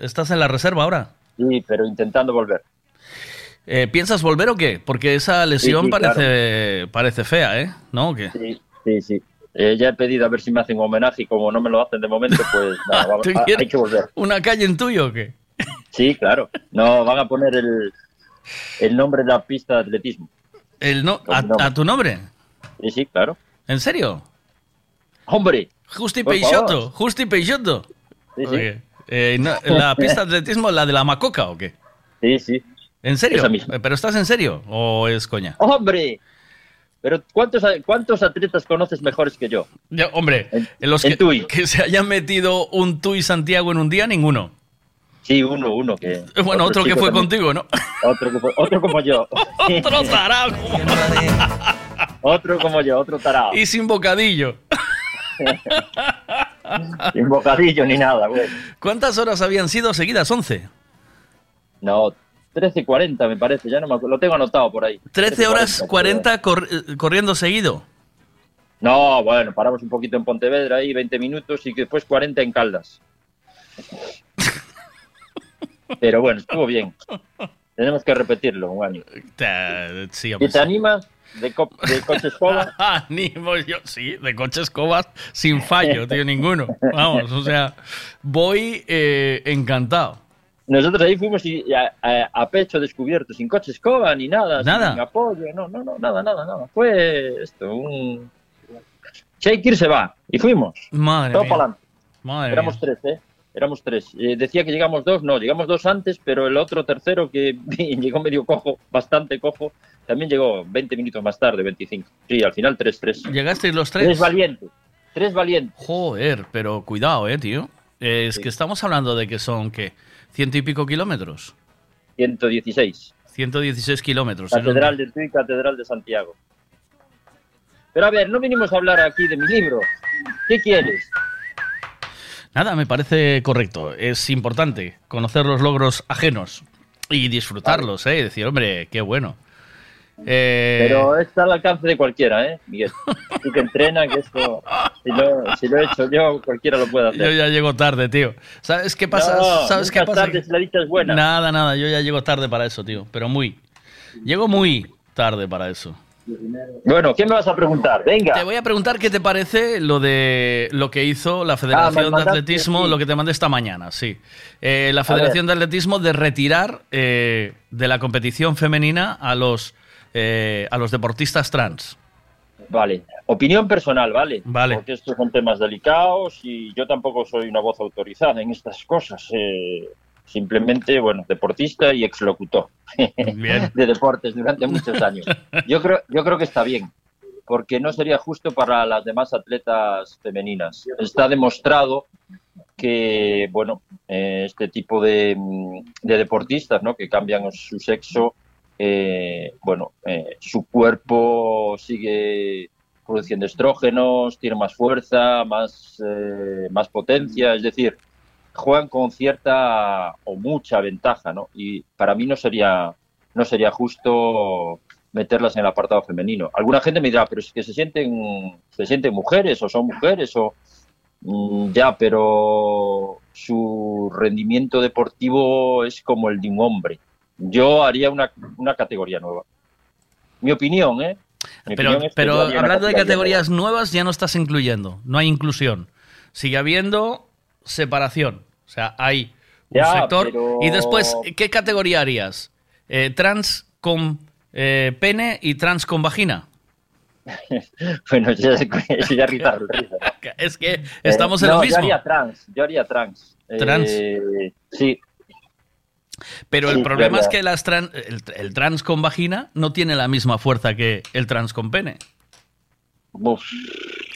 ¿Estás en la reserva ahora? Sí, pero intentando volver. Eh, ¿Piensas volver o qué? Porque esa lesión Sí, sí, parece, parece fea, ¿eh? ¿No? ¿O qué? Sí, sí, sí. Eh, ya he pedido a ver si me hacen un homenaje y como no me lo hacen de momento, pues nada, vamos- ¿Tú a- quieres hay que volver. ¿Una calle en tuyo o qué? Sí, claro. No, van a poner el, el nombre de la pista de atletismo. El no, a, nombre. a tu nombre? Sí, sí, claro. ¿En serio? ¡Hombre! Justi Peixoto. Justi Peixoto. Sí, sí. Oye, eh, no, ¿La pista de atletismo, la de la Macoca o qué? Sí, sí. ¿En serio? Esa misma. ¿Pero estás en serio o es coña? ¡Hombre! Pero ¿cuántos, ¿cuántos atletas conoces mejores que yo? Hombre, en los en que, Tui. que se hayan metido un Tui Santiago en un día, ninguno. Sí, uno, uno que... Bueno, otro, que chico fue también. contigo, ¿no? Otro, que fue- otro como yo. otro tarado. otro como yo, otro tarado. Y sin bocadillo. Sin bocadillo ni nada, güey. ¿Cuántas horas habían sido seguidas? ¿11? No, 13.40 me parece, ya no me acuerdo. Lo tengo anotado por ahí. 13 horas 13:40, 40 cor- corriendo seguido. No, bueno, paramos un poquito en Pontevedra ahí, 20 minutos y que después 40 en Caldas. Pero bueno, estuvo bien. Tenemos que repetirlo un año. Te- sí, ¿Y te animas de, co- de coche escoba? Animo yo, sí, de coche escobas sin fallo, tío, ninguno. Vamos, o sea, voy eh, encantado. Nosotros ahí fuimos y a, a- a pecho descubierto, sin coche escoba ni nada, Nada. sin apoyo, no, no, no, nada, nada, nada. Fue esto, un... Shakir se va, y fuimos. Madre Todo mía. para adelante. Madre Éramos tres, ¿eh? Éramos tres. Eh, decía que llegamos dos, no, llegamos dos antes, pero el otro tercero, que llegó medio cojo, bastante cojo, también llegó 20 minutos más tarde, 25. Sí, al final tres, tres. ¿Llegasteis los tres? Tres valientes. Tres valientes. Joder, pero cuidado, eh, tío. Eh, es que estamos hablando de que son, ¿qué? ¿Ciento y pico kilómetros? 116. 116 kilómetros. un Catedral de Tui, Catedral de Santiago. Pero a ver, no vinimos a hablar aquí de mi libro. ¿Qué quieres? Nada, me parece correcto. Es importante conocer los logros ajenos y disfrutarlos, ¿eh? Decir, hombre, qué bueno. Eh, Pero está al alcance de cualquiera, ¿eh, Miguel? Tú que entrena, que esto, si lo, si lo he hecho yo, cualquiera lo puede hacer. Yo ya llego tarde, tío. ¿Sabes qué pasa? No, ¿Sabes qué pasa? tarde si la es buena. Nada, nada, yo ya llego tarde para eso, tío. Pero muy. Llego muy tarde para eso. Bueno, ¿qué me vas a preguntar? Venga. Te voy a preguntar qué te parece lo de lo que hizo la Federación me de Atletismo, sí. lo que te mandé esta mañana, sí. Eh, la Federación de Atletismo de retirar eh, de la competición femenina a los eh, a los deportistas trans. Vale, opinión personal, ¿vale? Vale. Porque estos son temas delicados y yo tampoco soy una voz autorizada en estas cosas. eh, simplemente, bueno, deportista y exlocutor Bien. de deportes durante muchos años. Yo creo, yo creo que está bien, porque no sería justo para las demás atletas femeninas. Está demostrado que, bueno, eh, este tipo de, de deportistas, ¿no? Que cambian su sexo, eh, bueno, eh, su cuerpo sigue produciendo estrógenos, tiene más fuerza, más, eh, más potencia, es decir, juegan con cierta o mucha ventaja, ¿no? Y para mí no sería, no sería justo meterlas en el apartado femenino. Alguna gente me dirá, pero es que se sienten, se sienten mujeres o son mujeres o Mm, ya, pero su rendimiento deportivo es como el de un hombre. Yo haría una, una categoría nueva. Mi opinión, ¿eh? Mi Pero, opinión pero hablando de categoría categorías nuevas, ya no estás incluyendo, no hay inclusión. Sigue habiendo separación. O sea, hay un Ya, sector. pero- Y después, ¿qué categoría harías? Eh, ¿Trans con eh, pene y trans con vagina? bueno, ya, ya es ¿no? Que estamos en Eh, lo no, mismo. Yo haría trans, yo haría trans. Trans. Eh, sí, Pero Sí, el problema es que las tran- el, el trans con vagina no tiene la misma fuerza que el trans con pene. Uf,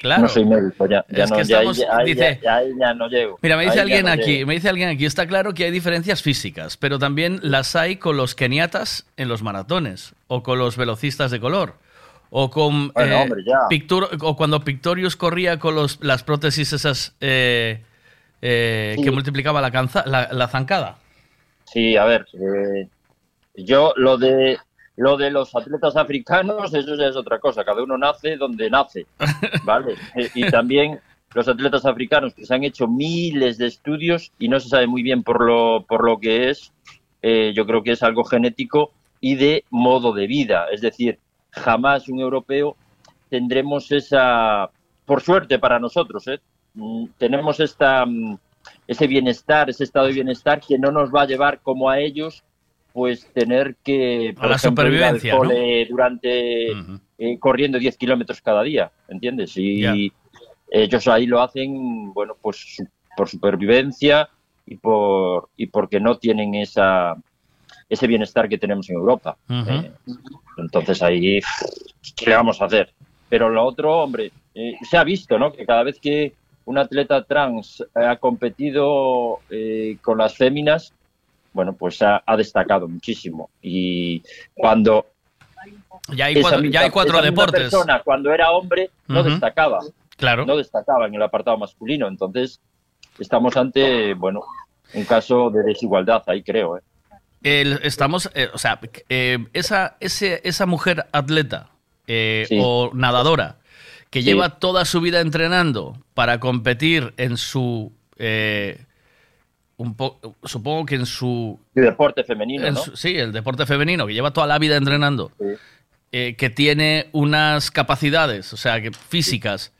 Claro. no soy médico, ya, ya Es no, que ya, estamos- ya- ahí dice- ya- ahí ya no llego. Mira, me dice Ahí alguien no aquí, llego. me dice alguien aquí, está claro que hay diferencias físicas, pero también las hay con los keniatas en los maratones, o con los velocistas de color, o con Bueno, eh, hombre, ya. Pictur- o cuando Pictorius corría con los, las prótesis esas eh, eh, Sí. que multiplicaba la, canza- la, la zancada. Sí, a ver, yo lo de lo de los atletas africanos, eso ya es otra cosa, cada uno nace donde nace, ¿vale? Eh, y también los atletas africanos que se han hecho miles de estudios y no se sabe muy bien por lo, por lo que es, eh, yo creo que es algo genético y de modo de vida, es decir, jamás un europeo tendremos esa, por suerte para nosotros, ¿eh? Mm, tenemos esta, mm, ese bienestar, ese estado de bienestar que no nos va a llevar como a ellos, pues tener que, A la ejemplo, al supervivencia, ¿no? cole durante eh, corriendo 10 kilómetros cada día, ¿entiendes? Y ellos ahí lo hacen, bueno, pues su- por supervivencia y por y porque no tienen esa ese bienestar que tenemos en Europa. Eh, entonces ahí, ¿qué le vamos a hacer? Pero lo otro, hombre, eh, se ha visto, ¿no? Que cada vez que un atleta trans ha competido eh, con las féminas, bueno, pues ha, ha destacado muchísimo. Y cuando Ya hay cuatro, misma- ya hay cuatro esa misma deportes. persona, cuando era hombre, no destacaba. Claro. No destacaba en el apartado masculino. Entonces, estamos ante, bueno, un caso de desigualdad ahí, creo. ¿eh? El- estamos, eh, o sea, eh, esa, ese- esa mujer atleta eh, Sí. o nadadora que Sí. lleva toda su vida entrenando para competir en su, eh, un po- supongo que en su, El deporte femenino, en ¿no? su- sí, el deporte femenino, que lleva toda la vida entrenando, eh, que tiene unas capacidades, o sea, que físicas.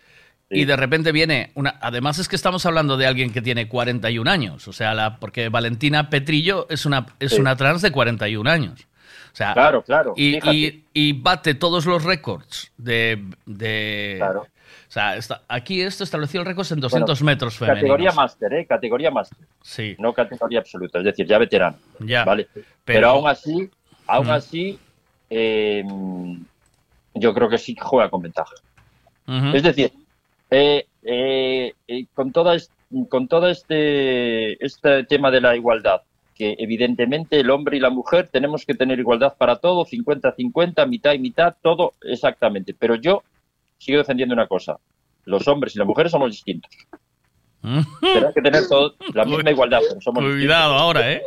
Y de repente viene una. Además, es que estamos hablando de alguien que tiene 41 años. O sea, la, porque Valentina Petrillo es una, es una trans de 41 años. O sea, Claro, claro, Y, fíjate. y- y bate todos los récords de. de O sea, está- aquí esto estableció el récord en 200 Bueno, metros femeninos. Categoría máster, ¿eh? Categoría máster. Sí. No categoría absoluta, es decir, ya veterano. Ya. ¿vale? Pero, Pero- aún así, aún Mm. así, eh, yo creo que sí juega con ventaja. Es decir, eh, eh, eh, con toda con todo este, este tema de la igualdad, que evidentemente el hombre y la mujer tenemos que tener igualdad para todo, 50-50, mitad y mitad, todo exactamente. Pero yo sigo defendiendo una cosa, los hombres y las mujeres somos distintos. Tenemos que tener todo, la misma igualdad, pero somos Cuidado ahora, ¿eh?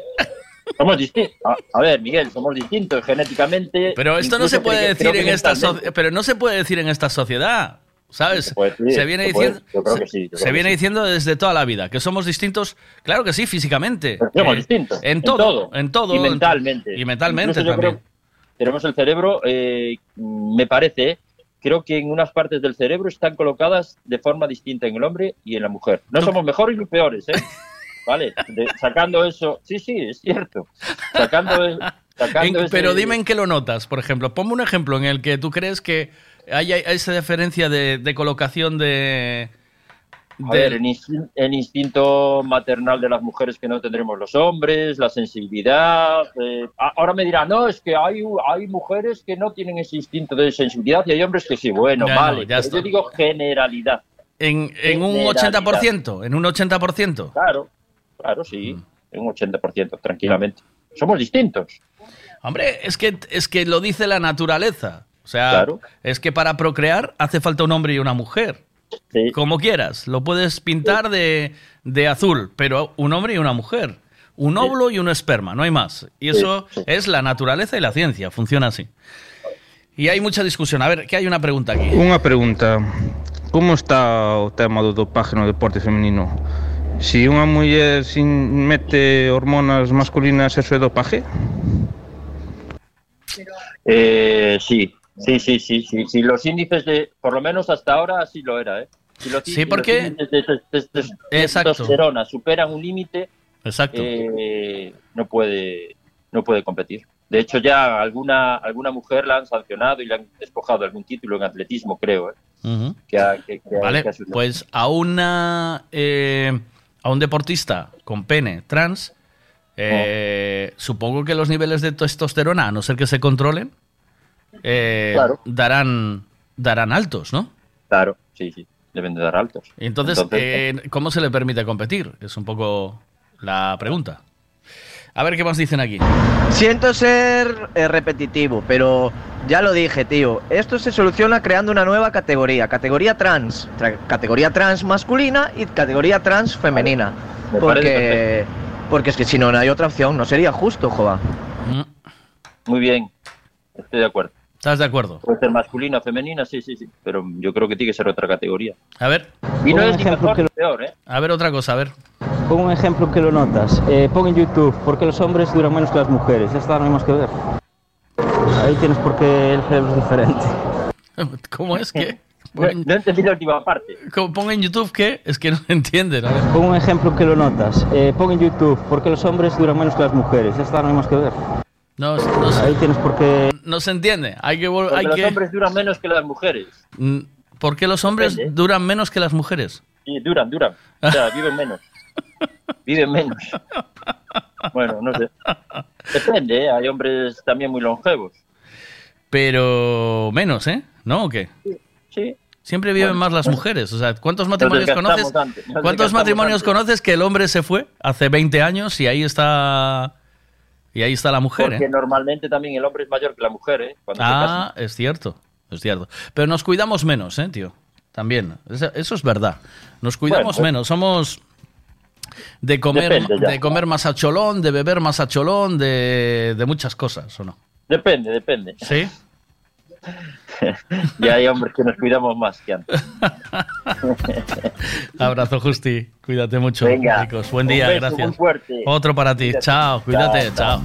Somos distintos. A, a ver, Miguel, somos distintos genéticamente. Pero esto no se puede decir en esta sociedad. Pero no se puede decir en esta sociedad. ¿Sabes? decir, se viene diciendo. sí, se viene sí. diciendo desde toda la vida que somos distintos. Claro que sí, físicamente. Somos Eh, distintos. En todo, en todo. Y en- mentalmente. Y mentalmente Incluso yo también. creo- tenemos el cerebro, eh, me parece. Creo que en unas partes del cerebro están colocadas de forma distinta en el hombre y en la mujer. No somos mejores ni peores, ¿eh? Vale, de- sacando eso, sí, sí, es cierto. Sacando, e- sacando En- ese- pero dime en qué lo notas, por ejemplo. Ponme un ejemplo en el que tú crees que hay, hay esa diferencia de, de colocación de... A ver, el, instin- el instinto maternal de las mujeres que no tendremos los hombres, la sensibilidad. eh, ahora me dirán, no, es que hay, hay mujeres que no tienen ese instinto de sensibilidad y hay hombres que sí. Bueno, no, vale, ya pero está. yo digo generalidad. en, en un Generalidad. 80%, en un 80%. Claro, claro, sí, en un 80%, tranquilamente. Somos distintos. Hombre, es que, es que lo dice la naturaleza. O sea, Claro. es que para procrear hace falta un hombre y una mujer. Como quieras. Lo puedes pintar de, de azul, pero un hombre y una mujer. Un óvulo y un esperma, no hay más. Y Sí, eso es la naturaleza y la ciencia, funciona así. Y hay mucha discusión. A ver, que hay una pregunta aquí. Unha pregunta. Como está o tema do dopaje no deporte femenino? Si unha muller sin mete hormonas masculinas, eso é dopaje? Eh, sí, sí, sí, sí, sí, sí. Los índices de, por lo menos hasta ahora, así lo era, ¿eh? Si los, Sí, los porque- índices de, Exacto. testosterona superan un límite, Exacto. eh, no puede, no puede competir. De hecho, ya alguna, alguna mujer la han sancionado y le han despojado de algún título en atletismo, creo, ¿eh? Que ha- que- que ha- Vale, ha pues a una eh, a un deportista con pene trans, eh, supongo que los niveles de testosterona, a no ser que se controlen, eh, Claro. darán darán altos, ¿no? Claro, sí, sí, deben de dar altos. Y entonces, Entonces, eh, ¿cómo se le permite competir? Es un poco la pregunta. A ver qué más dicen aquí. Siento ser eh, repetitivo, pero ya lo dije, tío. Esto se soluciona creando una nueva categoría. Categoría trans. Tra- categoría trans masculina y categoría trans femenina. Me parece Porque, porque es que si no, no hay otra opción. No sería justo, Jova. Muy bien, estoy de acuerdo. ¿Estás de acuerdo? Puede ser masculina, femenina, sí, sí, sí. Pero yo creo que tiene que ser otra categoría. A ver. Y no es ni ejemplo mejor que lo- peor, ¿eh? A ver otra cosa, a ver. Pon un ejemplo que lo notas. Eh, pon en YouTube, ¿por qué los hombres duran menos que las mujeres? Ya está, no hay más que ver. Ahí tienes por qué el cerebro es diferente. ¿Cómo es que? No, no entendí la última parte. Como Pon en YouTube que es que no se entiende. A ver. Pon un ejemplo que lo notas. Eh, pon en YouTube, ¿por qué los hombres duran menos que las mujeres? Ya está, no hay más que ver. No, no se- Ahí tienes por qué... No se entiende. Hay que Porque hay los que hombres duran menos que las mujeres. Mm, ¿Por qué los hombres Depende. duran menos que las mujeres? Sí, duran, duran. O sea, viven menos. Viven menos. Bueno, no sé. Depende, ¿eh? Hay hombres también muy longevos. Pero menos, ¿eh? ¿No o qué? Sí. Siempre viven Bueno, más las mujeres. O sea, ¿cuántos matrimonios conoces? ¿Cuántos matrimonios antes. conoces que el hombre se fue hace 20 años y ahí está y ahí está la mujer, Porque ¿eh? normalmente también el hombre es mayor que la mujer, ¿eh? Cuando se Ah, es cierto, es cierto. Pero nos cuidamos menos, ¿eh, tío? También. Eso, eso es verdad. Nos cuidamos Bueno. menos. Somos de comer, de comer más a cholón, de beber más a cholón, de, de muchas cosas, ¿o no? Depende, depende. Sí. y hay hombres que nos cuidamos más que antes. Abrazo, Justi. Cuídate mucho, Venga. chicos. Buen Un día, beso gracias. Otro para ti. Cuídate. Chao, cuídate, Chao,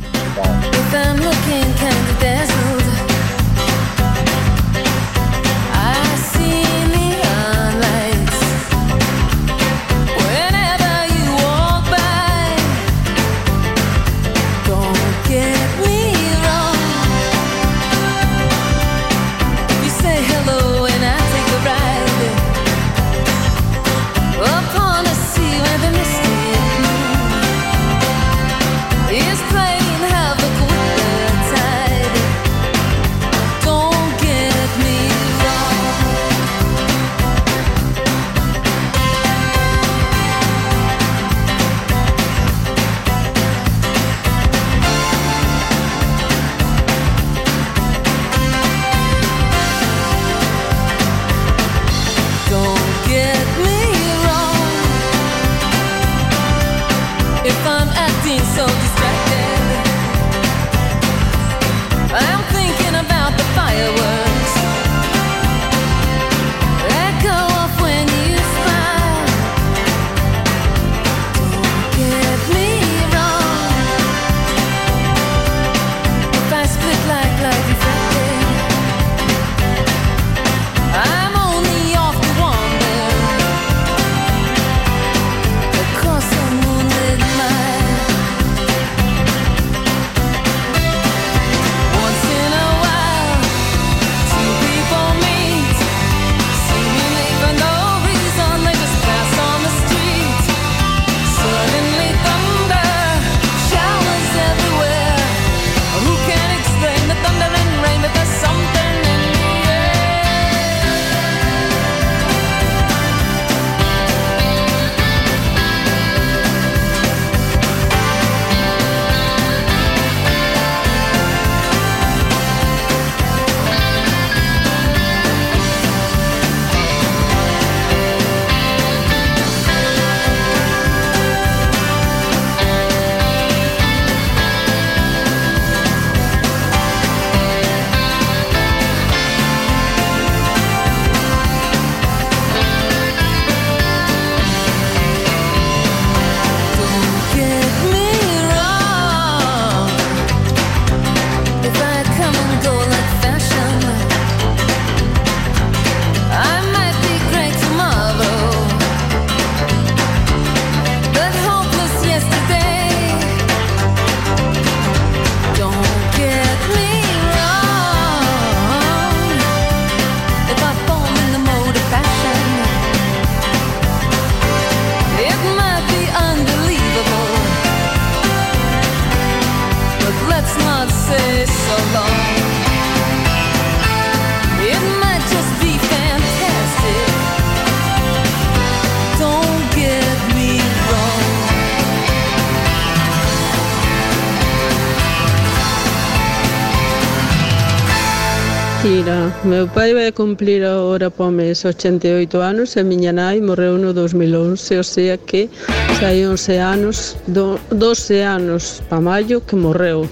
Meu pai vai cumplir agora po mes 88 anos e miña nai morreu no 2011, o sea que sai 11 anos, do, 12 anos pa maio que morreu.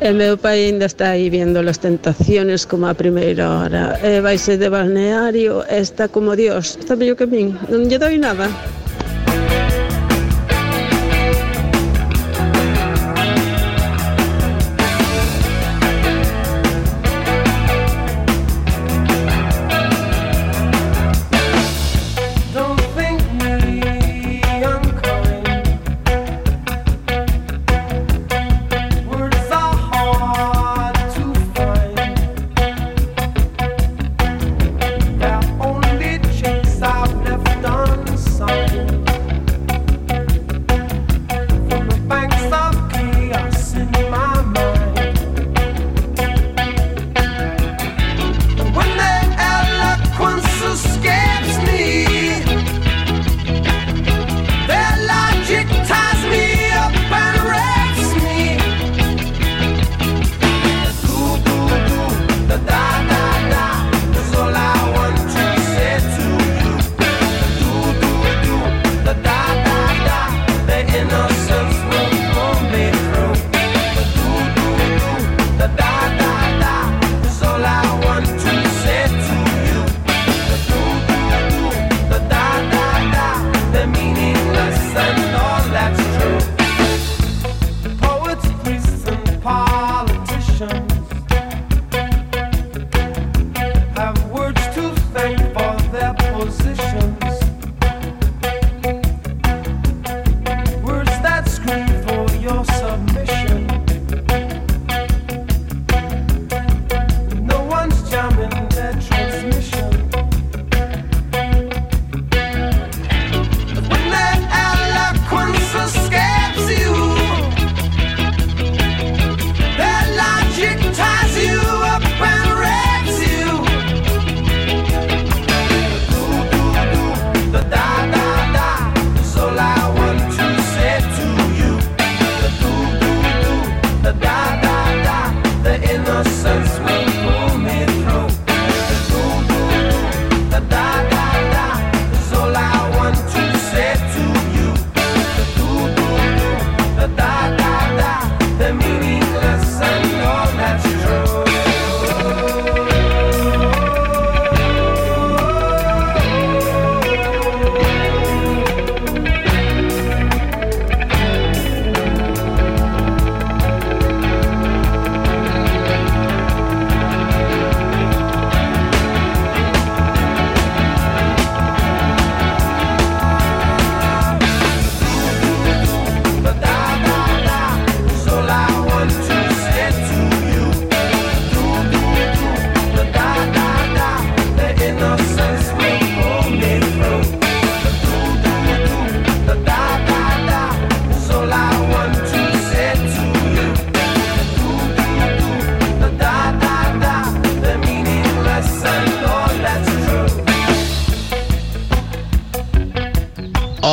E meu pai ainda está aí viendo las tentaciones como a primeira hora. E vai ser de balneario, e está como Dios, está mellor que min, non lle doi nada.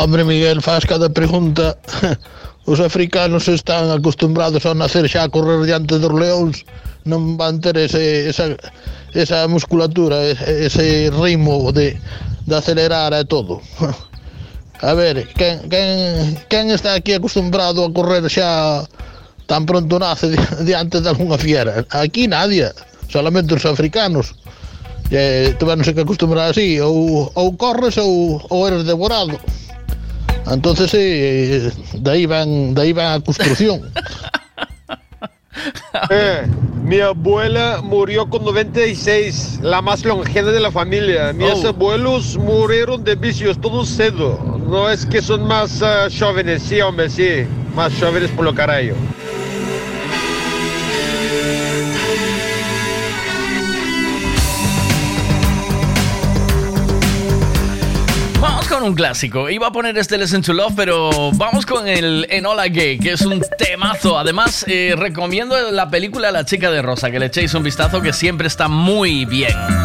Hombre, Miguel, faz cada pregunta. Os africanos están acostumbrados a nacer xa a correr diante dos leóns, non van ter ese, esa, esa musculatura, ese ritmo de, de acelerar e todo. A ver, quen, quen, quen está aquí acostumbrado a correr xa tan pronto nace diante de algunha fiera? Aquí nadie, solamente os africanos. Eh, e, tuveronse que acostumbrar así, ou, ou corres ou, ou eres devorado. Entonces sí, de ahí van, de ahí van a construcción. Eh, mi abuela murió con 96, la más longeva de la familia. Mis Oh. abuelos murieron de vicios, todos cedo. No es que son más ah, jóvenes, sí, hombre, sí. Más jóvenes por lo carajo. Un clásico. Iba a poner este Listen to Love, pero vamos con el Enola Gay, que es un temazo. Además, eh, recomiendo la película La chica de rosa, que le echéis un vistazo, que siempre está muy bien.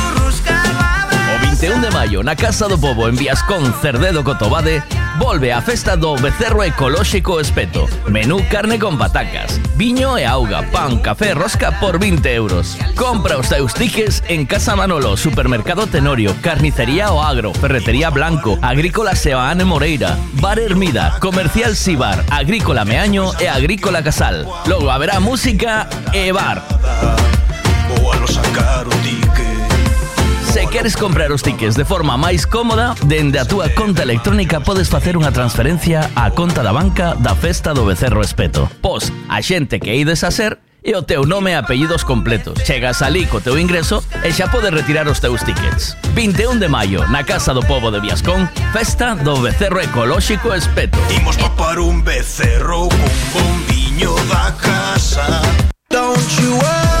21 de maio na Casa do Pobo en Viascón Cerdedo Cotobade volve a festa do becerro ecolóxico espeto. Menú carne con patacas, viño e auga, pan, café, rosca por 20 euros. Compra os teus en Casa Manolo, Supermercado Tenorio, Carnicería O Agro, Ferretería Blanco, Agrícola Sebaane Moreira, Bar Hermida, Comercial Sibar, Agrícola Meaño e Agrícola Casal. Logo haberá música e bar. A sacar Se queres comprar os tickets de forma máis cómoda, dende a túa conta electrónica podes facer unha transferencia á conta da banca da Festa do Becerro Espeto. Pos a xente que ides a ser e o teu nome e apellidos completos. Chegas alí co teu ingreso e xa podes retirar os teus tickets. 21 de maio, na Casa do Pobo de Viascón, Festa do Becerro Ecolóxico Espeto. Imos papar un becerro con bombiño da casa Don't you worry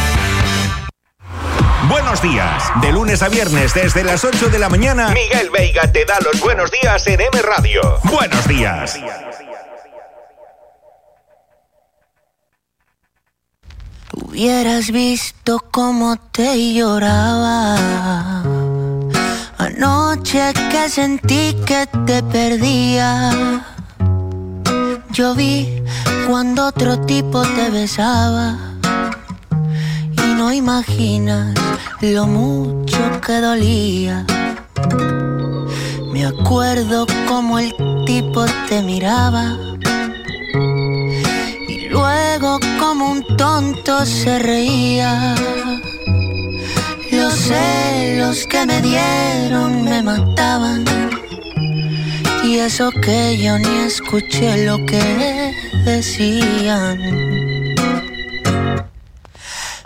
Buenos días. De lunes a viernes desde las 8 de la mañana. Miguel Veiga te da los buenos días en M Radio. Buenos días. Hubieras visto cómo te lloraba Anoche que sentí que te perdía Yo vi cuando otro tipo te besaba Y no imaginas lo mucho que dolía Me acuerdo como el tipo te miraba y luego como un tonto se reía. Los celos que me dieron me mataban. Y eso que yo ni escuché lo que decían.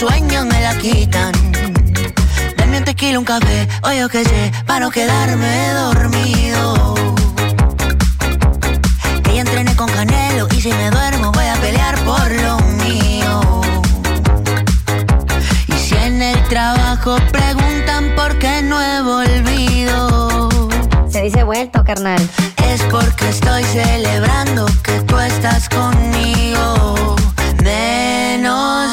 Los sueños me la quitan. Dame un tequila, un café, o yo qué sé, para no quedarme dormido. Que ya entrené con Canelo y si me duermo voy a pelear por lo mío. Y si en el trabajo preguntan por qué no he volvido, Se dice vuelto, carnal. es porque estoy celebrando que tú estás conmigo.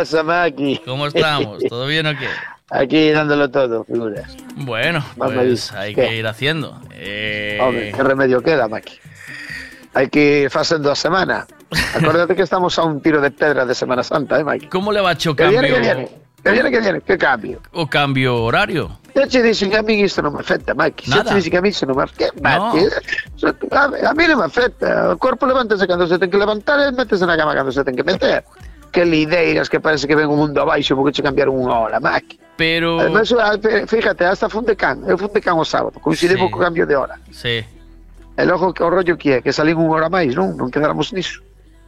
Pasa? qué Maki? ¿Cómo estamos? ¿Todo bien o qué? Aquí dándolo todo, figuras. Bueno, pues hay ¿Qué? que ir haciendo. Eh, Hombre, que remedio queda, Maki? Hai que ir facendo a semana. Acórdate que estamos a un tiro de pedra de Semana Santa, eh, Maki? ¿Cómo le va a hecho Que viene, cambio? que viene. Que viene, que viene. Que cambio. ¿O cambio horario? Yo te dicen que a mí isto non me afecta, Maki. Yo te dicen que a mí isto non me afecta. Maki? A, mí non me afecta. O corpo levántase cando se ten que levantar e métese na cama cando se ten que meter. Que lideiras que parece que ven o mundo abaixo porque che cambiaron unha hora, Maki. Pero. Además, fíjate, hasta Fundecán, eu Fundecán o sábado, coincidimos Sí. co cambio de hora. Sí. E logo que o rollo que é, que salín unha hora máis, non? Non quedáramos niso.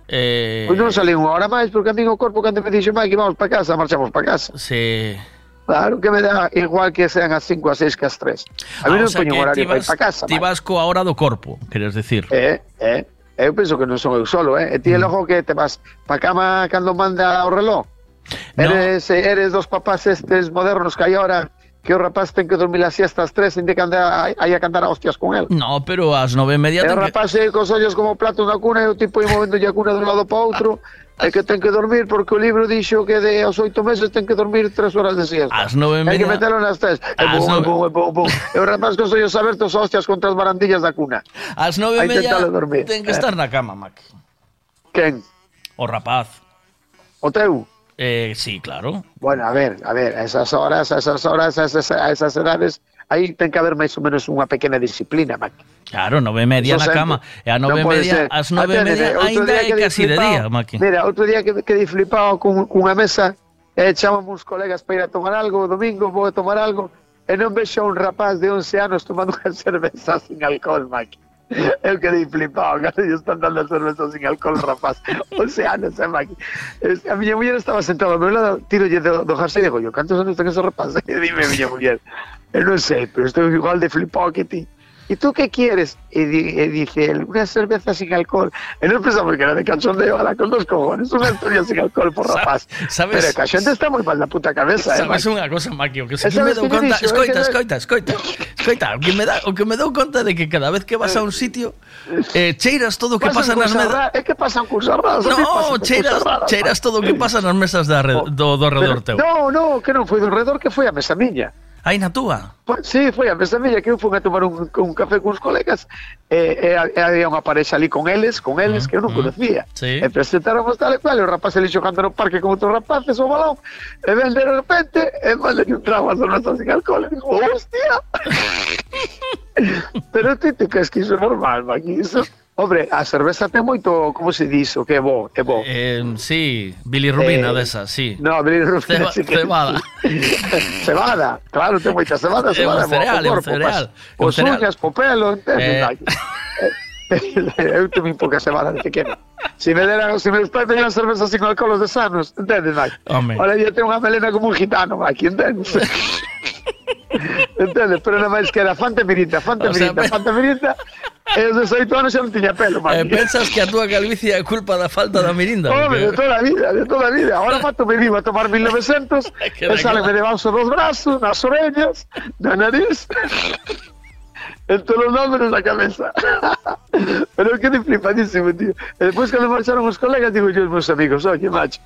Eh, Pois non salín unha hora máis porque a mí o corpo cando me dixo, Maki, vamos para casa, marchamos para casa. Sí. Claro que me dá igual que sean as 5, as 6 que as 3. A mí Ah, non poño horario para ir para casa. Ti vas co hora do corpo, queres decir? Eh, eh. Eu penso que non son eu solo, eh? E ti Mm. logo que te vas para cama cando manda o reloj. Eres, eres dos papás estes modernos que hai ahora que o rapaz ten que dormir a siesta ás tres indica anda aí a cantar a hostias con el. No, pero ás nove e media E o ten que... rapaz aí cos ollos como platos na cuna e o tipo aí movendo a cuna dun lado para outro é que ten que dormir porque o libro dixo que de aos oito meses ten que dormir tres horas de siesta. As nove e media... Hai que metelo nas tres. E bom, nove... bum, bom, bum, E os rapaz que os ollos abertos hostias contra as barandillas da cuna. As nove e media ten que estar na cama, Mac. Quen? O rapaz. O teu? Eh, sí, claro. Bueno, a ver, a ver, a esas horas, a esas horas, a esas, a esas edades aí ten que haber máis ou menos unha pequena disciplina, Maki. Claro, nove e media Eso na cama. E a nove e media, as nove e media ainda é casi de día, Maki. Mira, outro día que quedei flipado con cunha mesa e chamamos uns colegas para ir a tomar algo, o domingo vou a tomar algo e non vexo a un rapaz de 11 anos tomando unha cerveza sin alcohol, Maki. Eu quedei flipado, cara, ellos están dando cerveza sin alcohol, rapaz. 11 anos, eh, Maki. Es- A miña muller estaba sentada ao meu lado, tirolle do, do jersey e digo, yo, cantos anos ten ese rapaz? E dime, miña muller, eu non sei, pero estou igual de flipado que ti. ¿Y tú qué quieres? Y, di- y dice él, una cerveza sin alcohol. Y no pensamos que era de cachondeo, ahora con dos cojones, una historia sin alcohol por rapaz. sabes- Pero a xente está moi mal da puta cabeza, eh, Sabes Maki. unha cosa, Maki, o que se me dou conta, dixo? É escoita, escoita, escoita, escoita, que me dá, o que me dou conta de que cada vez que vas a un sitio eh, cheiras todo o que pasa nas mesas. É que pasan cosas raras. a No, cheiras, raras, cheiras todo o que pasa nas mesas da re, do, do redor teu. No, no, que non foi do redor, que foi a mesa miña. Aí na. Pues, sí, foi a mesa miña que eu fui a tomar un, un café con uns colegas e, e, e había unha parexa ali con eles, con eles que eu non conocía. Sí. E presentáramos tal e cual, e o rapaz ali xogando no parque con outros rapaces o balón, e ven de repente, e manda un trago a cerveza sin alcohol, e digo, hostia. Pero ti te crees que iso é normal, Maki, iso... Hombre, a cerveza ten moito, como se diso, que é bo, é. Eh, sí, bilirrubina Eh, desa, sí. No, bilirrubina Ceba- sí que- cebada. cebada, claro, ten moita cebada, cebada un é un corpo, cereal, é un cereal. uñas, po pelo, entendes? Eh. Eh, Eu teño pouca cebada de pequeno. Se me deran, se me están teñan cerveza sin alcohol os de sanos, entendes? Home. Ahora yo tengo unha melena como un gitano, Maki, entendes? Entendes? Pero nada máis que era Fanta Mirinda, Fanta O sea, Mirinda, pe- Fanta Mirinda, e os 18 anos xa non tiña pelo, Eh, Maki. pensas que a túa calvicie é culpa da falta da mirinda? Home, de toda a vida, de toda a vida. Ahora mato me vivo a tomar 1900 Que e sale me debaixo dos brazos, nas orellas, na nariz, en todos os números da cabeza. Pero de flipadísimo, tío. E despois cando marcharon os colegas, digo yo aos meus amigos, oye, macho,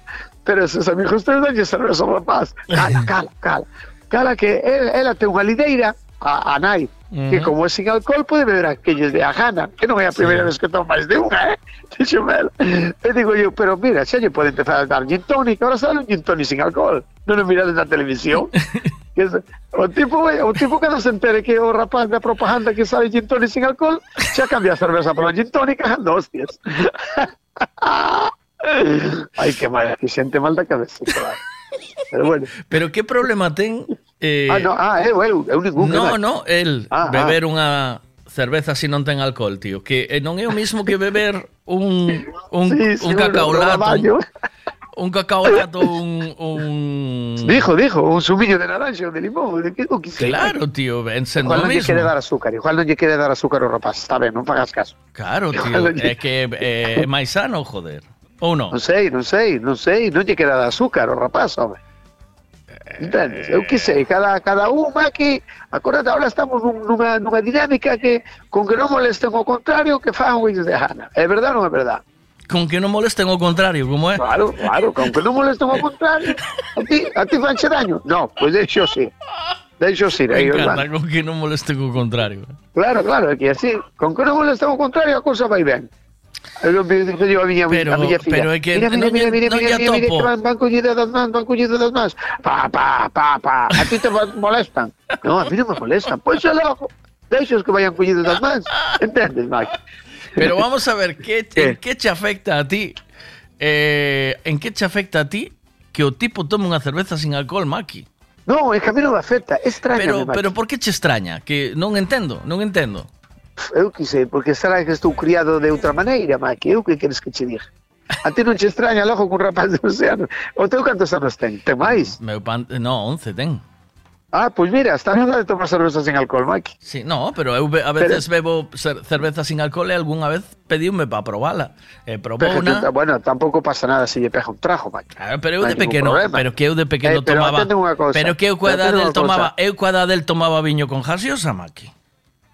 pero esos amigos teus danlle cerveza ao rapaz. Cala, cala, cala. Cala que el, ela ten unha lideira, a, a nai, que como é sin alcohol pode beber aquellos de a gana, que non é a primeira vez que toma máis de unha, eh? Dixome ela. E digo yo, pero mira, xa lle pode empezar a dar gin tonic, ahora sale un gin tonic sin alcohol. Non o mirades na televisión. O tipo, o tipo cando se entere que o rapaz da propaganda que sale gin tonic sin alcohol, xa cambia a cerveza por gin tonic cagando hostias. Ai, que mal, que xente mal da cabeza. claro. Pero bueno. Pero que problema ten... Eh, ah, no, ah, eu, eu, eu ningún. No, no, el ah, ah, beber ah. unha cerveza si non ten alcohol, tío. Que non é o mismo que beber un, un, sí, sí, un cacaolato. No, Un, un cacaolato, un, un... Dijo, dijo, un sumiño de naranja ou de limón, de que o que Claro, tío, ben sendo Igual non lle quere dar azúcar, igual non lle quere dar azúcar ao rapaz, está ben, non fagas caso. Claro, tío, é que é eh, máis sano, joder. Ou non? Non sei, non sei, non sei, non lle quere dar azúcar ao rapaz, home. Entendes? Eu que sei, cada, cada un aquí, acordate, ahora estamos nun, nunha, nunha dinámica que con que non molesten o contrario, que fan o de gana. É verdade ou non é verdade? Con que non molesten o contrario, como é? Claro, claro, con que non molesten o contrario. A ti, a ti fanche daño? No, pues deixo sí. Deixo sí, Me encanta, con que non molesten o contrario. Claro, claro, é que así, con que non molesten o contrario, a cousa vai ben. Eu Pero- pero é que mira, mira, non mira, mira, non mira, mira, mira, que van, van collidas das mans, van collidas das mans. Pa, pa, pa, pa. A ti te molestan. No, a mí non me molestan. Pois pues logo, deixos que vayan collidas das mans. Entendes, Mike? Pero vamos a ver, ¿qué, ¿en qué te afecta a ti? Eh, ¿En qué te afecta a ti que o tipo tome unha cerveza sin alcohol, Maki? No, é que a mí non me afecta, é extraño. Pero, pero por que te extraña? Que non entendo, non entendo. eu que sei, porque será que estou criado de outra maneira, má, que eu que queres que che diga? A ti non che extraña logo cun rapaz de 11 anos. O teu cantos anos ten? Ten máis? Meu pan... No, 11 ten. Ah, pois mira, está na de tomar cerveza sin alcohol, Mike. Sí, no, pero eu a veces pero... bebo cerveza sin alcohol e algunha vez pediume para probala. E eh, probou una... Que, bueno, tampouco pasa nada se lle pega un trajo, Mike. Claro, pero eu no de pequeno, pero que eu de pequeno eh, pero tomaba... Pero que eu coa edad del tomaba, eu coa edad del tomaba viño con gaseosa, Mike.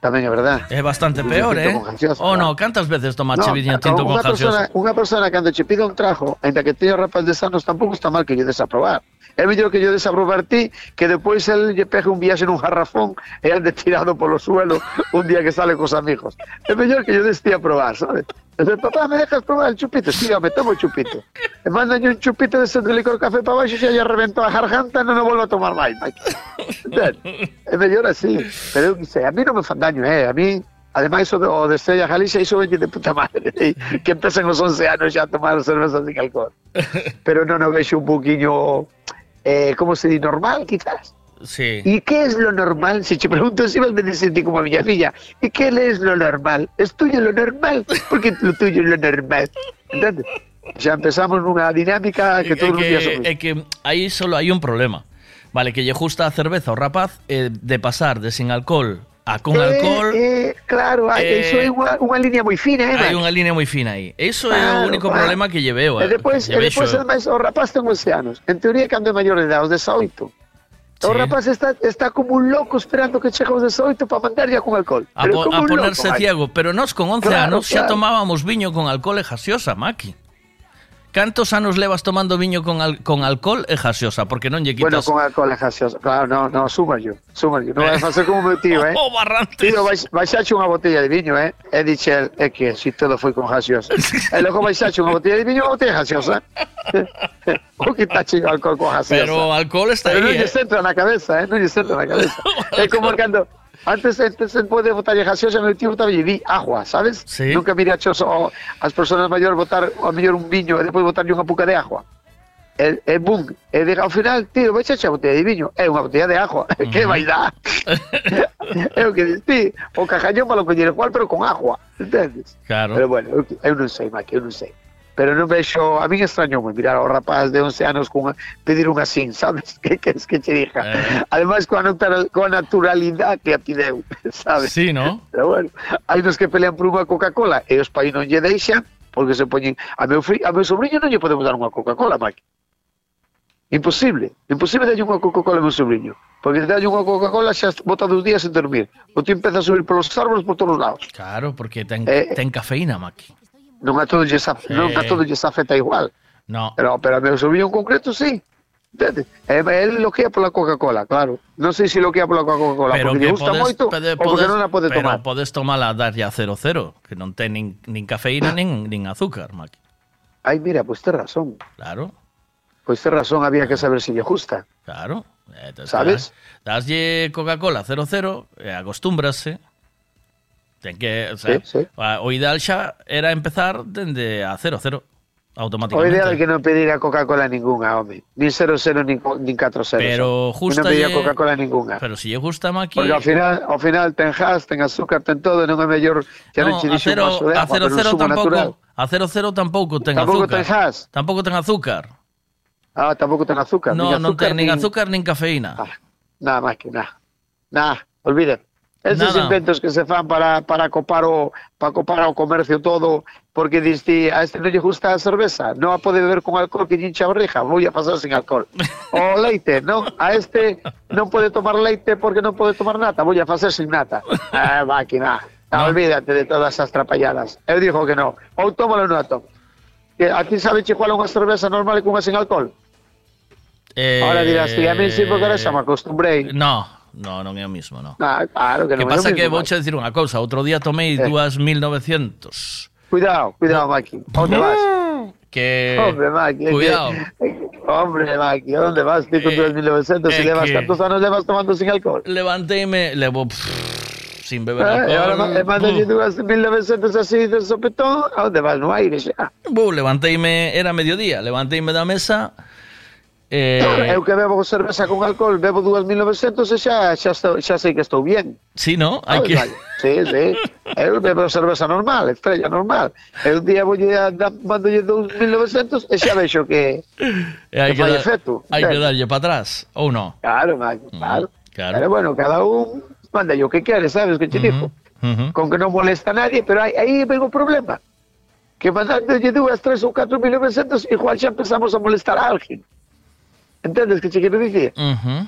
Tamén é verdade. É bastante peor, eh? Oh, no, cantas veces tomache viño tinto con persona, unha persona cando che pide un trajo, ainda que teña rapaz de sanos, tampouco está mal que lle desaprobar. É mellor que lle desaprobar ti, que depois el lle pegue un viaxe nun jarrafón e ande tirado polo suelo un día que sale cos amigos. É mellor que lle des ti a probar, sabes? Entonces, papá, ¿me dejas probar el chupito? Sí, yo me tomo chupito. Me mandan un chupito de ese de licor café para abajo y ya ya reventó a garganta, no lo vuelvo a tomar más? É mellor así. Pero sei, a mí non me fan daño, eh? A mí, ademais, o de, o de Estrella Galicia, iso veñe de puta madre. eh, Que empezan os 11 anos xa a tomar cerveza sin alcohol. Pero non o vexo un poquinho, eh, como se di, normal, quizás. Sí. ¿Y qué es lo normal? Si te pregunto, si vas a decir como a mi filla, ¿y qué es lo normal? ¿Es tuyo lo normal? Porque lo tuyo es lo normal. ¿Entiendes? Ya empezamos una dinámica que É todos los días que, que aí solo hai un problema. Vale, que lle justa a cerveza ao rapaz eh, de pasar de sin alcohol a con Eh, alcohol. eh, claro, eh, iso é unha, unha línea moi fina, eh, Mike? unha línea moi fina aí. Eso Claro, o único claro. problema que lle veo. E depois, que e lle depois vexo. ademais, o rapaz ten 11 anos. En teoría, cando é maior de edad, os 18. O rapaz está, está como un loco esperando que chegue os 18 para mandar ya con alcohol. A, po- a ponerse loco, ciego, pero nós con 11 Claro, anos xa claro. tomábamos viño con alcohol e gaseosa, Maki. Cantos anos levas tomando viño con, al, con alcohol e gaseosa? Porque non lle Bueno, quitas... con alcohol é gaseoso. Claro, no, no, suma yo, suma yo. Non vai facer como meu tío, eh? O barrantes. Tío, vais, baixache unha botella de viño, eh? E dixe, é que si todo foi con gaseosa. e logo baixache unha botella de viño e unha botella gaseosa. o que tache o alcohol con gaseosa. Pero o alcohol está Pero non aí, lle eh. entra na cabeza, eh? Non lle entra na cabeza. é como cando... Antes, antes se pode botar gaseosa, meu tío botaba di agua, sabes? Sí. Nunca mira chos o, as persoas maiores botar a mellor un viño e depois botarlle unha puca de agua. E, e boom, e de, ao final, tío, vai xa a botella de viño, é unha botella de agua, que vai dar? é o que dis, ti, o cajañón para lo coñer igual, pero con agua, entendes? Claro. Pero bueno, eu, eu non sei, Mike, eu non sei. Pero non vexo, a min extrañou mirar ao rapaz de 11 anos pedir unha sin, sabes? Que queres que che diga? Ademais, coa, natural, coa naturalidade que a pideu, sabes? Sí, ¿no? Pero bueno, hai nos que pelean por unha Coca-Cola e os pais non lle deixan porque se poñen... A meu, fri, a meu sobrinho non lle podemos dar unha Coca-Cola, Mike. Imposible. Imposible darlle unha Coca-Cola ao meu sobrinho. Porque se dalle unha Coca-Cola xa bota dos días sen dormir. O tío empeza a subir polos árboles por todos os lados. Claro, porque ten, Eh, ten cafeína, Maki. Non a todos lles, sí. non a todos lles afecta igual. No. Pero, pero a meu sobrinho en concreto, sí. Entende? El eh, eh, loquea pola Coca-Cola, claro. Non sei se loquea pola Coca-Cola, porque lle gusta podes, moito pede, podes, ou porque non a pode pero tomar. Pero podes tomala a dar ya 00, que non ten nin, nin cafeína nin, nin azúcar, Maki. Ai, mira, pois pues ten razón. Claro. Pois pues ten razón, había que saber se si lle gusta. Claro. Entonces, Sabes? Daslle Coca-Cola 00, e acostúmbrase, Ten que, o sea, Sí, sí. o ideal xa era empezar dende a 00 O automáticamente. ideal é que non pedir a Coca-Cola ninguna, home. Nin 00 nin, co- nin 40. Pero justa Non pedir a lle- Coca-Cola ninguna. Pero si lle gusta Maki, Porque ao final, ao final ten gas, ten azúcar, ten todo, é mellor xa non, no, che a dixo un cero, vaso de a agua, cero, pero un cero zumo natural. a 00 tampouco ten Tampouco azúcar. ten gas. Tampouco ten azúcar. Ah, tampouco ten azúcar. No, azúcar, ten nin azúcar nin cafeína. Nada máis que nada. Nada, olviden. Esos Nada. inventos que se fan para, para copar o para copar o comercio todo, porque diste a este non lle gusta a cerveza, non a pode beber con alcohol que hincha barriga, vou a pasar sin alcohol. O leite, non, a este non pode tomar leite porque non pode tomar nata, vou a facer sin nata. Ah, máquina. No. Olvídate de todas esas trapalladas. Eu digo que non. Ou tómalo ou non a tomo. Que a ti sabes che unha cerveza normal e cunha sin alcohol? Eh, Ahora dirás, sí, a mí sí, porque ahora xa me acostumbrei. No, no, non é o mismo, no. Ah, claro que Que non é o pasa que mismo, vou che dicir unha cousa, outro día tomei Eh. dúas 1900. Cuidado, cuidado, Maki. ¿Dónde vas? Que Hombre, Maki. es que- Cuidado. Hombre, Maki, ¿a dónde vas? Tú con tus 1900 eh, y levas que- tantos años levas tomando sin alcohol. levanteime, levo pff, sin beber Eh, ahora alcohol. ma- mandas Buf. dúas 1900 así de sopetón, ¿a dónde vas? No aire xa. Bu, levanteime, era mediodía, levanteime da mesa eh, Eu que bebo cerveza con alcohol, bebo dúas 1900 e xa, xa, estou, xa sei que estou bien. Sí, no? Hai que vale? Sí, sí. Eu bebo cerveza normal, estrella normal. Eu un día vou a mandolle dous 1900 e xa vexo que, e hai que que, fai efecto. hai que darlle para atrás, ou non? Claro, claro. claro. Pero bueno, cada un manda yo que quere, sabes que te digo? Ujú. Con que non molesta a nadie, pero aí, aí ven o problema. Que mandándolle dúas, tres ou catro 1900, igual xa empezamos a molestar a alguén. Entendes que che quero dicir? Ujú.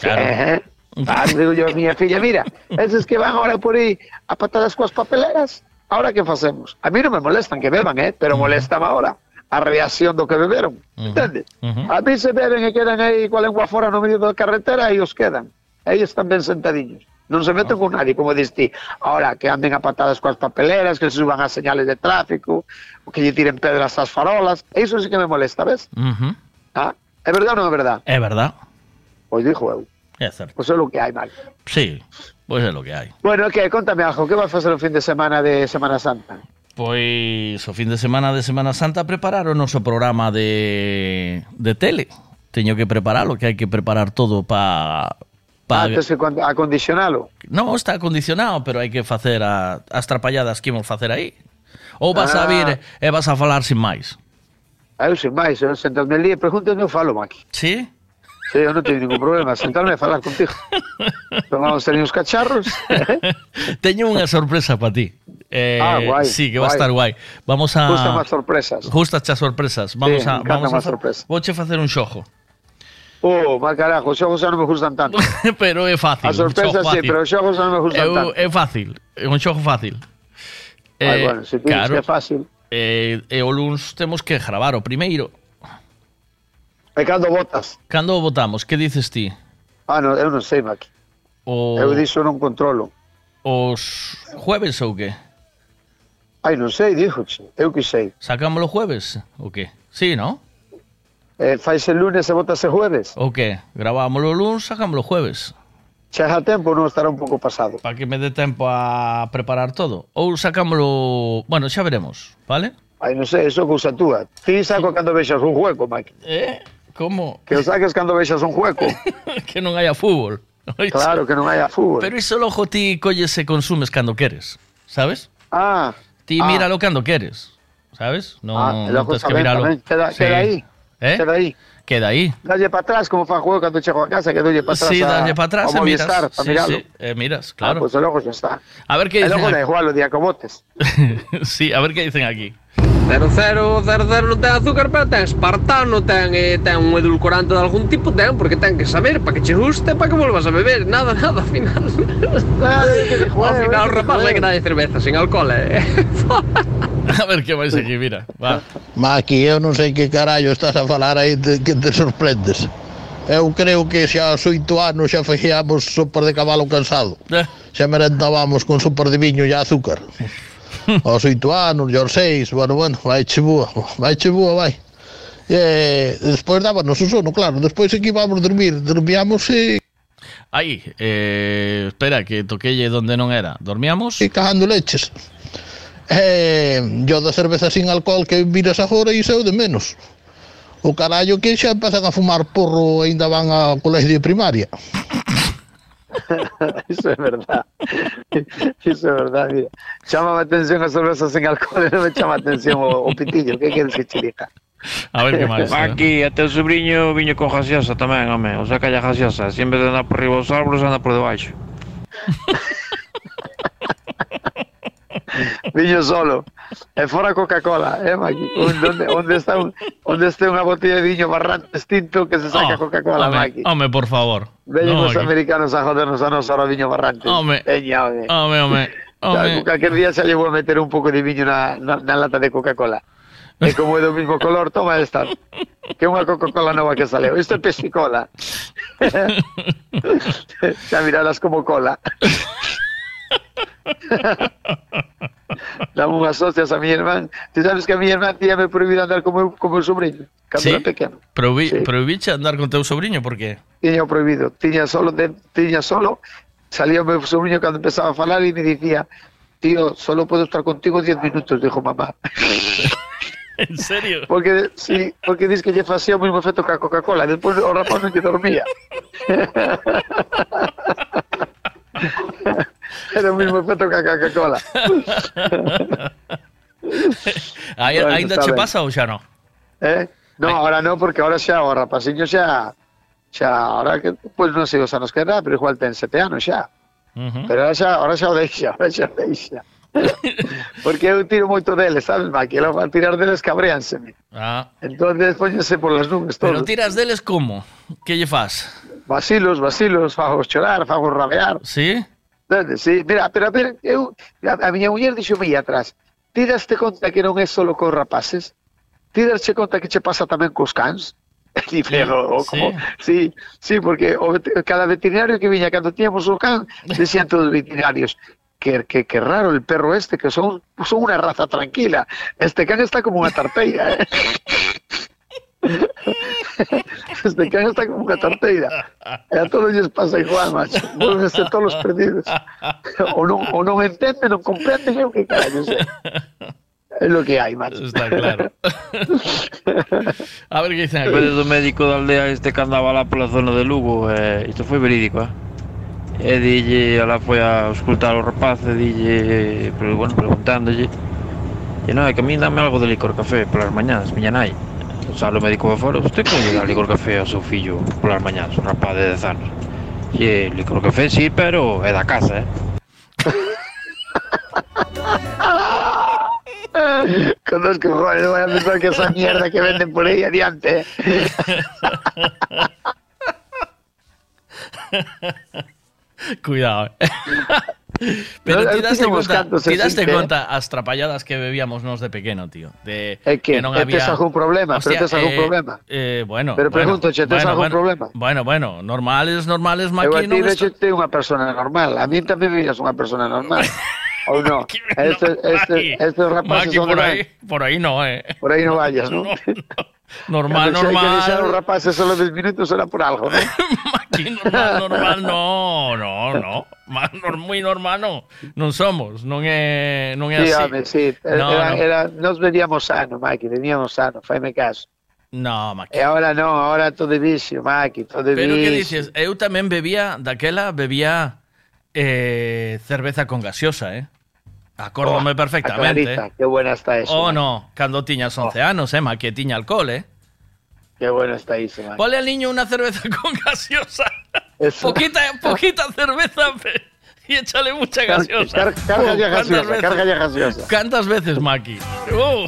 Claro. Eh, ah, digo yo a miña filla, mira, esos que van ahora por aí a patadas coas papeleras, ahora que facemos? A mí non me molestan que beban, eh, pero molestame ahora a reacción do que beberon, entendes? A mí se beben e quedan aí coa lengua fora no medio da carretera e os quedan. Aí están ben sentadiños. Non se meten con nadie, como dis ti. Ahora, que anden a patadas coas papeleras, que se suban as señales de tráfico, que lle tiren pedras ás farolas. Eso sí que me molesta, ves? Ujú. Ah, É verdade ou non é verdade? É verdade. Pois dixo eu. É certo. Pois é o que hai, mal. Sí, pois é o que hai. Bueno, que okay, contame, algo, que vas facer o fin de semana de Semana Santa? Pois o fin de semana de Semana Santa preparar o noso programa de, de tele. Teño que prepararlo, que hai que preparar todo para Pa... Ah, tens que acondicionalo? Non, está acondicionado, pero hai que facer a, as trapalladas que imos facer aí. Ou vas ah. a vir e vas a falar sin máis eu sen máis, eu eh, sentarme ali e pregunto onde eu falo, Maki. Sí? Sí, eu non teño ningún problema, sentarme a falar contigo. Tomamos ali uns cacharros. ¿eh? teño unha sorpresa para ti. Eh, ah, guai. Sí, que va a estar guai. Vamos a... Justa máis sorpresas. Justa xa sorpresas. Vamos sí, a... Vamos a... Sorpresa. Vou che facer un xojo. Oh, mal carajo, os xogos xa non me gustan tanto. pero é fácil. A sorpresa sí, pero os xogos xa non me gustan eu, tanto. É fácil, é un xogo fácil. Ai, eh, bueno, se si claro. que é fácil e, e o luns temos que gravar o primeiro. E cando votas? Cando votamos, que dices ti? Ah, no, eu non sei, Maki. O... Eu diso non controlo. Os jueves ou que? Ai, non sei, díjoche. Eu que sei. Sacámoslo jueves ou que? Sí, non? Eh, faise lunes e votase jueves. O que? Gravámoslo lunes, sacámoslo jueves. Xa xa tempo non estará un pouco pasado. Para que me dé tempo a preparar todo. Ou sacámoslo... Bueno, xa veremos, vale? Ai, non sei, iso é cousa túa. Ti saco cando vexas un hueco, Maki. Eh? Como? Que o saques cando vexas un hueco. que non haya fútbol. Claro, que non haya fútbol. Pero iso logo ti colles e consumes cando queres, sabes? Ah. Ti ah. míralo cando queres, sabes? Non, Ah, non tens que miralo. Queda, Sí. queda aí. Eh? Queda aí. Queda aí. Dalle para atrás, como fan juego cando chego a casa, que dolle para atrás Sí, a, dalle para atrás ao e miras. Movistar, para Sí, miralo. sí, e miras, Ah, claro. pois pues, logo xa está. A ver que E dicen logo da igual o día que sí, a ver que dicen aquí. 0000 non ten azúcar, pero ten espartano, ten, eh, ten un edulcorante de algún tipo, ten, porque ten que saber, para que che guste, para que volvas a beber, nada, nada, ao final. ao final, rapaz, hai que dar de cerveza, sin alcohol, eh. A ver que vais aquí, mira. Va. Maki, eu non sei que carallo estás a falar aí de, que te sorprendes. Eu creo que xa aos oito anos xa facíamos sopas de cabalo cansado. Eh. Xa merendábamos con sopas de viño e azúcar. aos oito anos, aos seis, bueno, bueno, vai che boa, vai che boa, vai. E despois dábanos o sono, claro, despois aquí íbamos dormir, dormíamos e... Aí, eh, espera, que toquelle donde non era. Dormíamos? E cagando leches. eh, yo da cerveza sin alcohol que viras agora e seu de menos o carallo que xa empezan a fumar porro e ainda van ao colexio de primaria Iso é verdad Iso é verdad mira. Chama a atención a cerveza sin alcohol e non me chama a atención o, o pitillo Que queres que che diga? A ver que máis. Eh. Aquí, a teu sobrinho viño con gaseosa tamén, home. O sea, calla gaseosa. Si en vez de andar por riba os árboles, anda por debaixo. Viño solo. E fora Coca-Cola, eh, Maki? Onde, onde está un, onde este unha botella de viño barrante extinto que se saca Oh, Coca-Cola, Maki? home, por favor. Veñen No, aquí. americanos a jodernos a nos ahora viño barrante. Home. Veña, home. Home, home. Xa, home. Calquer día xa llevo a meter un pouco de viño na, na, na lata de Coca-Cola. E como é do mismo color, toma esta. Que é unha Coca-Cola nova que saleu. Isto é Pepsi-Cola. xa miralas como cola. Dame unhas hostias a mi irmán. Ti sabes que a mi irmán tía me prohibido andar como, eu- como o sobrinho. Cando Sí? era pequeno. Provi, Sí. Prohibiche andar con teu sobrinho, por qué? Tiña prohibido. Tiña solo, de, tiña solo. Salía o meu sobrinho cando empezaba a falar e me dicía tío, solo puedo estar contigo 10 minutos, dijo mamá. En serio? Porque, sí, porque dices que lle facía o mismo efecto que a Coca-Cola. Despois o rapaz non que dormía. Era o mismo efecto que a Coca-Cola. Ainda ben. pasa ou xa non? Eh? No, ahora no, porque ahora xa o rapaciño xa xa ahora que pues non sei os anos que era, pero igual ten sete anos xa. Ujú. Pero ahora xa, ahora xa o deixa, ahora xa o deixa. porque eu tiro moito deles, sabes, Maki? Ela a tirar deles cabreánseme. Ah. Entonces póñense por las nubes Pero todos. tiras deles como? Que lle fas? Vacilos, vacilos, fagos chorar, fagos rabear. Sí? Entende? Sí, mira, pero a ver, eu, a, a miña muller dixome aí atrás, ti daste conta que non é solo cos rapaces? Ti daste conta que che pasa tamén cos cans? Di, pero, o como, sí, sí, porque o cada veterinario que viña cando tiñamos o can, decían todos os veterinarios, que, que, que raro el perro este, que son, son una raza tranquila. Este can está como una tarteira, ¿eh? Desde que esta como catarteira. E a todos lles pasa igual, macho. Volven ser todos perdidos. O non, o non entenden, non comprenden, eu que carallo sei. É lo que hai, macho. Está claro. a ver que dicen aquí. Vedes do médico da aldea este que andaba lá pola zona de Lugo, eh, isto foi verídico, eh? E dille, alá foi a auscultar o rapaz e dille, pero, bueno, preguntándolle, e non, é que a mí dame algo de licor café polas mañás, miña nai. Sale o médico de fora, usted lle dá licor café ao seu fillo polas mañás, un rapaz de 10 anos E licor café sí, pero é da casa, eh? Conozco, joder, no voy a pensar que esa mierda que venden por ahí adiante. Cuidado. eh. Pero No, ti eu daste conta, ti daste que- conta as trapalladas que bebíamos nos de pequeno, tío. De É que, non é había tes algún problema, pero tes algún problema. Eh, bueno, Pero bueno, pregúntoche, tes bueno, algún bueno, problema? Bueno, bueno, normales, normales, Eu ti non vexo te unha persona normal. A mí tamén veías unha persona normal. Ou non? Este, este, estes rapaces por van? aí, por aí no, eh. Por aí non vayas, non? Normal, Cando che hai que deixar os normal. rapaces solo 10 minutos será por algo, non? normal, normal, no, no, no. moi normal no, non somos, non é, non é sí, así. Home, sí, no, era, no. era, nos veníamos sano, Maqui, veníamos sano, faime caso. No, Maqui. E agora non, agora todo vicio, Maqui, todo de. Pero que dices, eu tamén bebía, daquela bebía eh, cerveza con gaseosa, eh? Acórdome oh, perfectamente. Clarita, eh. buena está eso. Oh, Maqui. no, cando tiñas 11 oh. anos, eh, Maqui, tiña alcohol, eh? Qué bueno está eso, Maqui. Ponle al niño una cerveza con gaseosa. Eso. Poquita, poquita cerveza y échale mucha gaseosa. car- carga ya ¿cuántas gaseosa, veces? carga ya gaseosa. ¿Cuántas veces, Maki? Uh,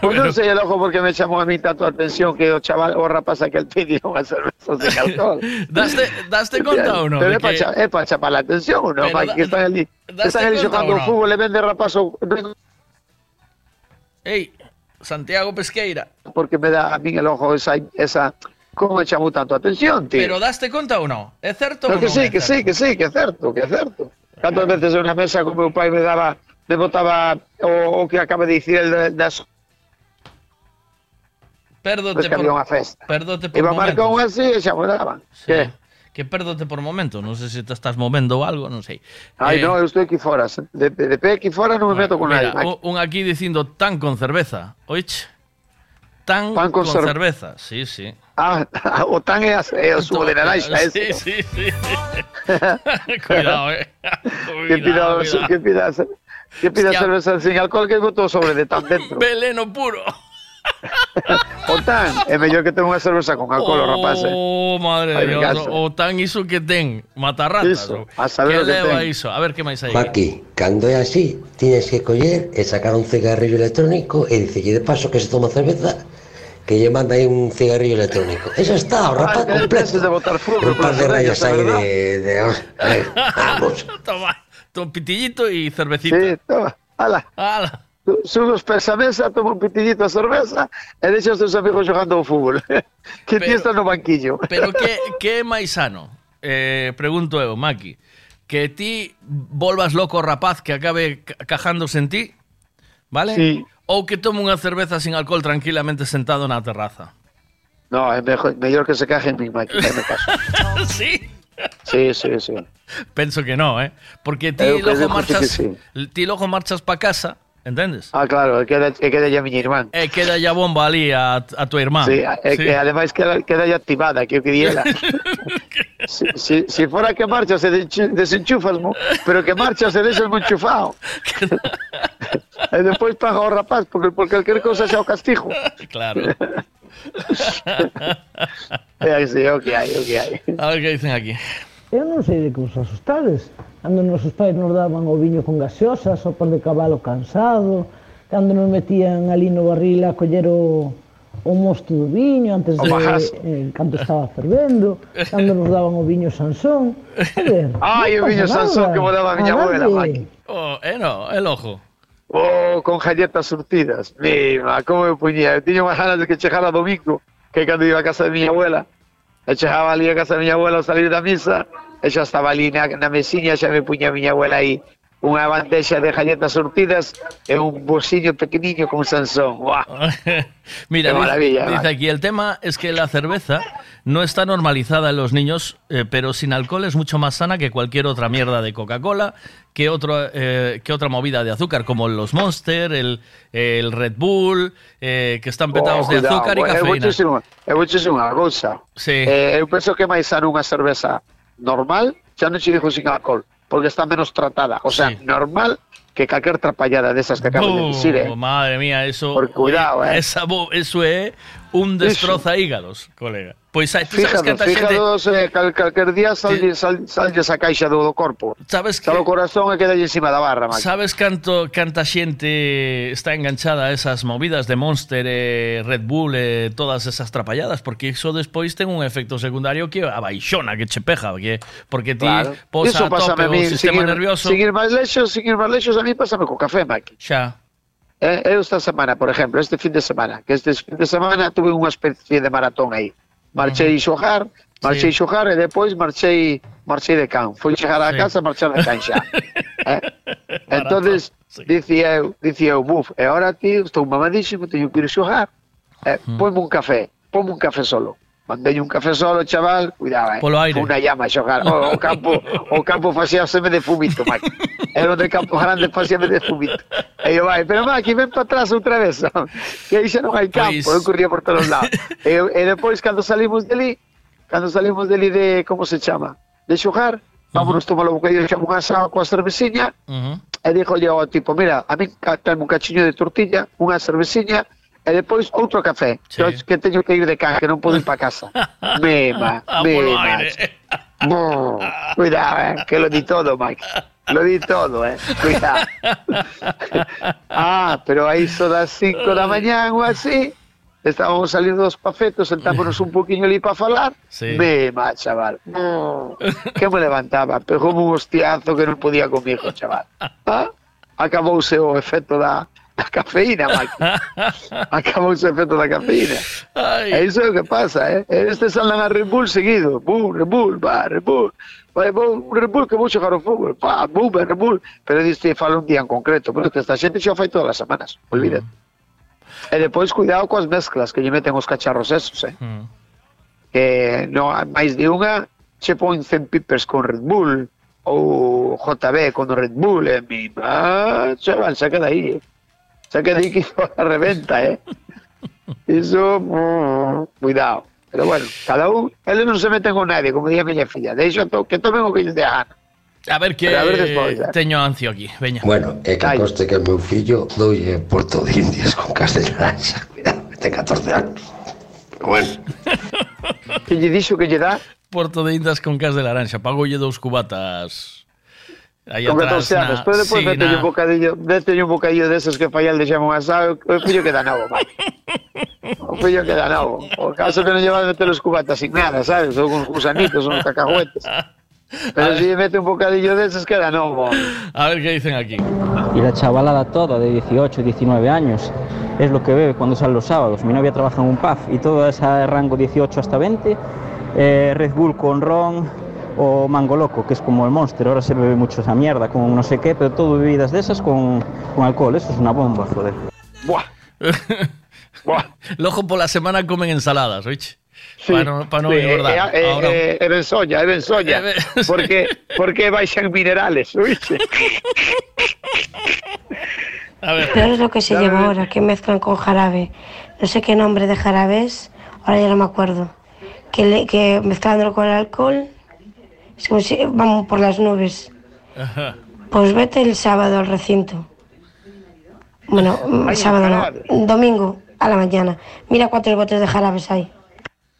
Pues non sei el ojo porque me chamou a mí tanto atención que o chaval, o rapaz aquel pediu unha cerveza sin alcohol. ¿daste, ¿Daste conta o no? Pero de é para cha, é pa chapar la atención? Pero Maki, da- que están daste están ali conta xogando ou o non? fútbol e vende rapaz o, Ey, Santiago Pesqueira. porque me dá a mí el ojo esa, esa como chamou tanto a atención, ti? Pero daste conta ou non? É certo Pero ou non? Que sí, que sí, que sí, que é certo, que é certo. Cantas veces en unha mesa con meu pai me daba, me botaba o, o que acaba de dicir el das Perdote por, unha festa. Perdote por Iba marcar un así e xa me daban. Sí. Que? que perdote por momento, non sei se te estás movendo ou algo, non sei. Ai, eh, non, eu estou aquí fora, de, de, de pé aquí fora non me meto con mira, nadie. Un aquí dicindo tan con cerveza, oich? Tan, tan con, con cerveza, sí, sí. Ah, o tan é, a- é o subo de naranja Sí, sí, sí. Cuidado, eh. Que pida, cuidado. que pida, que pida Hostia. cerveza sin alcohol que botou sobre de tan dentro. Veleno puro. O tan, é mellor que ten unha cerveza con alcohol, oh, rapaz. Eh. Oh, madre de Dios. caso. O tan iso que ten. Matarratas. A saber que o que ten. iso? A ver que máis hai. Maki, cando é así, tienes que coller e sacar un cigarrillo electrónico e dicelle de paso que se toma cerveza que lle manda aí un cigarrillo electrónico. Eso está, o rapaz Ai, completo. de botar fútbol Un par de rayas ¿verdad? de... de vamos. Toma. Tu pitillito y cervecita. Sí, toma, ala. Ala. Sube os pés a mesa, toma un pitillito de cerveza e deixa os teus amigos jogando ao fútbol. que ti Pero- estás no banquillo. Pero que, que é máis sano? Eh, pregunto eu, Maki. Que ti volvas loco rapaz que acabe ca- cajándose en ti, vale? Sí. Ou que tome unha cerveza sin alcohol tranquilamente sentado na terraza. No, é mejor, mellor que se caje en mi máquina, me caso. sí. Sí, sí, sí. Penso que no, eh? Porque ti logo marchas, sí. ti logo marchas pa casa, entendes? Ah, claro, que queda, é queda ya miña irmán. E queda ya bomba ali a, a tu irmán. Sí, é que ademais queda, queda ya activada, que eu que diela. si, si, si fora que marchas e desenchu- desenchúfasmo, pero que marchas e deixasmo enchufado. e despois paga o rapaz, porque por calquer cousa xa o castigo. Claro. É así, é o que hai, é o que hai. A ver que dicen aquí. Eu non sei de que vos asustades. Cando nosos pais nos daban o viño con gaseosa, sopas de cabalo cansado, cando nos metían ali no barril a coller o, o mosto do viño antes de eh, cando estaba fervendo, cando nos daban o viño Sansón. A ver, Ai, o viño Sansón que mo daba a miña abuela, vai. Oh, eh no, el ojo. Oh, con galletas surtidas. Mima, como eu puñía. Eu tiña unhas ganas de que chegara domingo que cando iba a casa de mi abuela, e chegaba a casa de mi abuela ao salir da misa, e xa estaba ali na, na mesiña, xa me puña a miña abuela aí unha bandexa de galletas surtidas e un bolsiño pequeniño con Sansón. Buah. Mira, Qué maravilla, dice, aquí el tema es que la cerveza no está normalizada en los niños, eh, pero sin alcohol es mucho más sana que cualquier otra mierda de Coca-Cola, que, otro, eh, que otra movida de azúcar, como los Monster, el, el Red Bull, eh, que están petados Oh, de cuidado, azúcar vou cafeína. vou dicir unha cousa. Sí. Eh, eu penso que é máis sano unha cerveza normal, xa non se dixo sin alcohol, porque está menos tratada. O sea, normal que calquer trapallada desas que acaban oh, de dicir, eh. Madre mía, eso... Por cuidado, eh, eh. Esa, eso é un destroza hígados, colega. Pois hai, tú sabes fíjados, que fíjados, xente... eh, cal, calquer día sallle, sal, sallle esa caixa do, do corpo. Sabes que... Sal o corazón e queda encima da barra, Max. Sabes canto, canta xente está enganchada a esas movidas de Monster, eh, Red Bull, eh, todas esas trapalladas, porque iso despois ten un efecto secundario que a baixona, que che peja, que, porque ti claro. posa a tope o sistema seguir, nervioso. Seguir máis lexos, seguir máis lexos, mí pásame co café, Maki. Xa. Eh, eu esta semana, por exemplo, este fin de semana, que este fin de semana tuve unha especie de maratón aí. Marchei xogar, marchei Sí. xogar e depois marchei marchei de can. Fui chegar á Sí. casa e marchar de can xa. eh? Entonces, dicía eu, dicía eu, buf, e agora ti, estou mamadísimo, teño que ir xogar. Eh, ponme un café, ponme un café solo. Mandei un café solo, chaval, cuidado, eh. Polo aire. Unha llama a xogar. O, o campo, o campo facíaseme de fumito, Maki. Era onde campo grande facíame de fumito. E eu, vai, pero Maki, ven para atrás outra vez. que aí xa non hai campo, eu corría por todos lados. e, e depois, cando salimos deli, cando salimos deli de, como se chama? De xogar, vámonos tomar o bocadillo, xa unha asado coa cerveciña, Ujú. e dixolle ao tipo, mira, a ca- tráeme un cachiño de tortilla, unha cerveciña, e depois outro café, que, que teño que ir de can, que non podo ir para casa. Aire. Brr, Cuidado, eh, que lo di todo, Mike. Lo di todo, eh. Cuidado. ah, pero aí so das 5 da mañán ou así, estábamos salindo dos pafetos, sentámonos un poquinho ali para falar. Sí. Mema, chaval. Brr, que me levantaba, pegoume un hostiazo que non podía comigo, chaval. Ah, acabouse o efecto da, da cafeína, Mike. Acabouse o efecto da cafeína. E iso é o que pasa, eh? Estes andan a Red Bull seguido. Bum, Red Bull, va, Red Bull. Vai, vou, Red Bull que xogar ao fútbol. Pa, bum, Red Bull. Pero diste fala un día en concreto, pero que esta xente xa o fai todas as semanas, olvídate. E depois cuidado coas mezclas que lle meten os cacharros esos, eh? Que non máis de unha che pon 100 pipers con Red Bull ou JB con Red Bull e mi, ah, chaval, saca de aí, eh? Xa que di que a reventa, eh? Iso, mm, cuidado. Pero bueno, cada un, eles non se meten con nadie, como día a miña filla. Deixo to, que tomen o que lle gana. A ver que a ver despois, eh? teño ancio aquí, veña. Bueno, é que coste que o meu fillo doulle Porto de Indias con Castellanxa. Cuidado, que ten 14 anos. Pero bueno. que lle dixo que lle dá? Porto de Indias con cas de laranxa. Pagoulle dous cubatas Aí Con atrás 14 anos, na- pero despois sí, un bocadillo, vete un bocadillo deses que fai al de xamón asado, o fillo queda novo, vai. O fillo queda novo. O caso que non lleva a meter os cubatas sin nada, sabes? Ou con gusanitos, ou cacahuetes. Pero si mete un bocadillo deses queda novo. A ver qué dicen aquí. Y la chavalada toda de 18, 19 años es lo que bebe cuando sale los sábados. Mi novia trabaja en un pub y todo ese rango 18 hasta 20, eh, Red Bull con ron o Mango Loco, que es como el Monster. Ahora se bebe mucho esa mierda con no sé qué, pero todo bebidas de esas con, con alcohol. Eso es una bomba, joder. Buah. Lojo por la semana comen ensaladas, oíche. Para no, pa no Sí, engordar. eh, eh, Ahora- eh, e ben soña, soña. E Porque, porque baixan minerales, oíste? Peor es lo que se lleva ahora, que mezclan con jarabe. No sé qué nombre de jarabes, ahora ya no me acuerdo. Que, le- que mezclándolo con el alcohol, es como si vamos por las nubes. Ajá. Pues vete el sábado al recinto. Bueno, mm, Ay, sábado no, domingo a la mañana. Mira cuántos botes de jarabes hay.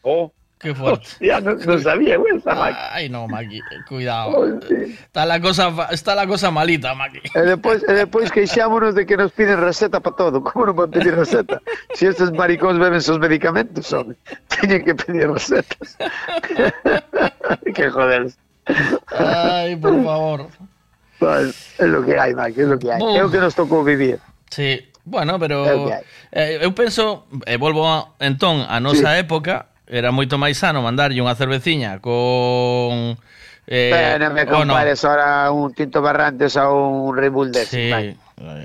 Oh. Qué fuerte. Ya no, no sabía, güey, esa. Ay, no, Maki, cuidado. Está la cosa, está la cosa malita, Maki. E depois, e depois queixámonos de que nos piden receta para todo. Como non van pedir receta? Si estes maricóns beben sus medicamentos, home. Teñen que pedir recetas. que joder. Ay, por favor. Pues, é lo que hai, Mike, é lo que hai. Buf. É o que nos tocou vivir. Sí. Bueno, pero eh, eu penso, e volvo a, entón a nosa época, Era moito máis sano mandarlle unha cerveciña con... Eh, Pero non me compares no. ahora un Tinto Barrantes a un Red Bull sí. Eh.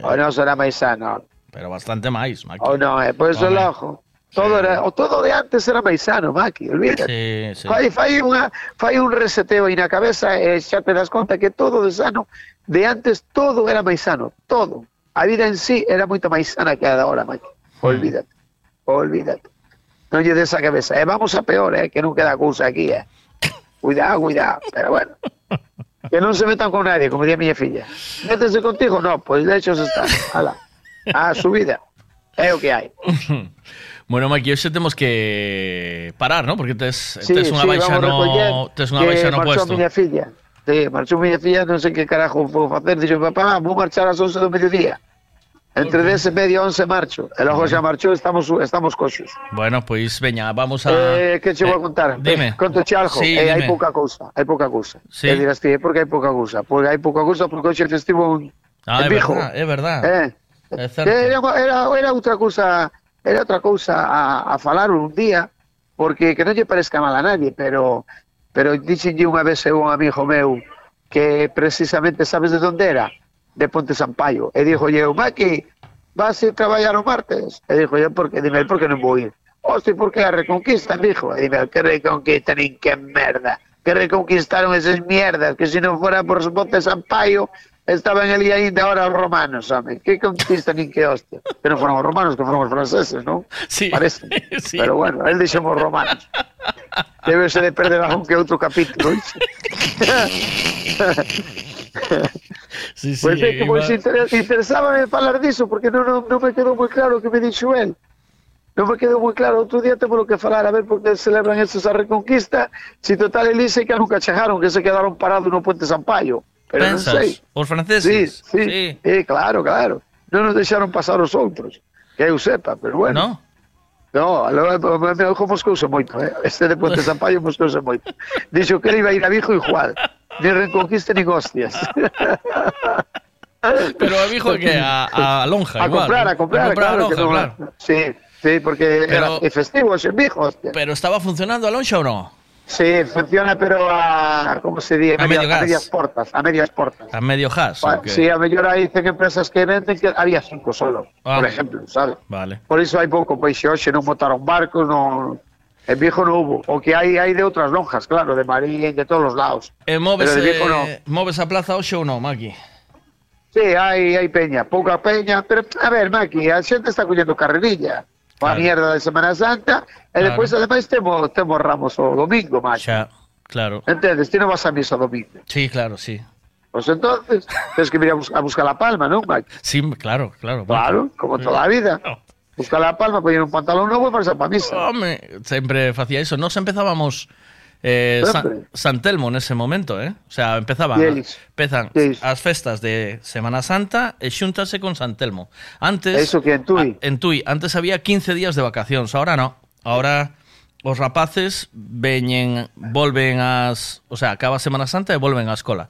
O non será máis sano. Pero bastante máis, Maki. O non, é, eh, por eso no, lojo. Todo sí. era, o todo de antes era máis sano, Maki, olvídate. Sí, sí. Fai, fai, unha, fai un reseteo aí na cabeza e xa te das conta que todo de sano, de antes todo era máis sano, todo. A vida en sí era moito máis sana que a da hora, Maki. Hmm. Olvídate, olvídate. Non lle des a cabeza. E vamos a peor, eh, que non queda cousa aquí, eh. Cuidado, cuidado, pero bueno. Que non se metan con nadie, como di a miña filla. Métese contigo? No, pues de hecho se está. Ala. A subida. É o que hai. Bueno, Maki, hoxe temos que parar, ¿no? Porque tes, Sí, tes unha sí, baixa no, tes unha baixa no puesto. miña filla. Sí, marchou miña filla, non sei que carajo vou facer. Dixo, papá, vou marchar ás 11 do mediodía. Entre 10 e media e 11 marcho. E logo xa marchou, estamos, estamos coxos. Bueno, pois veña, vamos a Eh, que che vou a contar? dime. Conto che algo. Sí, eh, hai pouca cousa, hai pouca cousa. Sí. E dirás ti, por que hai pouca cousa? Porque hai pouca cousa porque hoxe festivo en, Ah, é verdad, é verdad. Eh, É certo. era, era, era outra cousa, era outra cousa a, a falar un día, porque que non lle parezca mal a nadie, pero pero dixenlle unha vez a un amigo meu que precisamente sabes de onde era? De Ponte Sampaio. E dixo eu, Maki, vas a ir traballar o martes? E dixo eu, por que? Dime, por que non vou ir? Hostia, por que a reconquista, dixo. E dime, que reconquista nin que merda. Que reconquistaron esas mierdas, que se non fora por Ponte Sampaio, estaban ali ainda ahora os romanos, home. Que conquista nin que hostia. Que non foron os romanos, que foron os franceses, non? Sí. Parece. Sí. Pero bueno, él dixemos romanos. Debe ser de perder algún que outro capítulo. Sí, sí, que pois iba- inter falar porque non, non, non me quedou moi claro o que me dixo el. Non me quedou moi claro. Outro día temos que falar a ver por que celebran estos a Reconquista si total elise que nunca chegaron, que se quedaron parados no Puente Sampaio. Pero non Pensas? sei. Os Sí, franceses? sí, sí. Eh, claro, claro. Non nos deixaron pasar os outros. Que eu sepa, pero bueno. No? No, ojo moscouse moito, eh? Este de Puente Sampaio moscouse moito. Dixo que ele iba a ir a Vigo igual. Ni Reconquista ni hostias. Pero a Vigo que a, a lonja a igual. comprar, ¿no? a comprar, a comprar claro, a lonja, no- claro. Sí, sí, porque Pero- era festivo ese hostia. Pero estaba funcionando a lonxa ou non? Sí, funciona, pero a, como se di, A medio a medias portas, a medias portas. A medio gas. Que? Sí, a mellor hai cen empresas que venden que había cinco solo, Ah. por exemplo, sabe? Vale. Por iso hai pouco, pois xe hoxe non botaron barcos, non... En Vigo non hubo. O que hai hai de outras lonjas, claro, de Marín, de todos os lados. E moves, Pero de Vigo non. moves a plaza hoxe ou non, Maki? Sí, hai, hai peña, pouca peña, pero a ver, Maki, a xente está collendo carrerilla. A Claro. mierda de Semana Santa, e Claro. despois ademais temos, temos ramos o domingo, Maki. Xa, claro. Entendes? Ti non vas a misa o domingo. Sí, claro, sí. Pues entonces, tens que vir a, bus a buscar la palma, non, Maki? Sí, claro, claro. Claro, como toda a vida. buscar a palma, pedir un pantalón novo e farse para misa. Home, sempre facía iso. Nos empezábamos eh, San, San Telmo nese momento, eh? O sea, empezaba Fielis. empezan as festas de Semana Santa e xúntase con San Telmo. Antes Eso que en Tui. A, en Tui, antes había 15 días de vacacións, ahora no. Ahora os rapaces veñen, volven as, o sea, acaba Semana Santa e volven á escola.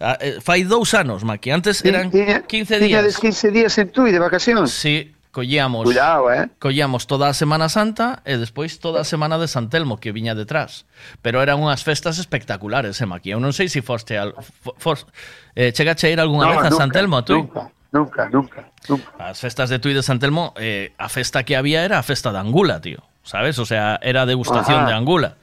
Eh, fai dous anos, Maki. antes eran 15 días. Tiñades 15 días en Tui de vacacións? Sí, collíamos Cuidado, eh? collíamos toda a Semana Santa e despois toda a semana de San Telmo que viña detrás. Pero eran unhas festas espectaculares, eh, Maqui. Eu non sei se si foste al, for, for, eh, chegache a ir algunha no, vez a nunca, San Telmo, tú? Nunca, nunca, nunca, nunca. As festas de Tui de San Telmo, eh, a festa que había era a festa de Angula, tío. ¿Sabes? O sea, era degustación Ajá. de Angula.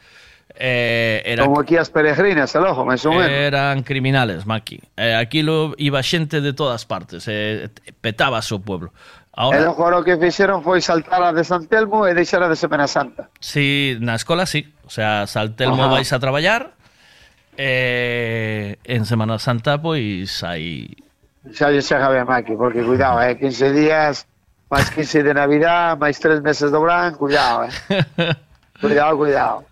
Eh, era, Como aquí as peregrinas, al ojo, máis ou menos. Eran criminales, Maki. Eh, aquilo iba xente de todas partes, eh, petabas o pueblo. E Ahora, logo o que fixeron foi saltar a de San Telmo e deixar a de Semana Santa. sí, na escola sí. O sea, Saltelmo Ajá. vais a traballar eh, en Semana Santa pois hai Xa lle chega ben Maki, porque cuidado, eh, 15 días, máis 15 de Navidad, máis 3 meses do Bran, cuidado, eh. cuidado, cuidado.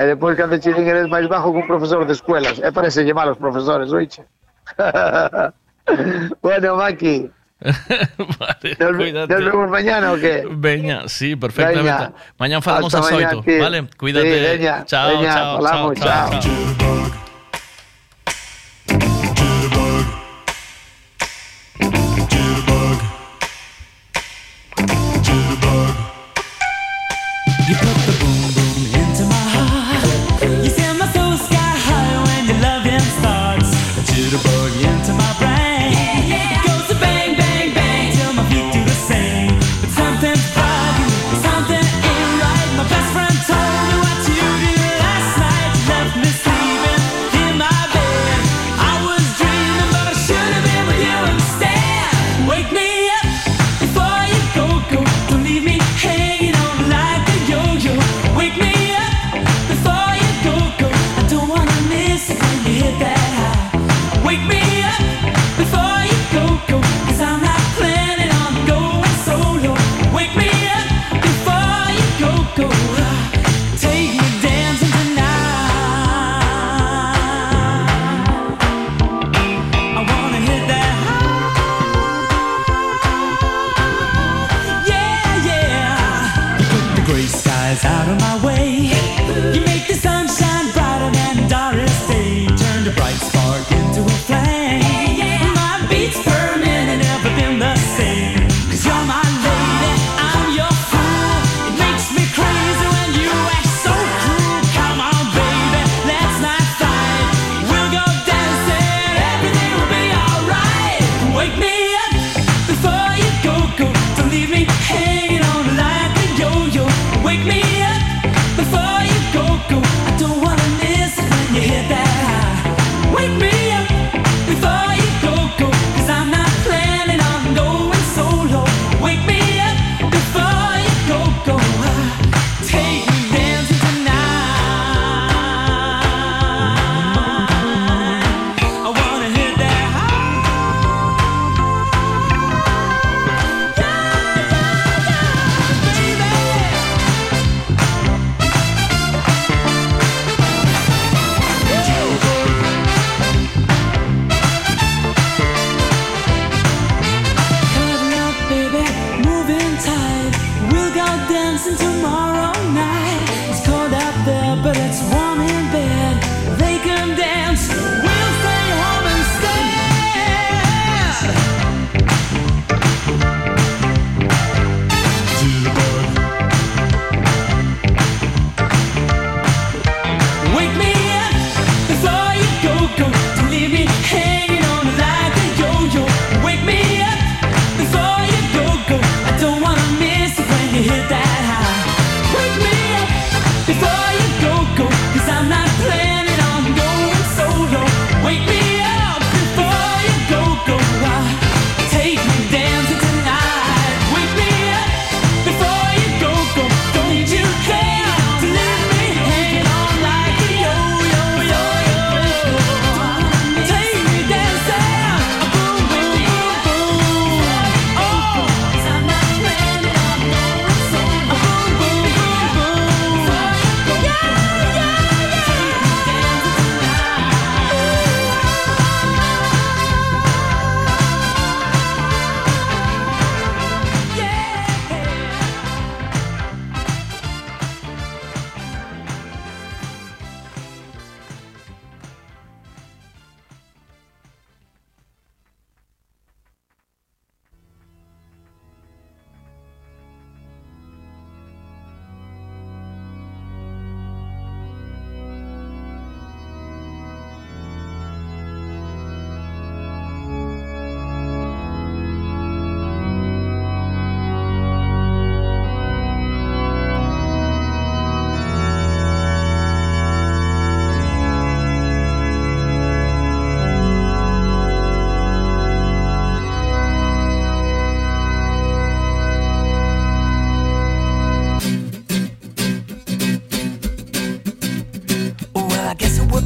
E depois cando che din eres máis bajo que un profesor de escuelas. E parece mal os profesores, oiche. bueno, Maki, nos, cuídate. nos vemos mañana o qué? Veña, sí, perfectamente. Veña. Mañán falamos 8, tío. vale? Cuídate. Sí, veña, chao, veña, chao, falamos, chao, chao, chao.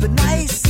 but nice.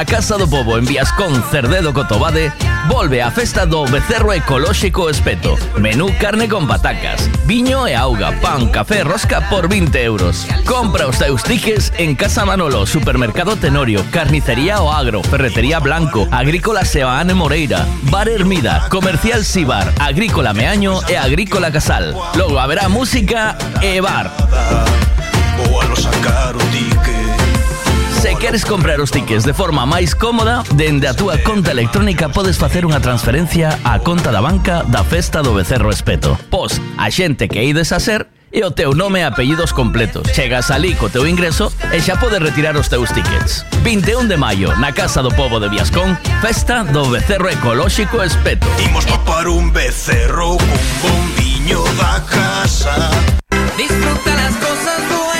Na Casa do Pobo en Viascón Cerdedo Cotobade volve a festa do Becerro Ecolóxico Espeto. Menú carne con patacas, viño e auga, pan, café rosca por 20 euros. Compra os teus tiques en Casa Manolo, Supermercado Tenorio, Carnicería O Agro, Ferretería Blanco, Agrícola Sebaane Moreira, Bar Hermida, Comercial Sibar, Agrícola Meaño e Agrícola Casal. Logo haberá música e bar. A Se queres comprar os tickets de forma máis cómoda, dende a túa conta electrónica podes facer unha transferencia á conta da banca da Festa do Becerro Espeto. Pos a xente que ides a ser e o teu nome e apellidos completos. Chegas ali co teu ingreso e xa podes retirar os teus tickets. 21 de maio, na Casa do Pobo de Viascón, Festa do Becerro Ecolóxico Espeto. Imos topar un becerro con bombiño da casa Disfruta las cosas buenas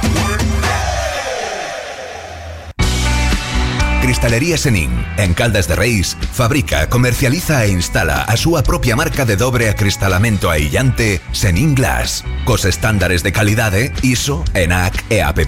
Cristalería Senin, en Caldas de Reis, fabrica, comercializa e instala a súa propia marca de dobre acristalamento aillante Senin Glass, cos estándares de calidade ISO, ENAC e AP+.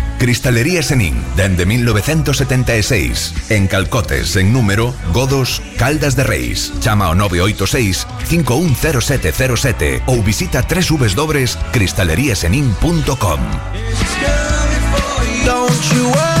Cristalería Senin, dende 1976, en Calcotes, en número, Godos, Caldas de Reis. Chama ao 986 510707 ou visita www.cristaleriasenin.com.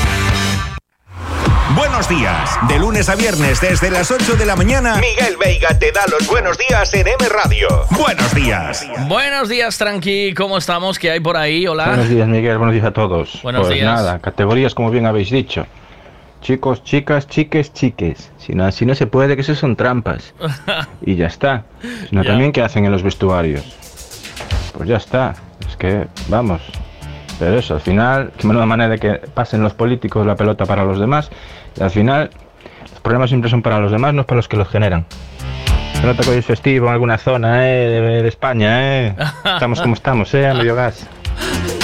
Buenos días. De lunes a viernes desde las 8 de la mañana, Miguel Veiga te da los buenos días en M Radio. Buenos días. Buenos días, Tranqui. ¿Cómo estamos? ¿Qué hay por ahí? Hola. Buenos días, Miguel. Buenos días a todos. Buenos pues días. nada, categorías como bien habéis dicho. Chicos, chicas, chiques, chiques. Si no, si no se puede, que eso son trampas. Y ya está. Sino Ya. también qué hacen en los vestuarios. Pues ya está. Es que, vamos. Pero eso, al final, qué menuda manera de que pasen los políticos la pelota para los demás. Y al final, los problemas siempre son para los demás, no para los que los generan. Se nota que hoy es festivo en alguna zona eh, de, España, ¿eh? Estamos como estamos, ¿eh? A medio gas.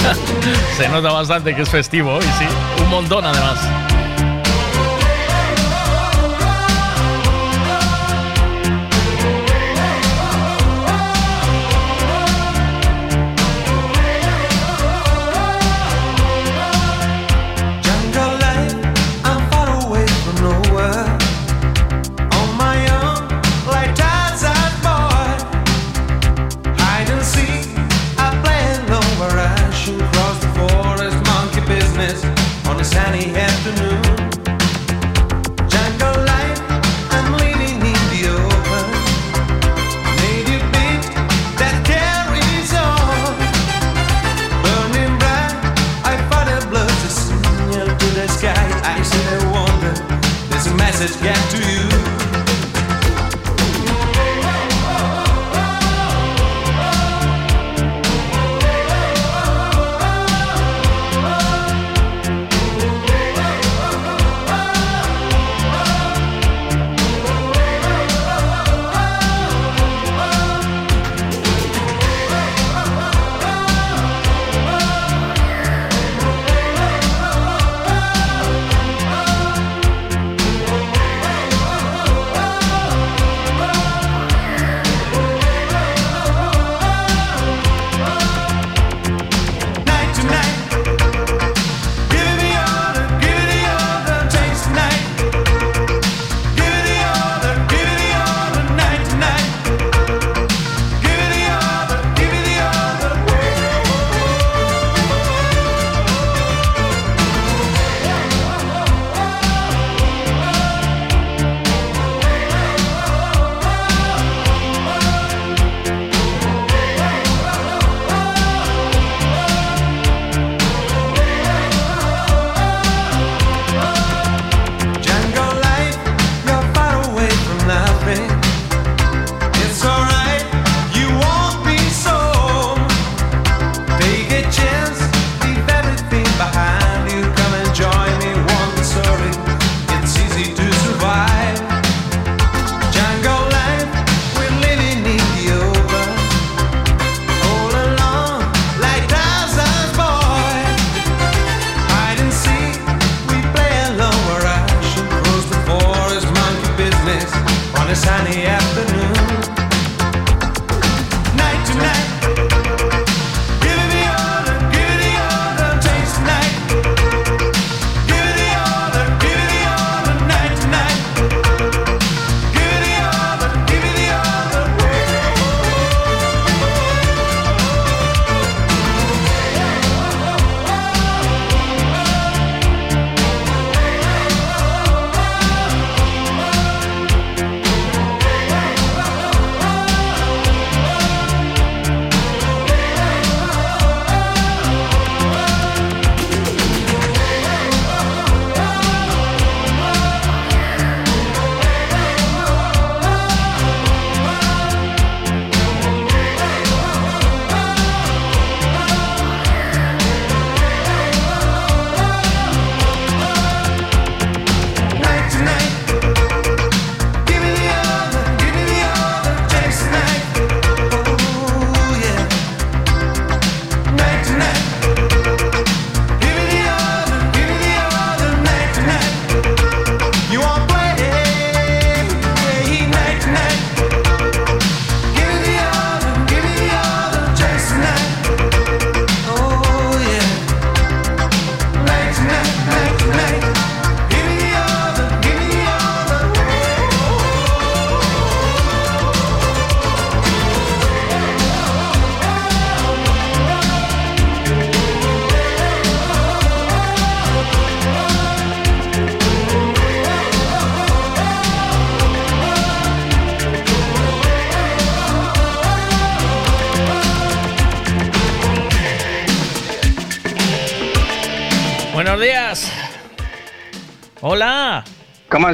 Se nota bastante que es festivo hoy, sí. Un montón, además. Message get to you.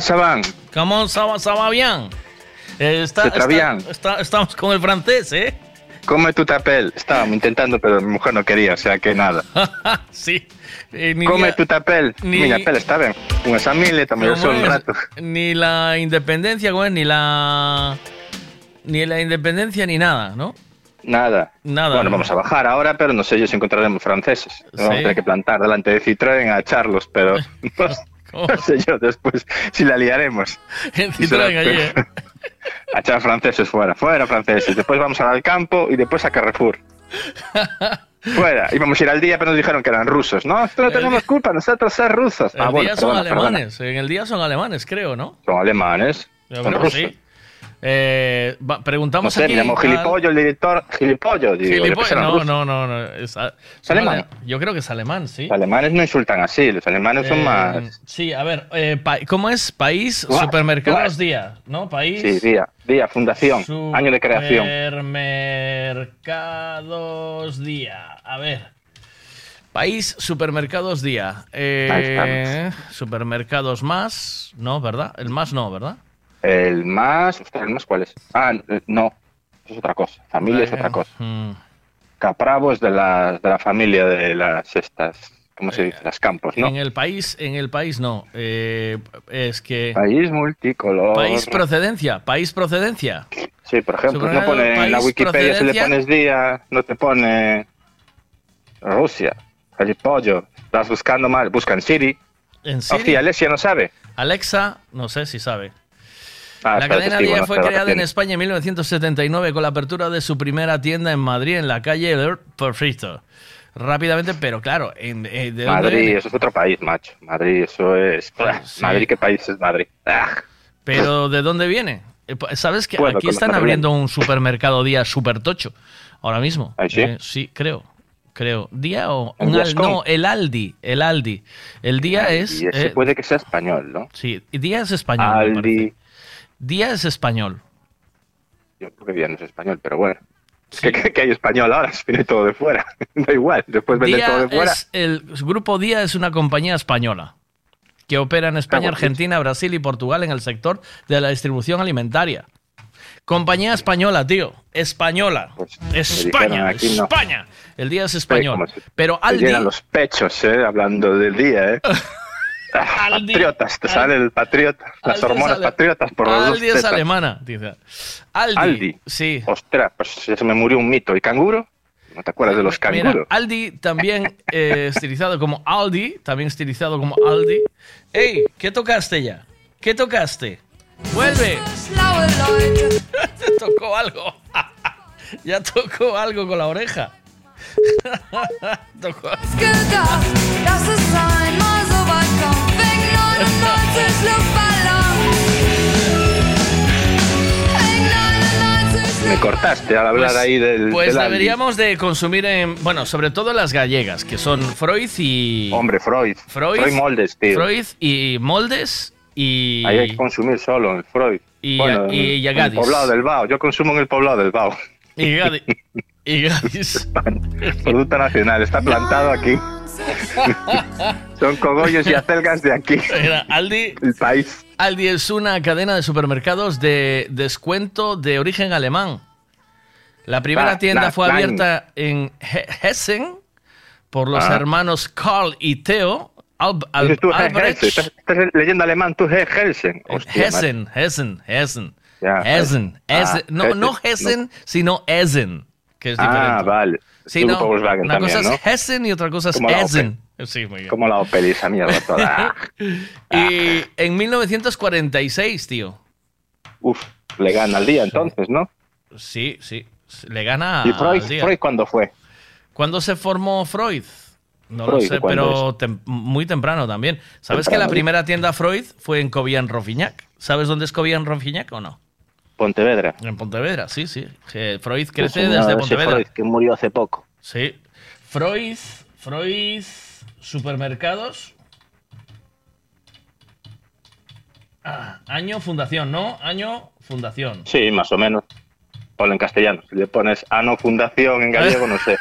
¿Cómo? ¿Cómo va, se va bien? Eh, está- está- estamos con el francés, ¿eh? Come tu tapel. Estábamos intentando, pero mi mujer no quería, o sea que nada. sí. Eh, ni Come la- tu tapel. ni- Miña pel está ben. Unha familia tamén ¿Cómo son un es? rato. Ni la independencia, güey, ni la. Ni la independencia ni nada, ¿no? Nada. Nada. Bueno, vamos a bajar ahora, pero no sé yo si encontraremos franceses. Nos Vamos a Sí. tener que plantar delante de Citroën a echarlos, pero no, sé yo después si la liaremos. En Citroën allí, ¿eh? A echar franceses fuera, fuera franceses. Después vamos al campo y después a Carrefour. Fuera. Íbamos a ir al día, pero nos dijeron que eran rusos. No, esto no tenemos culpa, nosotros ser rusos. El Ah, bueno, día son perdona, perdona. alemanes. En el día son alemanes, creo, ¿no? Son alemanes. Son rusos. sí. Eh, va- No preguntamos sé, aquí. al- gilipollo el director. Gilipollo, digo. Eran No, no, no, no. Es, a- son alemán? ale- Yo creo que es alemán, sí. Los alemanes no insultan así, los alemanes son Eh, más... Sí, a ver, eh, pa- ¿cómo es? País, supermercados, día, ¿no? País. Sí, día, día, fundación, año de creación. Supermercados día. A ver. País, supermercados día. Eh, supermercados más, no, ¿verdad? El más no, ¿verdad? El más... ostras, ¿El más cuál es? Ah, eh, no, eso es otra cosa. Familia es otra cosa. Mm. Capravo es de la, de la familia de las estas... ¿Cómo se dice? Las campos, ¿no? En el país, en el país no. Eh, es que. País multicolor. País procedencia, país procedencia. Sí, por ejemplo, no pone en la Wikipedia si le pones día, no te pone Rusia, gilipollo. Estás buscando mal, busca en Siri. En Hostia, Siri. Alessia no sabe. Alexa, no sé si sabe. Ah, la cadena Día bueno, fue creada en. España en 1979 con la apertura de su primera tienda en Madrid, en la calle El Perfecto. Rápidamente, pero claro, en, eh, ¿de Madrid, eso es otro país, macho. Madrid, eso es. sí. Madrid, ¿qué país es Madrid? Ah, Pero ¿de dónde viene? Eh, pa- ¿Sabes que Bueno, aquí están abriendo un supermercado Día super tocho ahora mismo? ¿Ah, sí? Eh, sí, creo. Creo. ¿Día o. No, el Aldi. El Aldi. El día es. y ese eh, puede que sea español, ¿no? Sí, Día es español. Aldi. Día es español. Yo creo que bien no es español, pero bueno. Es que, hay español ahora, si viene todo de fuera. da igual, después vende Día todo de fuera. es el grupo Día es una compañía española que opera en España, en Argentina, Brasil y Portugal en el sector de la distribución alimentaria. Compañía española, tío. Española. España, aquí no. España. El día es español. Se- Pero Aldi, llenan los pechos, ¿eh? Hablando del día, ¿eh? Ah, patriotas, te sale el patriota. Las Aldi es hormonas patriotas por los dos Aldi es tetas. alemana, dice. Aldi. Aldi. Sí. Ostras, pues se me murió un mito. ¿Y canguro? ¿No te acuerdas de los Mira, canguros? Aldi también eh, estilizado como Aldi, también estilizado como Aldi. ¡Ey! ¿Qué tocaste ya? ¿Qué tocaste? ¡Vuelve! Te tocó algo. ya tocó algo con la oreja. Tocó. Das ist einmal so weit kommt. Weg 99 Luftballon. Weg 99 Me cortaste al hablar Pues- ahí del. Pues del deberíamos de consumir en, bueno, sobre todo las gallegas, que son Freud y Hombre, Freud. Freud, Freud Moldes, tío. Freud y Moldes y Ahí hay que consumir solo en Freud. Y- bueno, y- en- y a en el poblado del Bao. Yo consumo en el poblado del Bao. y y Gadis. Producto nacional, está plantado aquí. Son cogollos y acelgas de aquí. Aldi, El país. Aldi es una cadena de supermercados de descuento de origen alemán. La primera tienda fue abierta en He- Hessen por los Ah. hermanos Karl y Theo Alb- Al- Dices tú, He- Albrecht. Estás, estás leyendo alemán, tú, He- Helsen. Hostia, Hessen, Hessen, Hessen. Hessen, ah, Hessen. no, no Hessen, Hessen, sino Essen, que es diferente. Ah, vale. Sí, no, Volkswagen una también, cosa ¿no? es Hessen y otra cosa es Essen. Sí, muy bien. Como la Opel esa mierda toda. Y en 1946, tío. Uf, le gana al día entonces, ¿no? Sí, sí. Le gana ¿Y Freud, al día. Freud cuándo fue? ¿Cuándo se formó Freud? No lo sé, ¿cuándo pero tem- muy temprano también. ¿Sabes que la primera tienda Freud fue en Cobian-Rofiñac? ¿Sabes dónde es Cobian-Rofiñac o no? Pontevedra. En Pontevedra, sí, sí. Freud crece desde Pontevedra. Freud que murió hace poco. Sí. Freud, Freud, supermercados. Ah, año fundación, ¿no? Año fundación. Sí, más o menos. Ponlo en castellano. Si le pones ano fundación en gallego, no sé.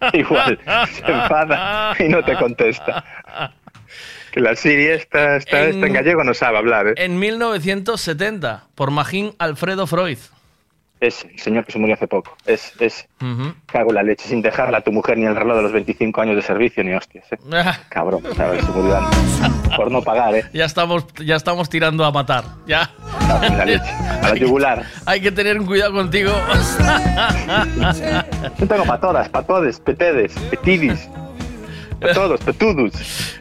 Igual, se enfada y no te contesta. La Siri esta, esta, En- gallego no sabe hablar, ¿eh? En 1970, por Magín Alfredo Freud. Ese, el señor que se murió hace poco. Es, es, cago en la leche, sin dejarla a tu mujer ni el reloj de los 25 años de servicio, ni hostias, ¿eh? Cabrón, ¿sabes? Se murió. Por no pagar, ¿eh? Ya estamos, ya estamos tirando a matar. Ya. La leche. A la yugular. Hay que tener un cuidado contigo. Yo tengo para todas, para todos, petedes, petidis. Para todos.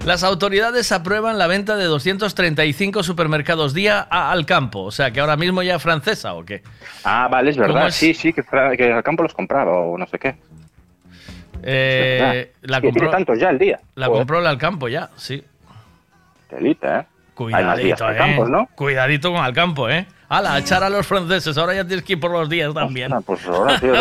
Las autoridades aprueban la venta de 235 supermercados día a Alcampo. O sea, que ahora mismo ya es francesa o qué. Ah, vale, es ¿Cómo verdad. es? Sí, sí, que, que al campo los compraba o no sé qué. Eh, la compró, tantos ya al día. la Joder. compró el Alcampo ya, sí. Telita, ¿eh? Hay más días Cuidadito, eh. campos, ¿no? Cuidadito con Alcampo, eh. Ala, a echar a los franceses. Ahora ya tienes que ir por los días también. Pues ahora, tío,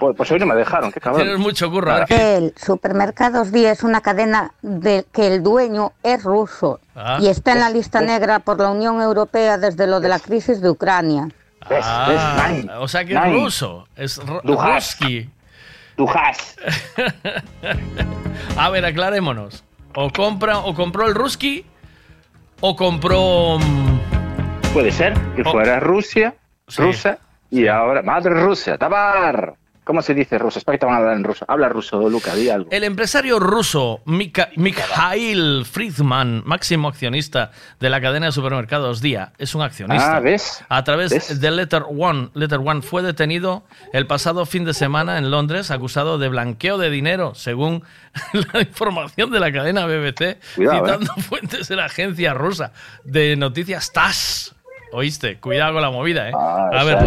pues, pues hoy no me dejaron, qué cabrón. Tienes mucho curro. a ver qué- El Supermercados Día es una cadena de que el dueño es ruso Ah. y está en la lista negra por la Unión Europea desde lo de la crisis de Ucrania. Ah, o sea que es Nine. ruso. Es ruski. Dujas. A ver, aclarémonos. O compra, o compró el ruski, o compró. Puede ser que Oh. fuera Rusia, rusa, y ahora, madre Rusia, tabar. ¿Cómo se dice ruso? Espera que te van a hablar en ruso. Habla ruso, Luca, di algo. El empresario ruso Mika- Mikhail Friedman, máximo accionista de la cadena de supermercados Día, es un accionista. Ah, ¿ves? A través ¿Ves? de Letter One, Letter One fue detenido el pasado fin de semana en Londres acusado de blanqueo de dinero, según la información de la cadena BBC, Cuidado, citando fuentes de la agencia rusa de noticias TASS. ¿Oíste? Cuidado con la movida, ¿eh? Ah, A ver.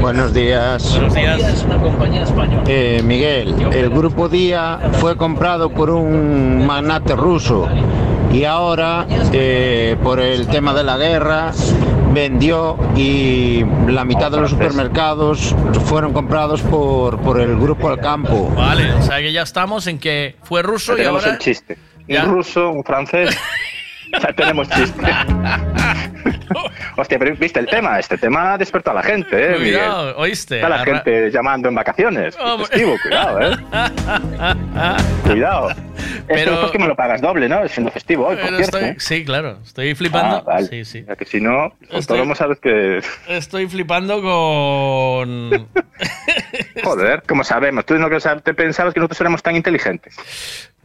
Buenos días. Buenos días. una compañía española. Eh, Miguel, el grupo Día fue comprado por un magnate ruso y ahora, eh, por el tema de la guerra, vendió y la mitad de los supermercados fueron comprados por, por el grupo Alcampo. Vale, o sea que ya estamos en que fue ruso y tenemos ahora... el chiste. Ya. Un ruso, un francés. ya tenemos chiste. Hostia, pero viste el tema. Este tema despertó a la gente, ¿eh, Miguel? Cuidado, ¿oíste? Está la Arra- gente llamando en vacaciones. Festivo, cuidado, ¿eh? Cuidado. Pero- Esto es porque me lo pagas doble, ¿no? Siendo festivo hoy, por cierto. estoy, sí, claro, estoy flipando. Ah, vale. Sí, sí. Ya que si no, Estoy- autónomo sabes que... Estoy flipando con. Joder, como sabemos. Tú no que te pensabas que nosotros éramos tan inteligentes.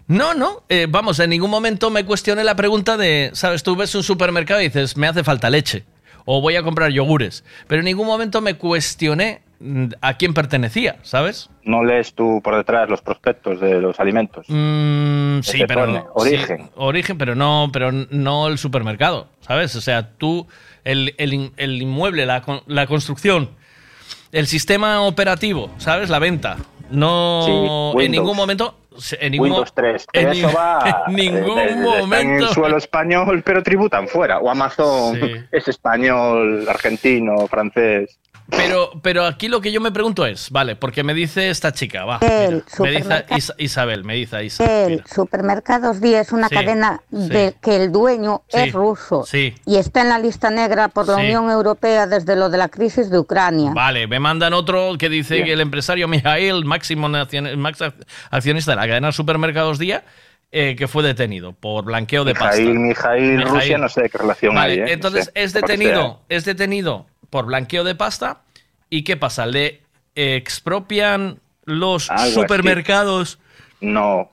No, no. eh, vamos, en ningún momento me cuestioné la pregunta de, ¿sabes? Tú ves un supermercado y dices, me hace falta leche. O voy a comprar yogures. Pero en ningún momento me cuestioné mm, a quién pertenecía, ¿sabes? No lees tú por detrás los prospectos de los alimentos. Mm, sí, pero. pone, sí, origen. origen, pero no, pero no el supermercado, ¿sabes? O sea, tú, el, el in- el inmueble, la, la construcción, el sistema operativo, ¿sabes? La venta. No. Sí, en ningún momento. En ningún, Windows 3. en Pero ni- eso va. en ningún eh, de- de- Está en el suelo español, pero tributan fuera. O Amazon Sí. es español, argentino, francés. Pero, pero aquí lo que yo me pregunto es, vale, porque me dice esta chica, va. El mira, me dice Isabel, me dice Isabel. El Supermercados Día es una Sí, cadena sí. de que el dueño Sí, es ruso sí. y está en la lista negra por la Sí. Unión Europea desde lo de la crisis de Ucrania. Vale, me mandan otro que dice que el empresario Mijail, máximo accionista de la cadena de supermercados Día, eh, que fue detenido por blanqueo de pasta. Mijail, Mijail, Mijail. Rusia, no sé qué relación Vale, hay. ¿eh? No entonces sé, es detenido, es detenido por blanqueo de pasta. ¿Y qué pasa? ¿Le expropian los Algo así. supermercados No.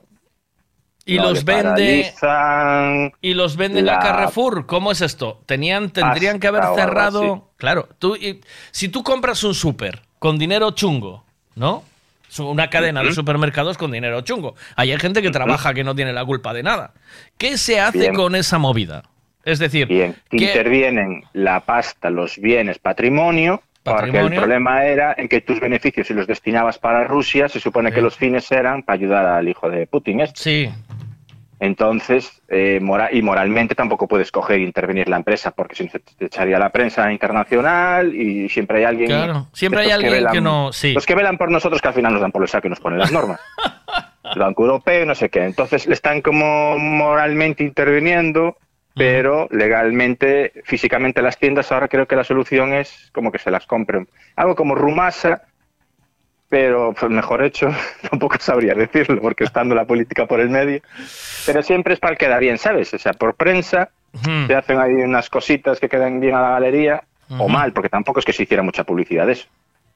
y No, los vende y los venden a la Carrefour? ¿Cómo es esto? Tenían tendrían que haber cerrado. Claro, tú y- si tú compras un súper con dinero chungo, ¿no? Una cadena de supermercados con dinero chungo. Ahí hay gente que trabaja que no tiene la culpa de nada. ¿Qué se hace Bien. con esa movida? Es decir, Bien, ¿qué- intervienen la pasta, los bienes, patrimonio, porque el problema era en que tus beneficios, si los destinabas para Rusia, se supone que los fines eran para ayudar al hijo de Putin. este. Sí. Entonces, eh, y moralmente tampoco puedes coger e intervenir la empresa, porque si te echaría la prensa internacional y siempre hay alguien. Claro, siempre hay alguien que velan- no- sí. Los que velan por nosotros que al final nos dan por el saco y nos ponen las normas. el Banco Europeo, no sé qué. Entonces le están como moralmente interviniendo, pero legalmente, físicamente las tiendas ahora creo que la solución es como que se las compren. Algo como Rumasa, pero pues, mejor hecho, tampoco sabría decirlo, porque estando la política por el medio. Pero siempre es para el quedar bien, ¿sabes? O sea, por prensa se hacen ahí unas cositas que quedan bien a la galería, o mal, porque tampoco es que se hiciera mucha publicidad de eso.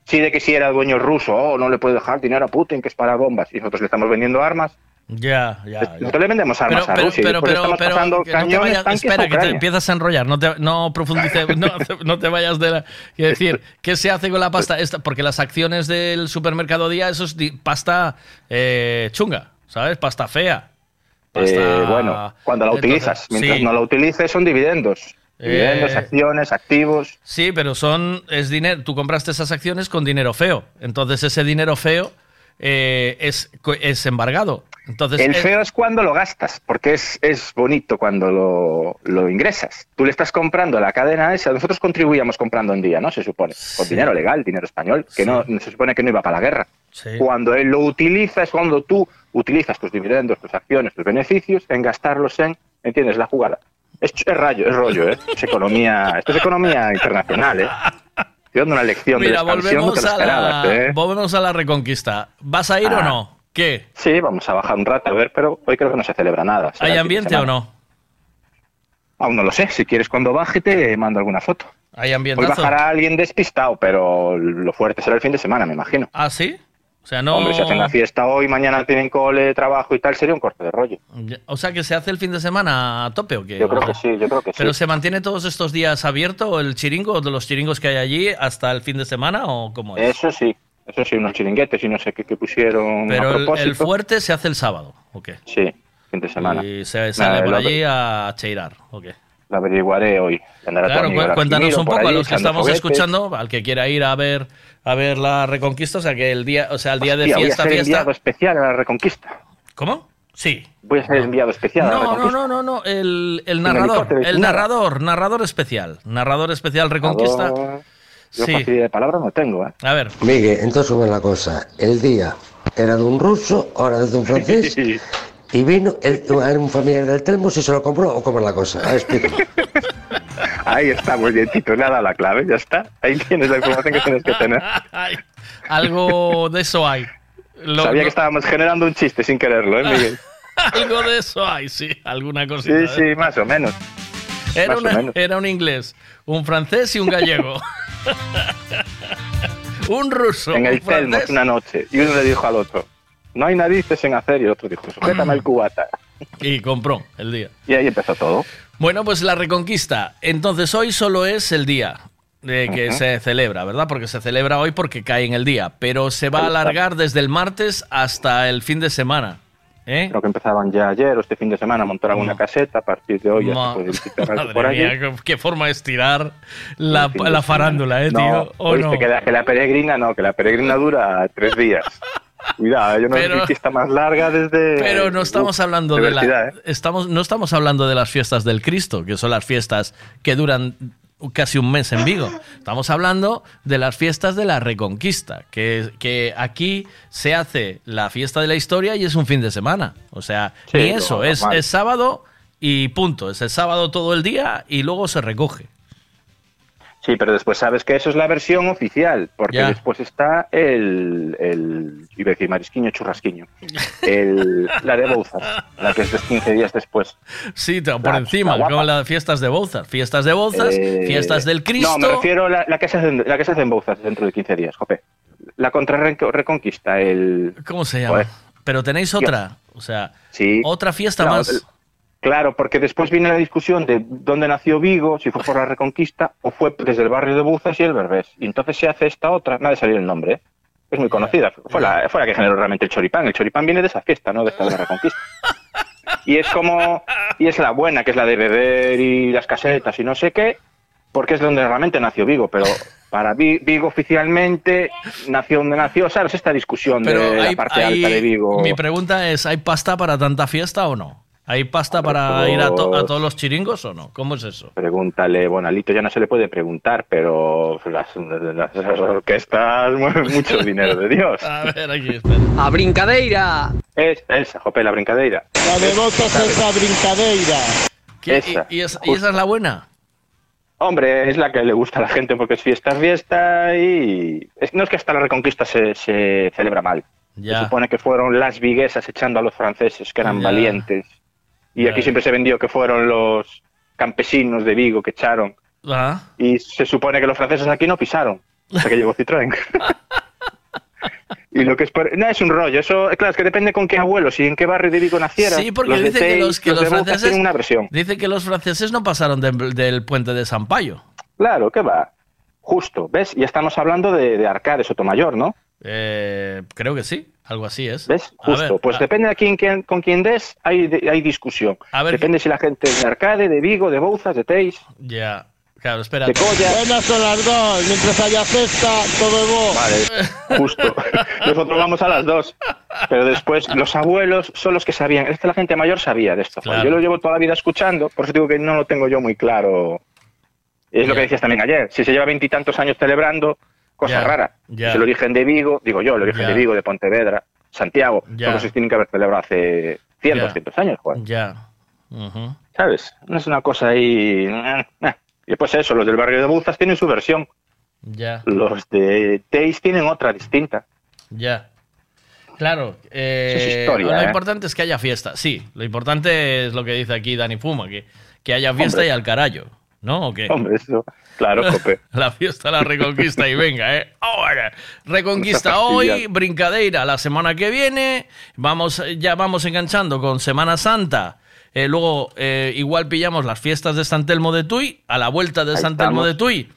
Sí, de que si era dueño ruso, oh, no le puede dejar dinero a Putin, que es para bombas, y nosotros le estamos vendiendo armas. Ya, ya. ya. Nosotros le vendemos armas Pero, a pero, Rusia, pero, pero, pero, pasando que no te cañones, vayas, tanques a espera, que te empiezas a enrollar, no, te, no profundices, no, no te vayas de la... Quiero decir, ¿qué se hace con la pasta esta? Porque las acciones del supermercado Día, eso es pasta eh, chunga, ¿sabes? Pasta fea. Pasta- Eh, bueno, cuando la Entonces, utilizas. Mientras sí. no la utilices, son dividendos. Dividendos, Eh, acciones, activos. Sí, pero son es dinero. Tú compraste esas acciones con dinero feo. Entonces ese dinero feo eh, es, es embargado. Entonces El eh, feo es cuando lo gastas, porque es, es bonito cuando lo, lo ingresas. Tú le estás comprando a la cadena esa. Nosotros contribuíamos comprando en día, ¿no? Se supone. Con dinero legal, dinero español, que no se supone que no iba para la guerra. Sí. Cuando él lo utiliza es cuando tú utilizas tus dividendos, tus acciones, tus beneficios en gastarlos en, ¿entiendes? La jugada. Es, es rayo, es rollo, ¿eh? Es economía, esto es economía internacional, ¿eh? Estoy dando una lección Mira, de volvemos a, esperabas, la, ¿eh? volvemos a la reconquista. ¿Vas a ir o Ah. no? ¿Qué? Sí, vamos a bajar un rato a ver, pero hoy creo que no se celebra nada. ¿Hay ambiente o no? Aún no lo sé. Si quieres, cuando baje, te mando alguna foto. ¿Hay Hoy ambientazo? bajará alguien despistado, pero lo fuerte será el fin de semana, me imagino. ¿Ah, sí? O sea, no... Hombre, si hacen la fiesta hoy, mañana tienen cole, trabajo y tal, sería un corte de rollo. O sea, que se hace el fin de semana a tope o qué? Yo creo que sí, yo creo que sí. ¿Pero se mantiene todos estos días abierto el chiringo, de los chiringos que hay allí, hasta el fin de semana o cómo es? Eso sí, eso sí, unos chiringuetes y no sé qué, qué pusieron Pero a el, propósito. el fuerte se hace el sábado, ¿o qué? Sí, fin de semana. Y se sale Nada, por allí a cheirar, ¿o qué? Lo averiguaré hoy. Claro, cu- cuéntanos un poco a los que estamos foguetes. escuchando, al que quiera ir a ver a ver la Reconquista, o sea que el día, o sea, el día de Hostia, voy a fiesta, ser fiesta. enviado especial a la Reconquista. ¿Cómo? Sí. Voy a ser enviado especial a la No, no, no, no, no, el, el narrador, el narrador, narrador especial, narrador especial Reconquista. Yo Sí. facilidad de palabra no tengo, ¿eh? A ver. Miguel, entonces ¿cómo es la cosa? El día era de un ruso, ahora es de un francés, y vino, el, un familiar del Telmo, si se lo compró o cómo es la cosa. A ver. Ahí está, muy bien, dado la clave, ya está. Ahí tienes la información que tienes que tener. Ay, algo de eso hay. Lo- Sabía no- que estábamos generando un chiste sin quererlo, ¿eh, Miguel? algo de eso hay, sí, alguna cosita. Sí, ¿eh? sí, más o menos. Era, una- era un inglés, un francés y un gallego. un ruso, En el Telmo una noche, y uno le dijo al otro, no hay narices en hacer, y el otro dijo, sujétame el cubata. Y compró el día. Y ahí empezó todo. Bueno, pues la reconquista. Entonces hoy solo es el día de que se celebra, ¿verdad? Porque se celebra hoy porque cae en el día, pero se va a alargar desde el martes hasta el fin de semana. ¿Eh? Creo que empezaban ya ayer o este fin de semana a montar alguna caseta, a partir de hoy ya Ma- se puede visitar algo por allí. mía, qué, forma de estirar la, la farándula, ¿eh, No, tío? ¿O oíste no? Que, la, que la peregrina no, que la peregrina dura tres días. Cuidado, yo no Pero- fiesta más larga desde... Pero no estamos hablando de la, ¿eh? estamos, no estamos hablando de las fiestas del Cristo, que son las fiestas que duran casi un mes en Vigo. Estamos hablando de las fiestas de la Reconquista, que, que aquí se hace la fiesta de la historia y es un fin de semana. O sea, Sí, lo eso, es, es sábado y punto. Es el sábado todo el día y luego se recoge. Sí, pero después sabes que eso es la versión oficial, porque Ya. después está el, el iba a decir marisquiño churrasquiño, el, la de Bouzas, la que es de 15 días después. Sí, por La- encima, la como las fiestas de Bouzas. Fiestas de Bouzas, Eh, fiestas del Cristo. No, me refiero a la, la que se hace, en- la que se hace en Bouzas dentro de 15 días, jope. La contrarreconquista, el... ¿Cómo se llama? Joder. Pero tenéis otra, o sea, Sí. otra fiesta No, más. el- Claro, porque después viene la discusión de dónde nació Vigo, si fue por la Reconquista o fue desde el barrio de Bouzas y el Berbés. Y entonces se hace esta otra, nada de salir el nombre, ¿eh? es muy conocida, fue la, fue la que generó realmente el choripán. El choripán viene de esa fiesta, no de esta de la Reconquista. Y es como, y es la buena, que es la de beber y las casetas y no sé qué, porque es donde realmente nació Vigo, pero para Vi- Vigo oficialmente nació donde nació, ¿sabes? Esta discusión Pero de hay, la parte hay- alta de Vigo. mi pregunta es, ¿hay pasta para tanta fiesta o no? ¿Hay pasta para ir a, to- a todos los chiringos o no? ¿Cómo es eso? Pregúntale, bueno, a Lito ya no se le puede preguntar, pero las, las- las orquestas mueven mucho dinero de Dios. A ver, aquí, espera. A brincadeira. Es, esa, Jope, la brincadeira. La de botas esa brincadeira. ¿Qué? Esa, ¿Y, y esa, y esa es la buena? Hombre, es la que le gusta a la gente porque es fiesta, es fiesta y... es- no es que hasta la Reconquista se, se celebra mal. Ya. Se supone que fueron las viguesas echando a los franceses, que eran Ya. valientes. Y aquí siempre se vendió que fueron los campesinos de Vigo que echaron. Ah, Y se supone que los franceses aquí no pisaron hasta que llegó Citroën. y lo que es por- no es un rollo, eso claro, es que depende con qué abuelos y en qué barrio de Vigo naciera. Sí, porque Los dicen que los, que franceses tienen una versión. dicen que los franceses no pasaron del- del puente de San Payo. Claro, ¿qué va? Justo, ¿ves? Ya estamos hablando de, de Arcade Sotomayor, ¿no? Eh, creo que sí, algo así es. ¿Ves? A Justo. ver, pues a- depende de quién, quién- con quién des, hay, hay discusión. A ver, depende si la gente es de Arcade, de Vigo, de Bouzas, de Teis. Ya, claro, espera. De Colla. Buenas son las dos, mientras haya cesta, todo es bo. Vale, justo. Nosotros vamos a las dos. Pero después, los abuelos son los que sabían. Es que la gente mayor sabía de esto. Claro. Yo lo llevo toda la vida escuchando, por eso digo que no lo tengo yo muy claro. Es lo que decías también ayer. Si se lleva veintitantos años celebrando, cosa Ya, rara. ya. Es el origen de Vigo, digo yo, el origen de Vigo, de Pontevedra, Santiago. Son cosas que tienen que haber celebrado hace 100, Ya. 200 años, Juan. Ya. ¿Sabes? No es una cosa ahí. eh, eh. Y pues eso, los del barrio de Buzas tienen su versión. Ya, Los de Teis tienen otra distinta. ya. Claro, eh, es historia, lo ¿eh? importante es que haya fiesta, sí. Lo importante es lo que dice aquí Dani Fuma, que, que haya fiesta Hombre. y al carayo, ¿no? ¿O qué? Hombre, eso. Claro, Jope. La fiesta, la reconquista y venga, ¿eh? Ahora, reconquista hoy, brincadeira la semana que viene, vamos, ya vamos enganchando con Semana Santa. Eh, luego, eh, igual pillamos las fiestas de San Telmo de Tuy, a la vuelta de Ahí San Telmo de Tuy.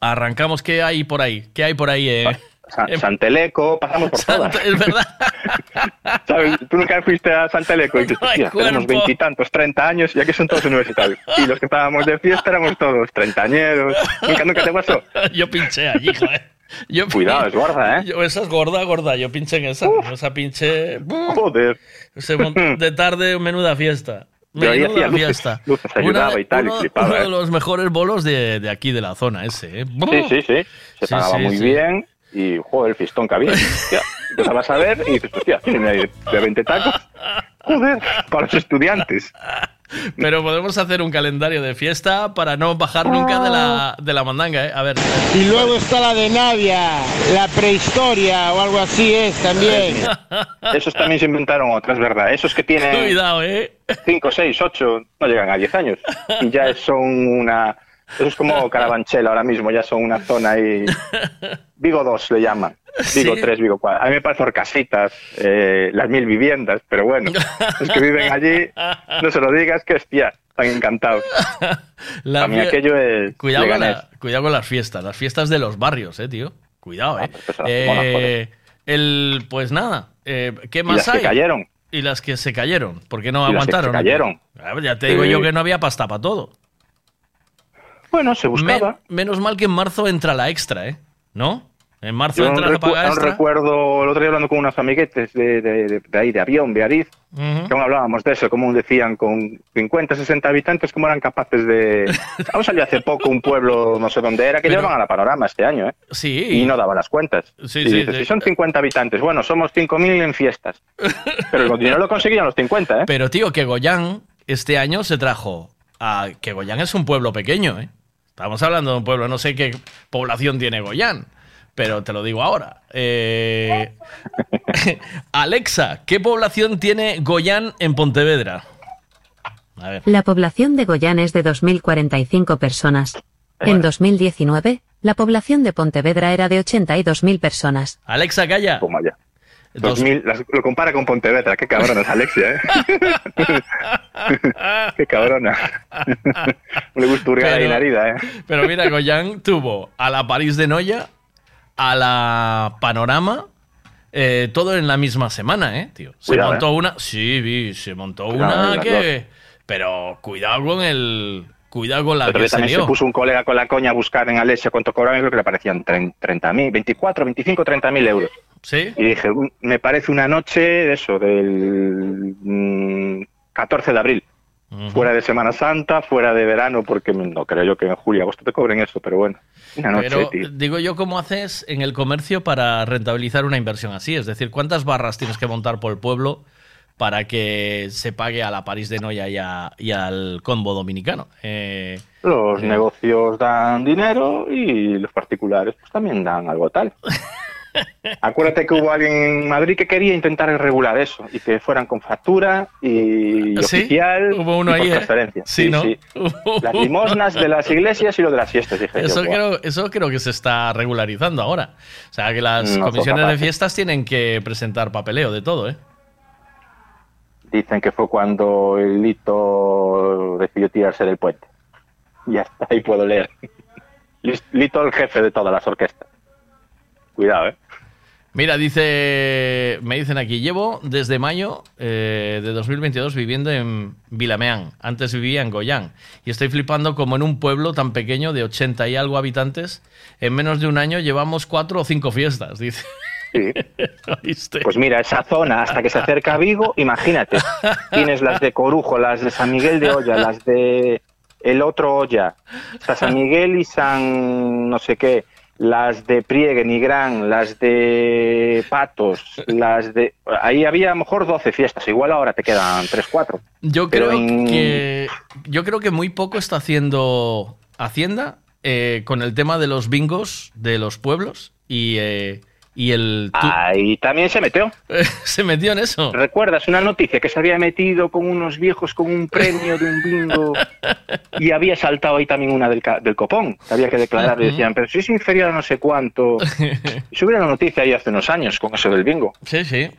Arrancamos, ¿qué hay por ahí? ¿Qué hay por ahí? eh? Sa- Santeleco, pasamos por todas. Es verdad. ¿Sabes? Tú nunca fuiste a Santeleco y dices, No hay "Hostia, tenemos cuerpo". veintitantos, treinta años y aquí son todos universitarios. Y los que estábamos de fiesta éramos todos treintañeros. ¿Nunca, nunca te pasó? Yo pinché allí, joder. Yo Cuidado, es gorda, ¿eh? Yo- esa es gorda, gorda. Yo pinché en esa. Esa pinche. Joder. Se de tarde, menuda fiesta. Menuda luces, fiesta. luces, Una de- y tal, y uno, flipaba, uno de ¿eh? los mejores bolos de, de aquí, de la zona, ese. ¿eh? Sí, sí, sí. Se Sí, pagaba sí, muy sí. bien y, joder, el fistón que había. Empezabas a ver y dices, hostia, tienen ahí de 20 tacos. Joder, para los estudiantes. Pero podemos hacer un calendario de fiesta para no bajar nunca de la, de la mandanga, ¿eh? A ver. Y luego está la de Nadia, la prehistoria o algo así es también. Esos también se inventaron otras, ¿verdad? Esos que tienen Cuidado, ¿eh? 5, 6, 8, no llegan a 10 años. Y ya son una... Eso es como Carabanchel ahora mismo, ya son una zona ahí... Vigo 2 le llaman. Vigo Sí. 3, Vigo 4. A mí me parece Orcasitas, eh, las mil viviendas, pero bueno, los que viven allí, no se lo digas que hostia, están encantados. La a mí aquello es Cuidado con, la- cuidado con las fiestas, las fiestas de los barrios, eh, tío. Cuidado, eh. pues monas, Eh, el, pues nada, eh, ¿qué Y más las hay? que cayeron. Y las que se cayeron, ¿por qué no Y las que se aguantaron? cayeron. Ya te digo Sí. yo que no había pasta para todo. Bueno, se buscaba. Men- menos mal que en marzo entra la extra, ¿eh? ¿No? En marzo Yo no, entra la paga no extra. recuerdo, el otro día hablando con unos amiguetes de, de, de- de ahí, de avión, de Ariz, que aún hablábamos de eso, como decían, con 50, 60 habitantes, cómo eran capaces de... Aún salió hace poco un pueblo, no sé dónde era, que Pero- llevaban a la panorama este año, ¿eh? Sí. Y no daban las cuentas. Sí, y sí, dices, sí. si son 50 habitantes, bueno, somos 5.000 en fiestas. Pero el dinero lo conseguían los 50, ¿eh? Pero, tío, que Goyán este año se trajo a... Que Goyán es un pueblo pequeño, ¿eh? Estamos hablando de un pueblo, no sé qué población tiene Goyán, pero te lo digo ahora. Eh, Alexa, ¿qué población tiene Goyán en Pontevedra? A ver. La población de Goyán es de 2.045 personas. En 2019, la población de Pontevedra era de 82.000 personas. Alexa, calla. Toma ya. 2000, las- lo compara con Pontevedra, qué cabrona es Alexia, ¿eh? qué cabrona. Le gusta Pero- la herida, ¿eh? Pero mira, Goyán tuvo a la París de Noya, a la Panorama, eh, todo en la misma semana, ¿eh, tío? Se Cuidado, montó ¿eh? una. Sí, vi, se montó Cuidado, una que. Pero cuidado con el. Cuidado con la otro que se también se lió. puso un colega con la coña a buscar en Alexia cuánto cobraban y creo que le parecían 30.000, 24, 25, 30.000 euros. ¿Sí? Y dije, "Mm, me parece una noche de eso, del mm, 14 de abril. Fuera de Semana Santa, fuera de verano, porque no creo yo que en julio, agosto te cobren eso, pero bueno. Una noche, Pero tío. digo yo, ¿cómo haces en el comercio para rentabilizar una inversión así? Es decir, ¿cuántas barras tienes que montar por el pueblo para que se pague a la París de Noya y, a- y al combo dominicano. Eh, Los eh, negocios dan dinero y los particulares pues también dan algo tal. Acuérdate que hubo alguien en Madrid que quería intentar regular eso y que fueran con factura y ¿Sí? oficial Hubo uno y por ahí, ¿eh? transferencia. Sí, ¿no? Las limosnas de las iglesias y lo de las fiestas, dije yo, Eso "Buah". creo, eso creo que se está regularizando ahora. O sea, que las No comisiones de fiestas tienen que presentar papeleo de todo, ¿eh? Dicen que fue cuando el Lito decidió tirarse del puente. Ya está, ahí puedo leer. Lito el jefe de todas las orquestas. Cuidado, ¿eh? Mira, dice, me dicen aquí, llevo desde mayo eh, de 2022 viviendo en Vilameán. Antes vivía en Goyán. Y estoy flipando como en un pueblo tan pequeño de 80 y algo habitantes, en menos de un año llevamos cuatro o cinco fiestas, dice. Pues mira, esa zona, hasta que se acerca a Vigo, imagínate. Tienes las de Corujo, las de San Miguel de Olla, las de el otro Olla, está San Miguel y San no sé qué, las de Priegue, Nigrán, las de Patos, las de... Ahí había a lo mejor 12 fiestas, igual ahora te quedan 3, 4. Yo creo en- que yo creo que muy poco está haciendo Hacienda eh, con el tema de los bingos de los pueblos y, eh, y el Ahí también se metió. se metió en eso. ¿Recuerdas una noticia que se había metido con unos viejos con un premio de un bingo y había saltado ahí también una del, del copón? Que había que declarar y decían, pero si es inferior a no sé cuánto. Y subieron la noticia ahí hace unos años con eso del bingo. Sí, sí.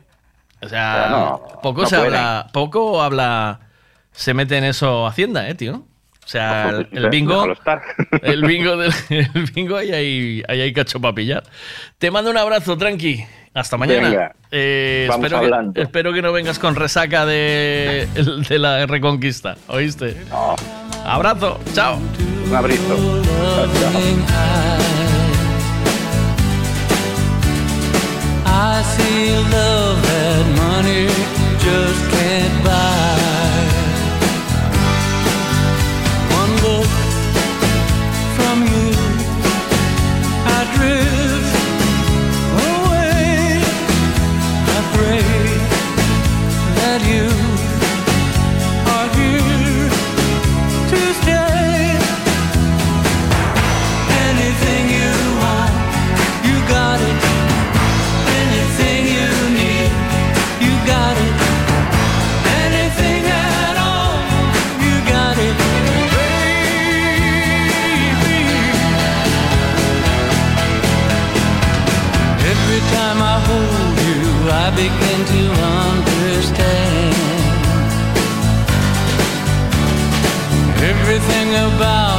O sea, no, poco no se pueden. habla, poco habla, se mete en eso Hacienda, eh, tío. O sea, el, el bingo, el bingo, del, el bingo ahí hay, ahí hay cacho para pillar. Te mando un abrazo, tranqui. Hasta mañana. Venga, Eh, vamos espero, que, hablando. espero que no vengas con resaca de, de la reconquista, ¿oíste? Abrazo, chao. Un abrazo. I something about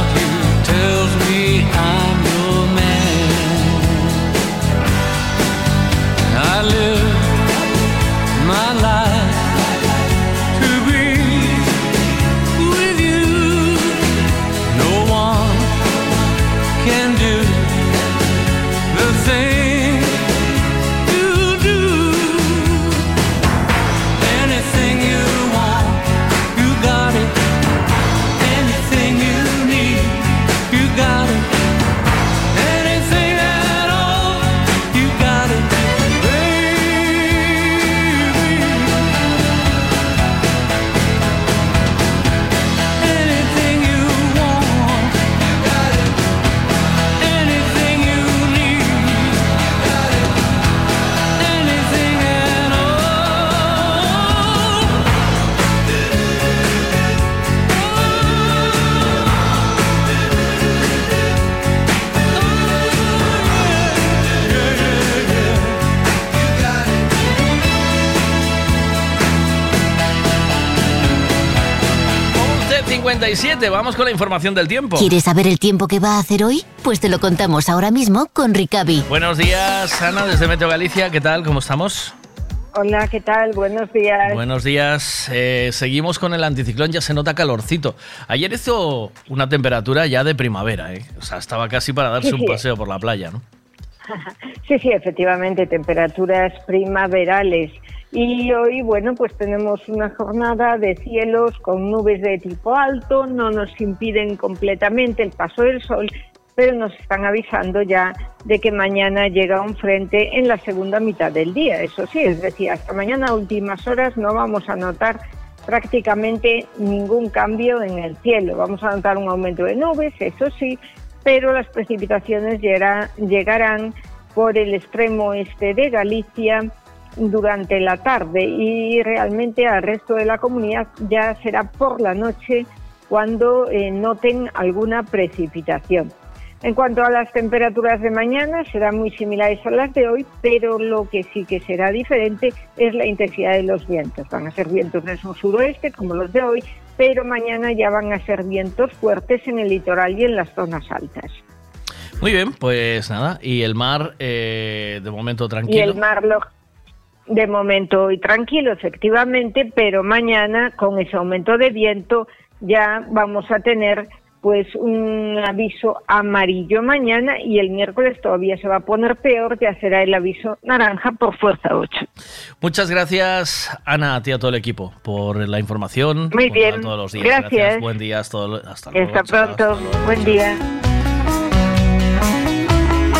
37, vamos con la información del tiempo. ¿Quieres saber el tiempo que va a hacer hoy? Pues te lo contamos ahora mismo con Ricavi. Buenos días, Ana, desde Meteo Galicia. ¿Qué tal? ¿Cómo estamos? Hola, ¿qué tal? Buenos días. Buenos días. Eh, seguimos con el anticiclón, ya se nota calorcito. Ayer hizo una temperatura ya de primavera, ¿eh? O sea, estaba casi para darse un paseo por la playa, ¿no? Sí, sí, efectivamente, temperaturas primaverales. Y hoy, bueno, pues tenemos una jornada de cielos con nubes de tipo alto, no nos impiden completamente el paso del sol pero nos están avisando ya de que mañana llega un frente en la segunda mitad del día. Eso sí, es decir, hasta mañana a últimas horas no vamos a notar prácticamente ningún cambio en el cielo. Vamos a notar un aumento de nubes, eso sí, pero las precipitaciones llegará- llegarán por el extremo este de Galicia durante la tarde y realmente al resto de la comunidad ya será por la noche cuando eh, noten alguna precipitación. En cuanto a las temperaturas de mañana, serán muy similares a las de hoy, pero lo que sí que será diferente es la intensidad de los vientos. Van a ser vientos del sur-suroeste, como los de hoy, pero mañana ya van a ser vientos fuertes en el litoral y en las zonas altas. Muy bien, pues nada. Y el mar, eh, de momento Y tranquilo. el mar lo- de momento hoy tranquilo, efectivamente, pero mañana con ese aumento de viento ya vamos a tener pues un aviso amarillo mañana y el miércoles todavía se va a poner peor, ya será el aviso naranja por fuerza 8. Muchas gracias, Ana, a ti y a todo el equipo, por la información. Muy bien. Todos los días. Gracias. Buen día. Hasta, hasta luego. Hasta pronto, buen día.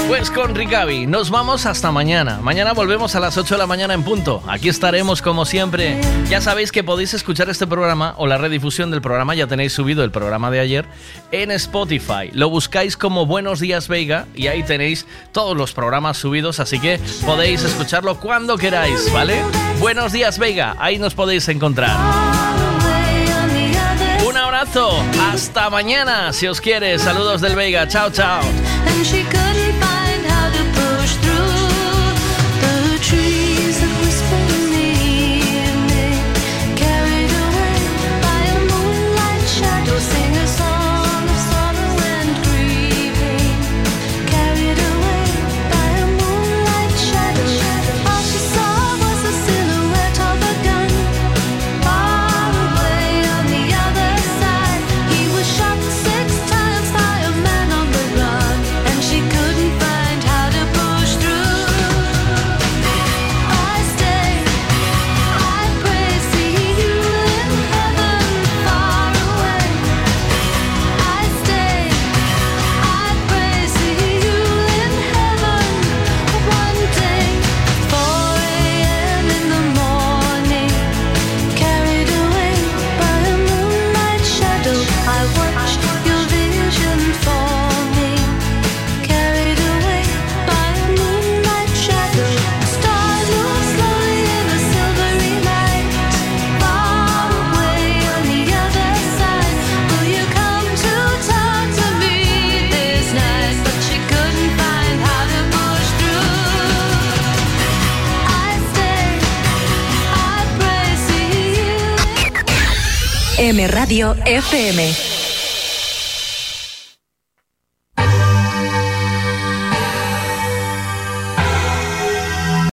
Pues con Ricavi, nos vamos hasta mañana. Mañana volvemos a las 8 de la mañana en punto. Aquí estaremos como siempre. Ya sabéis que podéis escuchar este programa o la redifusión del programa, ya tenéis subido el programa de ayer, en Spotify. Lo buscáis como Buenos Días Veiga y ahí tenéis todos los programas subidos, así que podéis escucharlo cuando queráis, ¿vale? Buenos Días Veiga, ahí nos podéis encontrar. Un abrazo, hasta mañana, si os quiere. Saludos del Veiga, chao, chao. Radio FM.